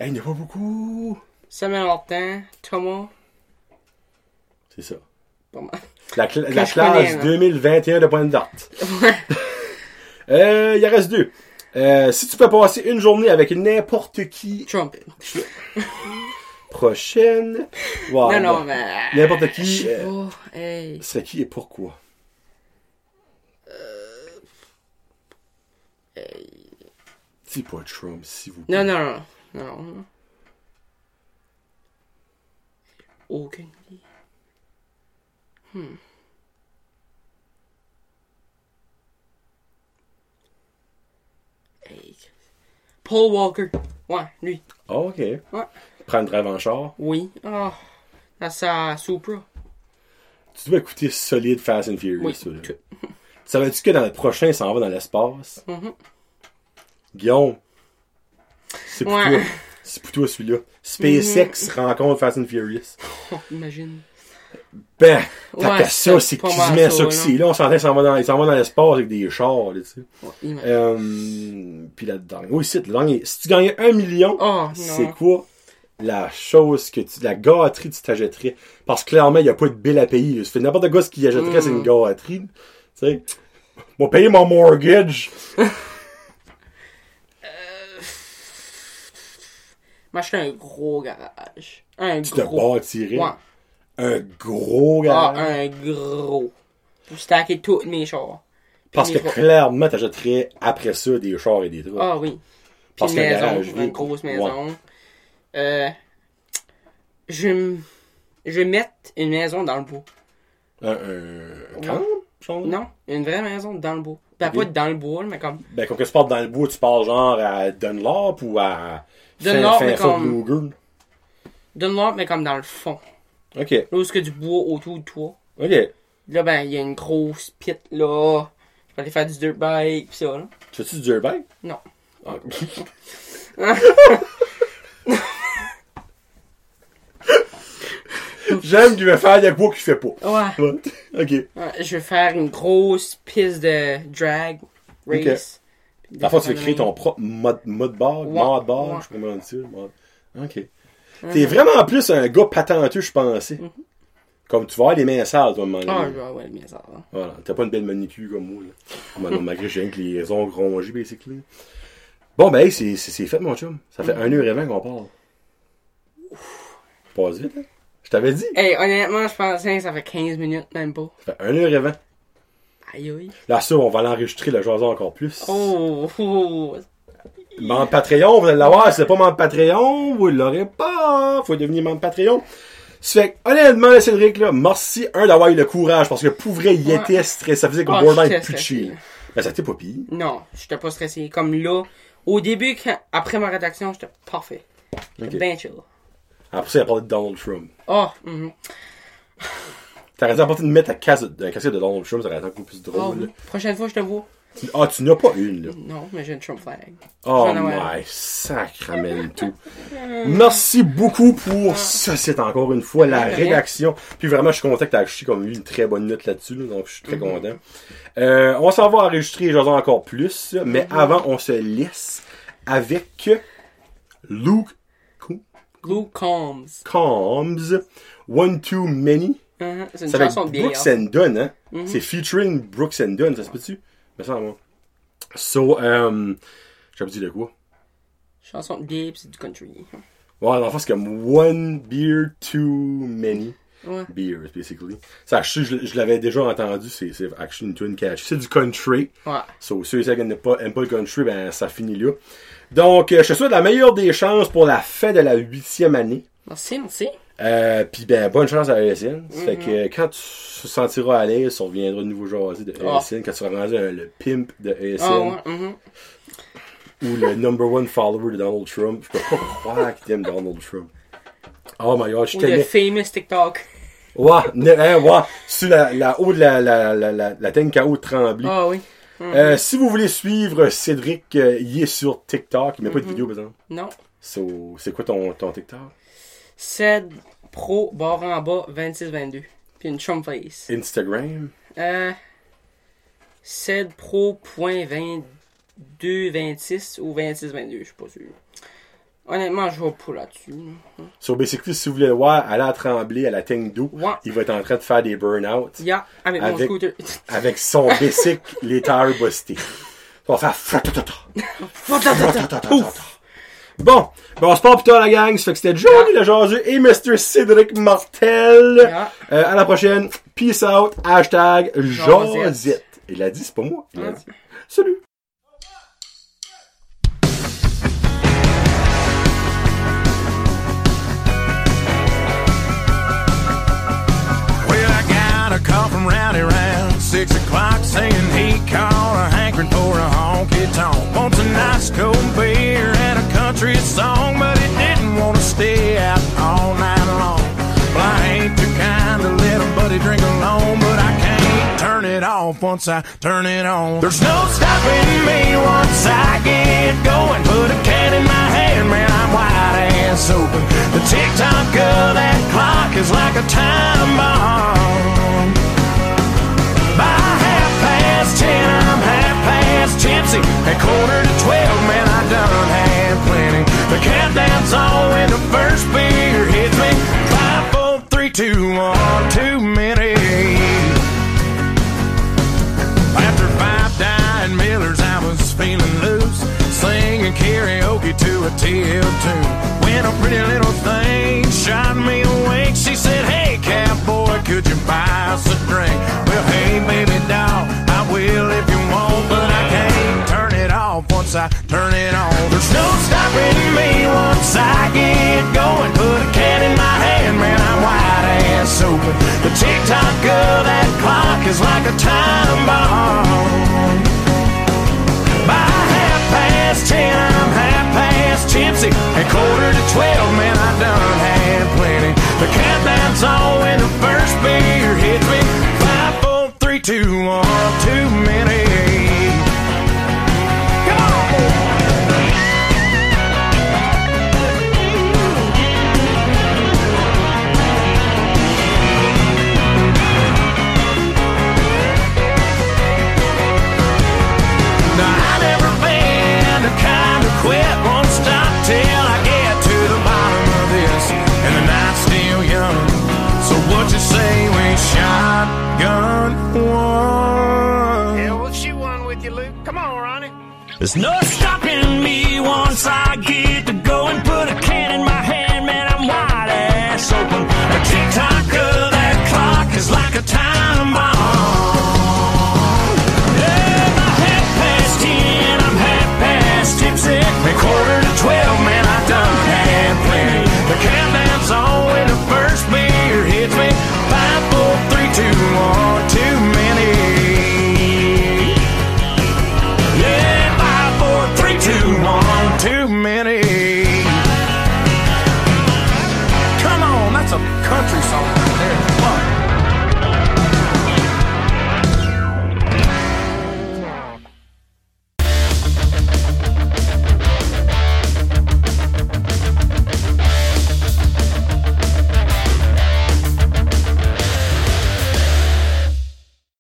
S1: Hey, il n'y en a pas beaucoup.
S2: Samuel Martin. Thomas.
S1: C'est ça. La,
S2: connais,
S1: classe
S2: là?
S1: 2021 de Pointe-Verte. Euh, il en reste deux. Euh, si tu peux passer une journée avec n'importe qui
S2: Trumpet.
S1: prochaine, voilà.
S2: Non, non, mais.
S1: N'importe qui,
S2: sais
S1: euh.
S2: Hey.
S1: C'est qui et pourquoi? Dis pas Trump, s'il vous plaît.
S2: Non, non, non. Non. Aucune idée. Hmm. Hey. Paul Walker. Ouais, lui.
S1: Ah, ok.
S2: Ouais.
S1: Prendre drive en char.
S2: Oui. Ah. à sa Supra.
S1: Tu dois écouter solide Fast and Furious.
S2: Oui,
S1: là.
S2: tout.
S1: Savais-tu que dans le prochain, ça en va dans l'espace?
S2: Mhm.
S1: Guillaume, c'est pour toi. C'est pour toi celui-là. SpaceX rencontre Fast and Furious.
S2: Imagine.
S1: Ben, t'as
S2: Ouais,
S1: ça,
S2: c'est
S1: mettent
S2: ça,
S1: que c'est. Là, on s'entend, s'en va dans, dans l'espace avec des chars, là, tu sais.
S2: Ouais.
S1: Euh, puis là-dedans. Oui, c'est dernier. Si tu gagnais un million,
S2: Oh,
S1: c'est quoi la chose que tu, la gâterie que tu t'achèterais? Parce que clairement, il n'y a pas de bill à payer. fais n'importe quoi, ce qu'il achèterait,
S2: Mm.
S1: c'est une gâterie. Tu sais. Moi, payer mon mortgage.
S2: M'acheter un gros garage. Un
S1: Tu te
S2: gros.
S1: bâtirais
S2: Ouais.
S1: un gros
S2: Ah,
S1: garage?
S2: un gros. Pour stacker tous mes chars.
S1: Parce que
S2: chars.
S1: clairement, t'achèterais après ça des chars et des trucs.
S2: Ah oui.
S1: Parce
S2: maison,
S1: garage
S2: une grosse
S1: Ouais.
S2: maison. Euh, je vais je vais mettre une maison dans le bois.
S1: Un, un camp, genre?
S2: Non, une vraie maison dans le bois. Ben,
S1: Ok.
S2: pas dans le bois, mais comme
S1: Ben, quand tu parles dans le bois, tu parles genre à Dunlop ou à
S2: Dunlop,
S1: fin,
S2: mais
S1: fin
S2: mais comme dans le fond.
S1: Ok,
S2: Là où y a du bois autour de toi?
S1: ok.
S2: Là, ben, il y a une grosse pit là. Je peux aller faire du dirt bike pis ça, là.
S1: Tu fais-tu du dirt bike?
S2: Non.
S1: Ah. J'aime qu'il veut faire des quoi qu'il fait pas.
S2: Ouais.
S1: Ouais. Ok.
S2: Ouais, Je vais faire une grosse piste de drag race.
S1: Dans le fond, tu veux créer ton propre mode, mode bar,
S2: Ouais,
S1: mode bar,
S2: ouais.
S1: je sais pas comment dire. mode- Ok. T'es vraiment plus un gars patenteux, je pensais. Comme tu vas avoir les mains sales, toi, à un moment.
S2: Ah,
S1: donné.
S2: ouais, ouais, bien ça. là.
S1: Voilà. T'as pas une belle manicure comme moi, là. Maintenant, malgré que j'ai rien que les ongles rongés, basically. Bon, ben, hey, c'est, fait, mon chum. Ça fait 1h20 qu'on parle. Passe vite, hein? Je t'avais dit.
S2: Hey, honnêtement, je pensais que ça fait 15 minutes, même pas.
S1: Ça fait 1h20.
S2: Aïe, aïe.
S1: Là, ça, on va l'enregistrer, le jason encore plus.
S2: Oh, oh,
S1: Membre Patreon, vous allez l'avoir. Si c'est pas membre Patreon, vous l'aurez pas. Faut devenir membre Patreon. Ça fait que, honnêtement, Cédric, là, merci, un, d'avoir eu le courage, parce que pour vrai, il
S2: Ouais.
S1: était stressé. Ça faisait comme
S2: Ah,
S1: borderline plus chill. Ben, ça t'est pas pire.
S2: Non, j'étais pas stressé. Comme là, au début, quand- après ma rédaction, j'étais parfait. J'étais
S1: Ok.
S2: bien chill.
S1: Après ça, il a parlé de Donald Trump.
S2: Oh.
S1: T'aurais dû apporter une mettre à casse de, Donald Trump, ça aurait été encore plus
S2: Ah
S1: drôle.
S2: Prochaine fois, je te vois.
S1: Tu- Ah, tu n'as pas une, là.
S2: Non, mais j'ai une Trump flag.
S1: Oh my sacramento. Merci beaucoup pour ça, c'est encore une fois la rédaction. Puis vraiment, je suis content que t'as acheté comme eu une très bonne note là-dessus, là, donc je suis très
S2: Mm-hmm.
S1: content. Euh, on s'en va enregistrer les jason encore plus, mais
S2: Mm-hmm.
S1: avant, on se laisse avec Luke
S2: Luke Combs.
S1: Combs, One Too Many.
S2: Mhm, C'est une
S1: avec
S2: chanson
S1: Brooks
S2: bière.
S1: and Dunn, hein?
S2: Mm-hmm.
S1: C'est featuring Brooks and Dunn, ça se peut-tu? Mais ça, moi. So, um, j'avais dit de quoi?
S2: Chanson de pis c'est du country.
S1: Ouais, dans le fond, c'est comme One Beer Too Many
S2: Ouais.
S1: Beers, basically. Ça, je, je, je l'avais déjà entendu, c'est, actually une tune catch. C'est du country.
S2: Ouais.
S1: So, ceux et celles qui n'aiment pas, aiment pas le country, ben, ça finit là. Donc, euh, je te souhaite la meilleure des chances pour la fin de la huitième année.
S2: Merci, merci.
S1: Euh, puis ben, bonne chance à ESN. Ça Fait
S2: Mm-hmm.
S1: que euh, quand tu te sentiras à l'aise, on reviendra de nouveau jaser de
S2: Ah.
S1: ESN, quand tu seras rendu un- le pimp de ESN,
S2: Ah ouais, mhm.
S1: ou le number one follower de Donald Trump. Je peux pas croire qu'il aime Donald Trump. Oh my god, je
S2: Ou le famous TikTok.
S1: Ouais, ne, hein, ouais, sur la, la haut de la, la, la, la, la tank KO de Tremblay.
S2: Ah oui.
S1: Euh, si vous voulez suivre Cédric, euh, il est sur TikTok. Il met pas
S2: Mm-hmm.
S1: de vidéo, par exemple.
S2: Non.
S1: So, c'est quoi ton, ton TikTok?
S2: Ced Pro barre en bas 26-22. Puis une Trump face.
S1: Instagram?
S2: Euh. Ced Pro point 22-26 ou 26-22, je suis pas sûr. Honnêtement, je vois pas là-dessus.
S1: So, basically, si vous voulez le voir, aller à Tremblay, à la
S2: Ouais.
S1: il va être en train de faire des burn-out
S2: Yeah, avec, mon scooter.
S1: avec son bicycle, les tires bustés. On va faire Bon, ben on se parle plus tard la gang. Ça fait que c'était Johnny le jaseux et Mr. Cédric Martel.
S2: Yeah.
S1: Euh, à la prochaine. Peace out. Hashtag
S2: Josette.
S1: Il a dit, c'est pas moi. Il a dit. Salut.
S3: Well, I got a call from Rowdy around six o'clock saying he caught a hankering for a honky tonk. Wants a nice cold beer and a country song, but it didn't want to stay out all night long. Well, I ain't too kind to let a buddy drink alone, but I can't turn it off once I turn it on. There's no stopping me once I get going. Put a can in my hand, man, I'm wide ass open. The tick tock of that clock is like a time bomb. Tipsy. At quarter to twelve, man, I done had plenty. The countdown's on when the first beer hits me. Five, four, three, two, one, too many. After five dying Millers, I was feeling loose, singing karaoke to a TL tune. When a pretty little thing shot me awake, she said, Hey, cowboy, could you buy us a drink? Well, hey, baby doll, I will if you want, but I can't once I turn it on. There's no stopping me once I get going. Put a can in my hand, man, I'm wide ass open. The tick tock of that clock is like a time bomb. By half past ten, I'm half past tipsy. At quarter to twelve, man, I done had plenty. The countdown's on when the first beer hits me. Five, four, three, two, one, too many. There's no stopping me once I get